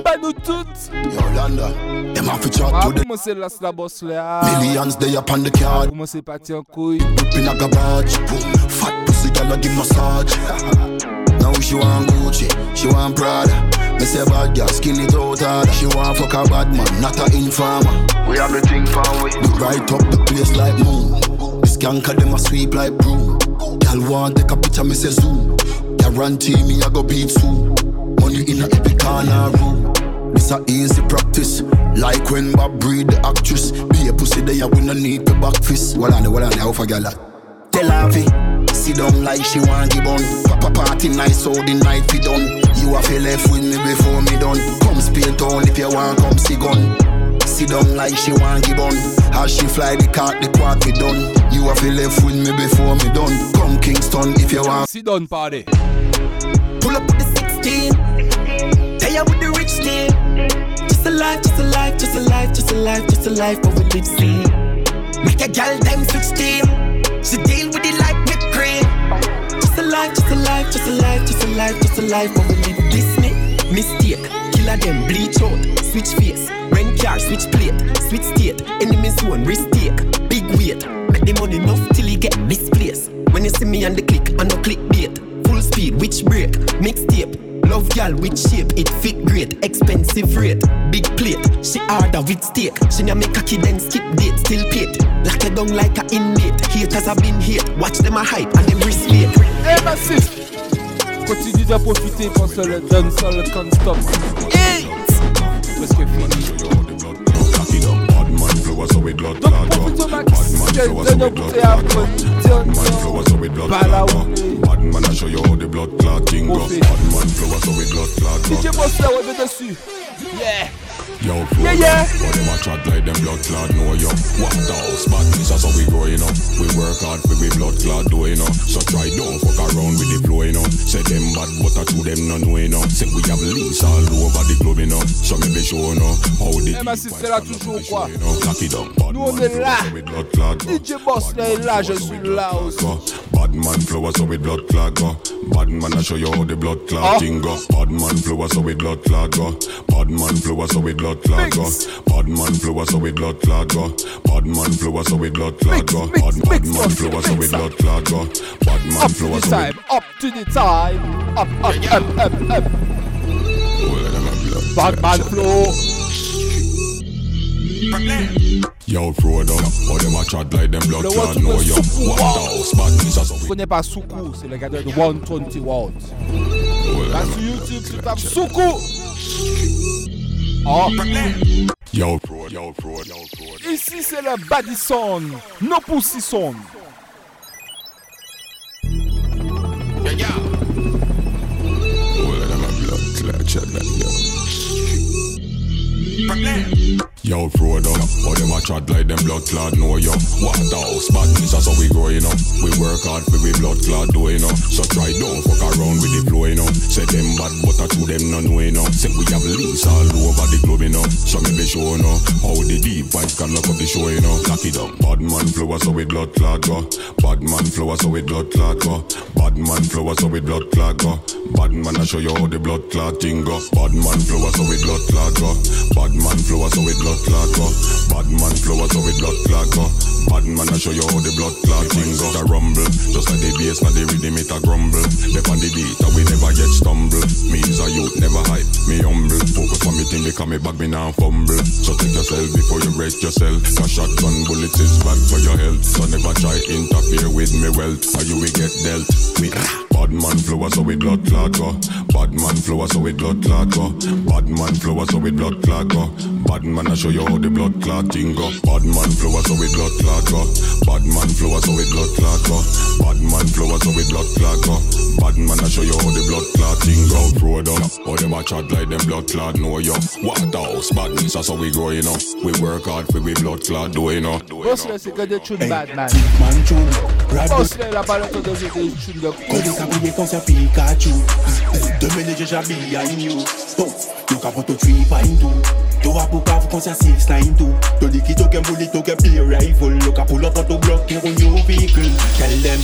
Pas nous toutes. Yo, Landa. Them have to chat Ah, to the comment c'est là, la bosse là? millions they up on the card. Comment c'est parti en couille? In a garage, boom. Fat pussy girl a give massage. Now she want Gucci, she want Prada. Me say bad girl, skin it out hard. She want fuck a bad man, not a informer. We have the thing for we. We right up the place like moon. The skanker them a sweep like broom. Girl want take a picture, me say zoom. Guarantee me I go beat soon. Money in a every corner room. This a easy practice. Like when Bob breed the actress. Be a pussy there, we no need to back fist. Well on the well the how for Tell her fi sit down like she want give on. Papa party nice, so the night fi done. You have to left with me before me done. Come spill town if you want, come see gun. Sit down like she want give on. As she fly the cart, the quad fi done. You have to left with me before me done. Come Kingston if you want. Sit down party. Pull up with the 16. Tell with the rich team. Just a life, just a life, just a life, just a life, just a life, but we live see. Make a gal them switch team. She deal life, just a life, just a life, just a life, just a life, but we live this me. Mistake, killer them bleach out, switch face, rent car, switch plate, switch state, enemy zone, risk take, big weight. Make the money enough till you get misplaced. When you see me on the click, I no click bait. Full speed, which break, mixtape. Love gal with shape, it fit great. Expensive rate, big plate. She order with steak. She na make a kid then skip date, still paid. Lock it down like a inmate. Haters have been hate. Watch them a hype and them wrist late. Eh massif Continue d'en profiter ce le dancehall can't stop. Hey Presque fini. Balaoulé. Man, I show you how the blood clot. Bad man flow, so we blood clot. DJ Boss là, ouais, dessus. Yeah Yo, flow, Yeah, yeah. But them a chat like them blood clot know yo. What the house, bad things, that's how we grow, you know. We work hard for we blood clot do, you know. So try don't fuck around with the flow, you know. Say them bad, but I to them no know, you know. Say we have links all over the globe, you know. So me be sure, you know. How the Eh, Massif, c'est là toujours quoi Nous on est là DJ Boss là est là, je suis là aussi Bad man flow so with blood clot go. Bad man I show you how the blood clot thing go. Bad man flow so with blood clot go. Bad man flow so with blood clot go. Uh. Bad man flow so with blood clot. Uh. Bad man flow so with blood clot go. Bad uh. bad man flow so with blood clot. Bad man Up to flow the so with time, up to the time Up, up, up, up, up Bad man flow Yo, Frodo, how them a chat like them blood Le clot know to you. Soukou What Wow. house, badness as Tu connais pas Soukou, c'est le gars de 120 watts Là sur YouTube, tu tapes Soukou Oh Yo, Frodo, yo, Frodo, yo, Frodo. Ici c'est le Badison, no Pussy Son Well, them a blood clot chat like yo. Yo, Frodo, how them a chat like them blood clot know you. What house, badness that's how we grow, you know. We work hard for we blood clot do, you know. So try don't fuck around with the flow, you know. Say them bad, but I to them no know, you know. Say we have links all over the globe, you know. So me be sure, you know. How the deep vibes can look up the show, you know. Lock it up. Bad man flow so with blood clot go. Bad man flow so with blood clot go. Bad man flow so with blood clot go. Bad man I show you how the blood clot thing go. Bad man flow so with blood clot go. Bad man flow so with blood clot go. Bad man flow so with blood clot go. Bad man I show you how the blood clot thing go. The rumble, just like the bass, now the rhythm it a grumble. Left on the beat, we never get stumble. Me is a youth, never hype, me humble. Focus on me thing, because me back me now fumble. So take yourself before you rest yourself. Cause shotgun bullets is bad for your health. So never try interfere with me wealth, or you will get dealt with. Bad man flow so with blood clot go. Bad man flow so with blood clot go. Bad man flow so with blood clot go. Bad man I show you how the blood clot thing go. Bad man flow so with blood clot go. Bad man flow so with blood clot go. Bad man flow so with blood clot go. Bad man I show you how the blood clot thing go. Road up, how them a chat like them blood clot know you. What house, badness that's how we grow, you know. We work hard for we blood clot do, you know. Boss là c'est que des tunes bad man Man tune, rap Boss là il a pas le temps de jouer des tunes de Quand les cabouillés concert Pikachu Demain déjà behind you Bon, yo ka proto tree pine too To a book of concert six nine two To the kid to get bullet to get play rifle Yo ka pull up auto block here on your vehicle Tell them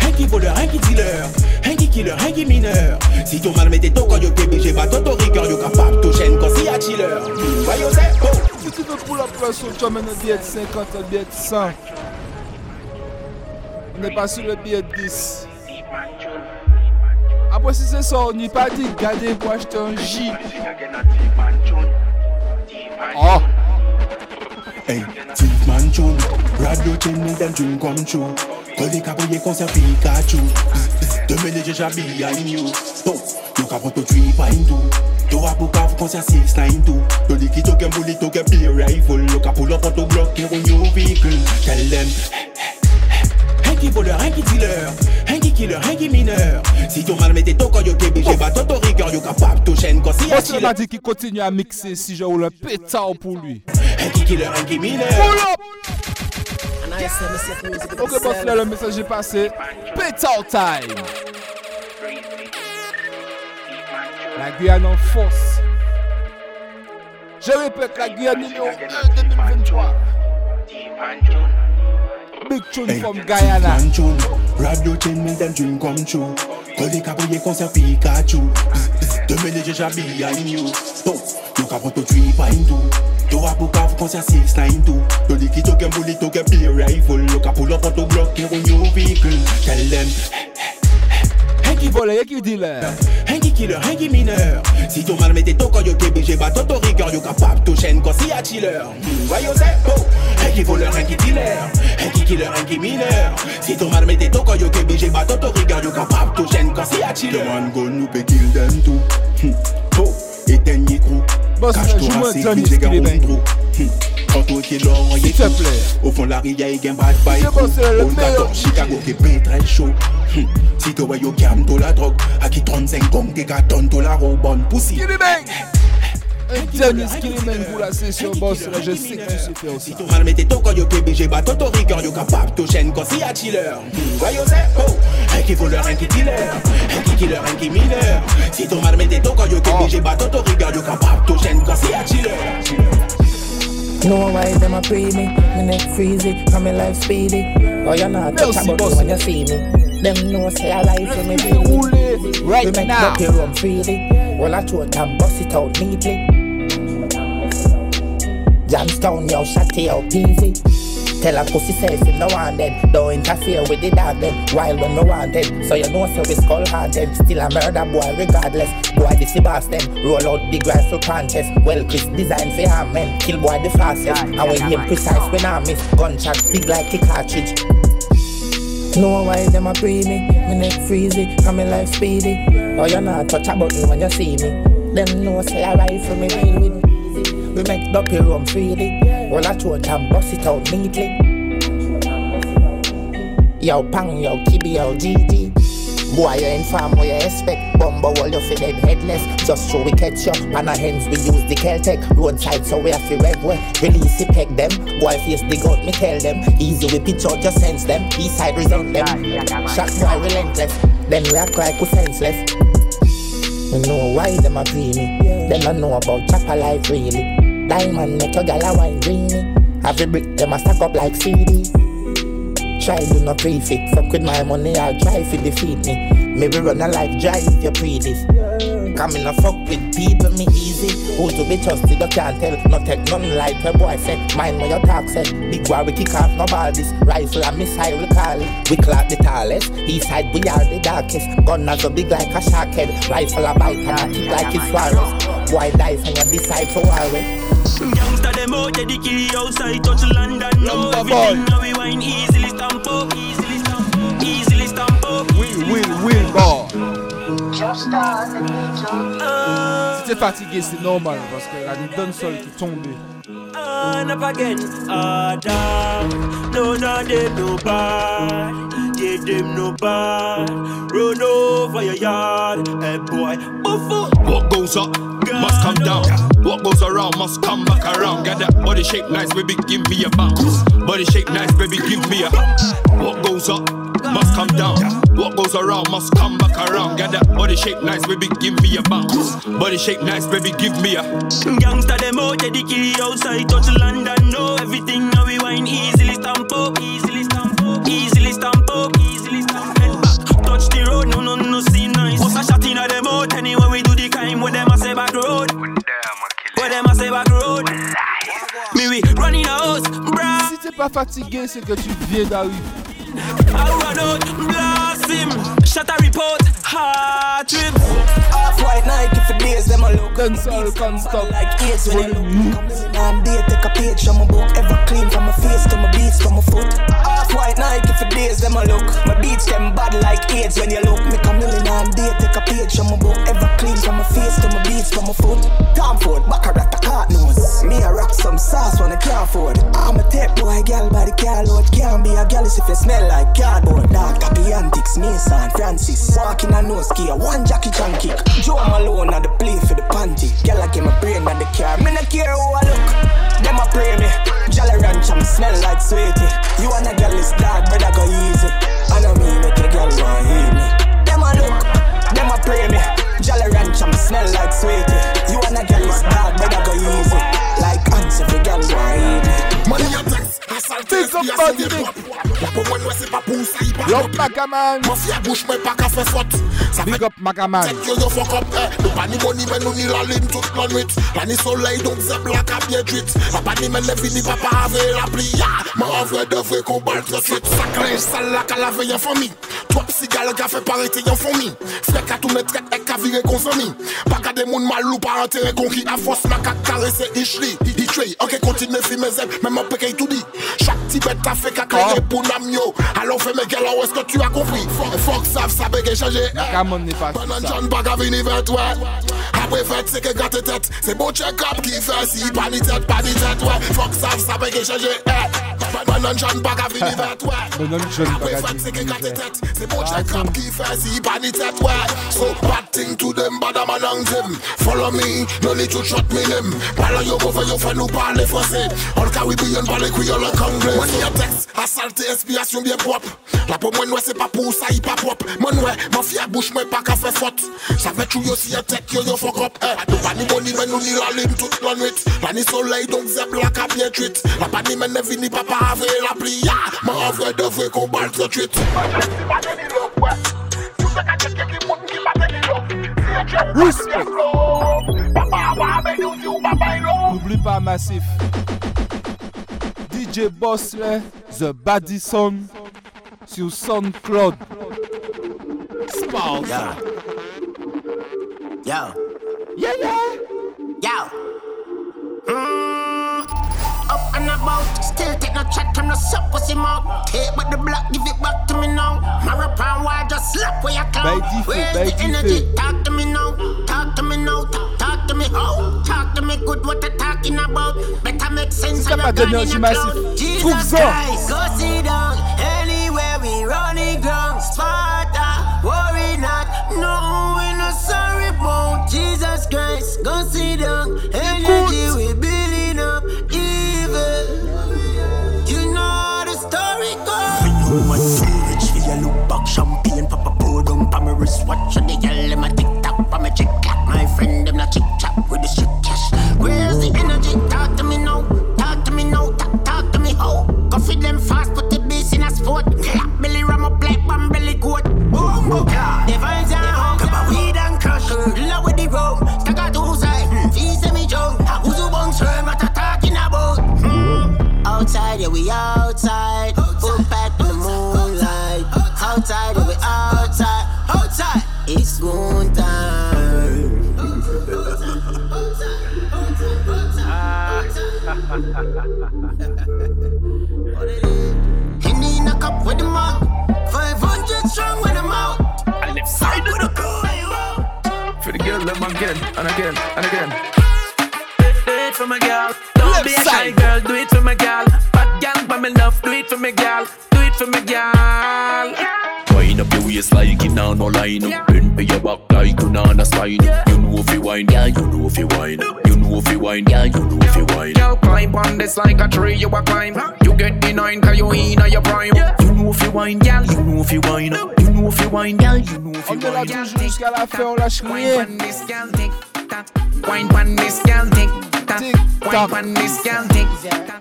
Hanky voleur, hanky dealer. Hanky killer, hanky mineur. Si ton mal mette ton quand yo TBG Bat ton rigueur yo ka pap to chaîne quand si a chiller Voyons c'est bon Si tu veux pull up le son, tu amènes un billet de 50, un billet de 100 On n'est pas sur le billet de 10 Après si c'est ça, on pas dit Gardez pour acheter un J. Oh Hey, Thief Man tune Radio make them dream come true les cabouillés concert Pikachu. Demain les déjà behind you Bon, yo ka proto tree pine too To a book of concert six nine two To the kid to get bullet to get play rifle Yo up auto block here on your vehicle Tell them Hanky voleur, hanky dealer Hanky killer, hanky mineur. Si ton mal mette ton yo Bat ton rigueur. Yo pap to chaîne quand si a Boss là m'a dit qu'il continue à mixer si je roule un pétard pour lui. Hanky killer, hanky mineur. Pull up Ok boss là le message est passé. Pétard time. La Guyane en force. Je répète la Guyane numéro 1 2023 Big tune from Guyana tune, radio chain make them dream come true. Les cabouillés concert Pikachu. Demain les déjà behind you. Bon, yo ka proto tree pine too. To a book of concert six nine two. To the kid to get bullet to get play rifle. Yo up auto block your vehicle. Tell them. Hanky voleur, Hanky dealer Hanky killer, hanky mineur. Si ton mal mette ton quand yo TBG Bat ton rigueur. Yo ka pap to chaîne quand si a chiller. Voyons c'est bon Hanky voleur, hanky dealer. Hanky killer, hanky mineur. Si ton mal mette ton quand yo TBG Bat ton rigueur. Yo ka pap to chaîne quand si a chiller. The man gun nous peut kill them too. Hmm. Oh, éteigne trou Boss, Cache-toi joue-moi assez, Johnny vite, j'ai Skilly gardé Bang. trop Hmm. Quand toi qui l'or, S'il te plaît. Au fond la rivière, il y a un bad bike C'est bon, c'est le On meilleur t'attend, Chicago qui est très chaud. Hmm. Si toi yo calme toi la drogue À qui 35 comme t'es qu'à tonne toi la robonne Pussy Un dernier skillman pour la session boss, là je sais que tu sais faire aussi. Si ton mal mette ton quand yo PBG bat ton rigueur yo capable to chaîne quand si a chiller. Voyons ça, oh, un qui voleur, un qui dealer, un qui killer, un qui mineur. Si ton mal mette ton quand yo PBG bat ton rigueur yo capable to chaîne quand si a chiller. No why them a pray me, me neck freezy, and me life speedy. Oh you not touch about me when you see me. Them know say I lie for me baby. Right we make now. dirty rum freely. Well I throw it and bust it out neatly. Jamstown yo out peasy. Tell a pussy say if no want them. Don't interfere with the dog them While when no want them. So you know so we skull haunted Still a murder boy regardless. Boy this the boss them Roll out big rifle contest. Well Chris design for harm men. Kill boy the fastest. And when aim precise when I miss. Gunshot big like a cartridge. No why them a pre me, me neck freezy, and me life speedy. Oh you not touch a button when you see me. Them know say I ride for me with. We make the pill rum freely. Well I throw it and bust it out neatly. Yo pang, yo kibi, yo GT. Boy, you inform what you expect. Bumbo wall you fi dead headless. Just so we catch you. And our hands we use the Celtic. Roadside so we have to rev way. Release it, peg them. Boy face the out, me tell them. Easy we pitch out, just sense them. East side resent them. Shot boy relentless. Then we act like we senseless. You know why them a pre me. Them a know about chopper life really. Diamond make your gal a wine dreamy. Every brick them a stack up like CD. Try do not prefix. Fuck with my money, I'll try to defeat me. Maybe run a life drive if you pre this. Coming a fuck with people, me easy. Who to be trusted, you can't tell. No take none like where boy said. Mind what your talk said. Big war we kick off no ball this. Rifle and missile we call it. We clap the tallest. East side we are the darkest. Gun as so big like a shark head. Rifle a bite and a kick like it's forest. Why die and you decide for war Gangsta them out, yeah, they kill you outside, touch London. No, everything now we wine easily stamp up, easily stamp up, easily stamp up. Will, will, will, bar. Si t'es fatigué, c'est normal parce qu'il y a des dancehall qui tombent. And up again, Adam. No, no, them no bad. Yeah, them no bad. Run over your yard, hey boy. Buffo. What goes up must come down. What goes around must come back around. Get that body shape nice, baby, give me a bounce. Body shape nice, baby, give me a. What goes up must come down. What goes around must come back around. Get that body shape nice, baby, give me a bounce. Body shape nice, baby, give me a. Gangsta them out, yeah, they kill outside, touch London. No, everything now we wine easily stamp up, easily stamp up, easily stamp up, easily stamp Head back, touch the road, no, no, no, see nice. What's a shot in them out, anyway we do the crime, what them a say back road. What them a say back road. Me we running a house, bruh. Si t'es pas fatigué, c'est que tu viens d'arriver. I run out, blast him, shut a report, hard trips. Off white Nike for days, them a look Dancehall can't stop. like AIDS when they look. Come listen and day, take a page from my book. Ever clean from my face to my beats to my foot. Off white Nike for days, them a look. My beats them bad like AIDS when you look. Make a million and day, take a page from my book. Ever clean from my face to my beats to my foot. Tom Ford, Baccarat, a cart nose. Me a rock some sauce when I can't afford. I'm a tech boy, gal by the car load. Can't be a gal if you smell like cardboard. Dark tappy antics, Mason, Francis. Walking a nose gear, one Jackie Chan kick. Joe Malone at the play for the panty. Gal I get my brain at the car. Me no care who I look. Them a pray me. Jolly Ranch, I'm smell like sweetie. You want a gal is dark, brother go easy. I know me make a gal wanna hear me. Them a look, them a pray me. Jolly Ranch, I'm smell like sweetie. You want a gal is dark, brother go easy. Like ants if a gal want hear me. Money a text, assalte, Big up body, big. Pour moi, moi, c'est pas pour ça, il Yo, Macaman. Mafia bouche, mais pas qu'à faire faute. Ça Big up Macaman. Apani money men nou ni lalim tout nan wit Lani soley donk zeb lak ap ye drit Apani men ne vini pa pa ave la pli ya Man an vre devre kon bal tre suite Sakrej sal lak al ave yon fomi Twap sigal ka fe parete yon fomi Frek a tou ne tret ek a vire kon zomi Paga de moun malou pa antere kon ki A fos makak karese ish li Di trey anke kontine fi me zeb Men man pekey tout di Chak ti bet ta fe kakare pou nam yo Alo fe me gela ou eske tu a kompri Fok sav sa bege chaje Banan jan baga vini vet wet John Bag a vini vers toi Après fête c'est que gratte tête C'est beau check-up qui fait si Pas ni tête, pas ni tête ouais Fuck ça, ça peut que changer eh. Manon John bag of l'hiver, ouais. Manon John bag of l'hiver. C'est bon, check crap qui fait si panitet, ouais. So bad thing to them, bad man and them. Follow me, no need to shut me them. Parle yo over yo fait nous parler français. All Caribbean parler créole en anglais. When you text, assalte, inspiration bien propre. La pour moi, c'est pas pour ça, il pas propre. Mon ouais, ma fille bouche, moi pas qu'à faire faute. Ça fait tout yo si un tech yo yo fuck up. Eh, nous pas ni money, mais nous ni la lune toute la nuit. La ni soleil, donc zeb la cap bien tweet. La pas ni men ne vini papa avec la pli. Ma en vrai de vrai qu'on balle trop tweet. Respect. N'oublie pas Massif. DJ Bossler, The Badison sur SoundCloud. Spouse. Yo. Yo. Yeah, yeah. Yo. Mm, up and about, still take no chat from the sup pussy mouth. Take but the block, give it back to me now. Marathon why just slap where you clown. Where's the energy? Talk to me now, talk to me now, talk, talk to me how, talk to me good what you talking about. Better make sense of your gun in your cloud. Jesus Christ, go sit down. Anywhere we running Go sit down. Energy we building up evil. You know the story goes. Me know too rich for you look back champagne pop a pour down pa me wrist watch on the girl in my TikTok pa me chick clap my friend them not chick chop with the shit cash. Where's the energy? Talk to me now. Talk to me now. Talk, talk to me how. Go feed them fast, put the beast in a sport. Clap belly ram up like one belly goat. Boom boom. The vibes Outside, yeah we outside. Boom back in the moonlight. Outside, yeah we outside. Outside. It's good time. Henny in a cup with the mug. 500 strong when I'm out. I left side with a For the girl, them again and again and again. Do it for my girl. Don't be a shy girl. Do it for my girl. Bad gang, but me love. Do it for my girl. Do it for my girl. Wind up your waist like it now no line up. Bend for your back like you on a spine. You know if you wine, yeah, you know if you wine. You know if you wine, yeah, you know if you wine. Girl, climb on this like a tree, you a climb. You get the nine, cause you in your prime. You know if you wine, girl, you know if you wine. You know if you wine, girl, you know if you On est là wine. toujours jusqu'à la fin, on lâche rien. Wine pan this girl, tick tack. Wine pan this girl, tick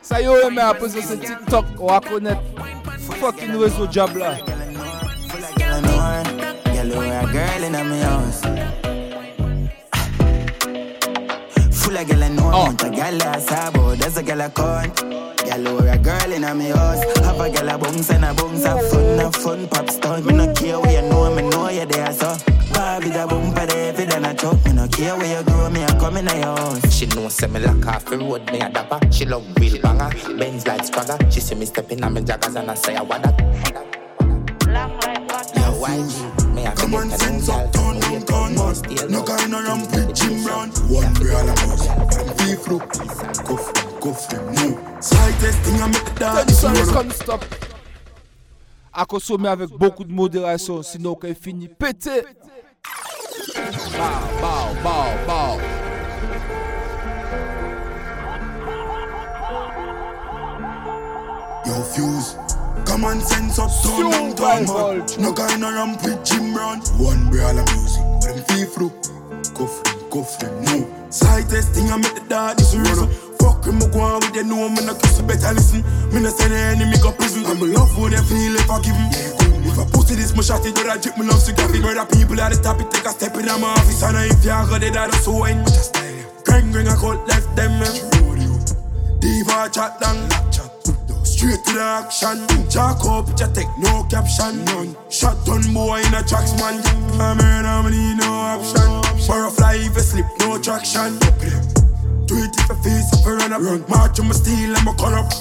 Ça y est, mais après ça, c'est TikTok. On va connaître fucking réseau job là. Girl, know a girl in my house. Full of girl I know want a girl a sabo. Ah, there's a girl I can't. Girl, know a girl in my house. Have a girl a bounce and a bounce. Have fun, have fun, pop stunt. Me no care where you know, me know you there so. Barbie the bumper there, if it done a truck. Me no care where you grow, me a come in your house. She know say me lock off the road, me a dapper. She love real banger, Benz like Spragger. She see me stepping on me joggers and I say I want that. Yo, YG, me a Come on, sense up, turn down, turn man. No guy no ramp with Jim Brown. One real amount. From beef look, go for, go for no. Slightest thing I make the dog. Tony Sonic come stop. À consommer avec beaucoup de modération, sinon quand il finit pété. Bow, bow, bow, bow. Yo, fuse. Come on, sense up, down, turn man. No guy no ramp with Jim Brown. One real music. But them feel through. Go for them, go for them, no. Slightest thing I make the dog this reason. Fuck him, go on with the no, me no kiss, better listen. Me no send the enemy go prison. I'm love when they feel if I give him. Yeah, good. If I pussy this, me shot it, that drip, me love to grab. Murder people at the top, it take a step in my office. And if you got it, that's so style. Gang, gang, I call left them. Eh. Diva chat down. Straight to the action. Jack up, just take no caption. None. Shot on boy in a tracks, man. I'm in, I'm need no option. For a fly, if you slip, no traction. Do it if I face up, run up. Run. March on my steel, I'm a cut up.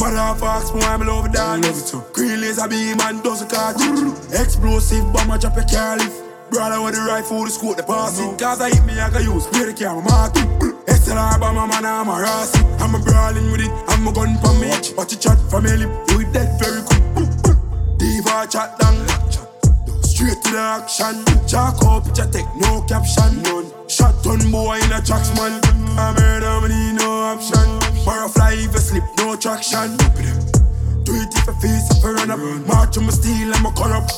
Motherfucks, boy, I'm love that. Love it too. Green laser beam and dozen catch. Explosive bomb, I drop a car lift. Brother with the rifle, the scope, the pass it. Cause I hit me, I can use. Spray the camera, mark it. Her about my man, I'm a Rossi. I'm a brawling with it, I'm a gun for me. Watch it chat from your lip, do it dead very quick. Diva chat down. Straight to the action. Jack up, picture take no caption. None. Shot on boy in a tracks man. I'm here, I'm need no option. Butterfly if you slip, no traction. Do it if I face if I run up. March on my steel, I'm a call up.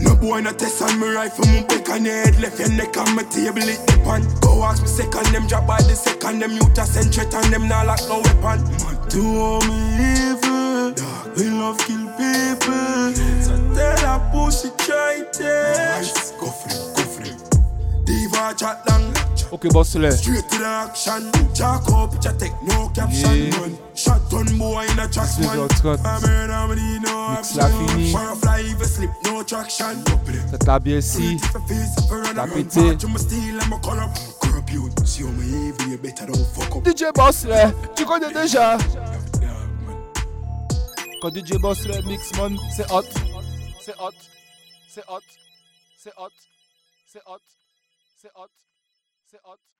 No boy not test on me rifle, my back on head Left your neck on my table, it dip on Go ask me second, them drop by the second Them youth a send threat and them not like no weapon Man, to me evil Dog, we love kill people So tell pussy test Go it, go it Diva chat long Ok, boss là. Straight to the action. Jack up, picture take no caption. Yeah. Shot on boy in a tracks C'est man. I'm here, I'm need no Mix la fini. Butterfly if you slip, no traction. Cette la. La pété. DJ Boss là, tu connais déjà. Quand DJ Boss le man, c'est hot. C'est hot. C'est hot. C'est hot. C'est hot. C'est hot. C'est hot.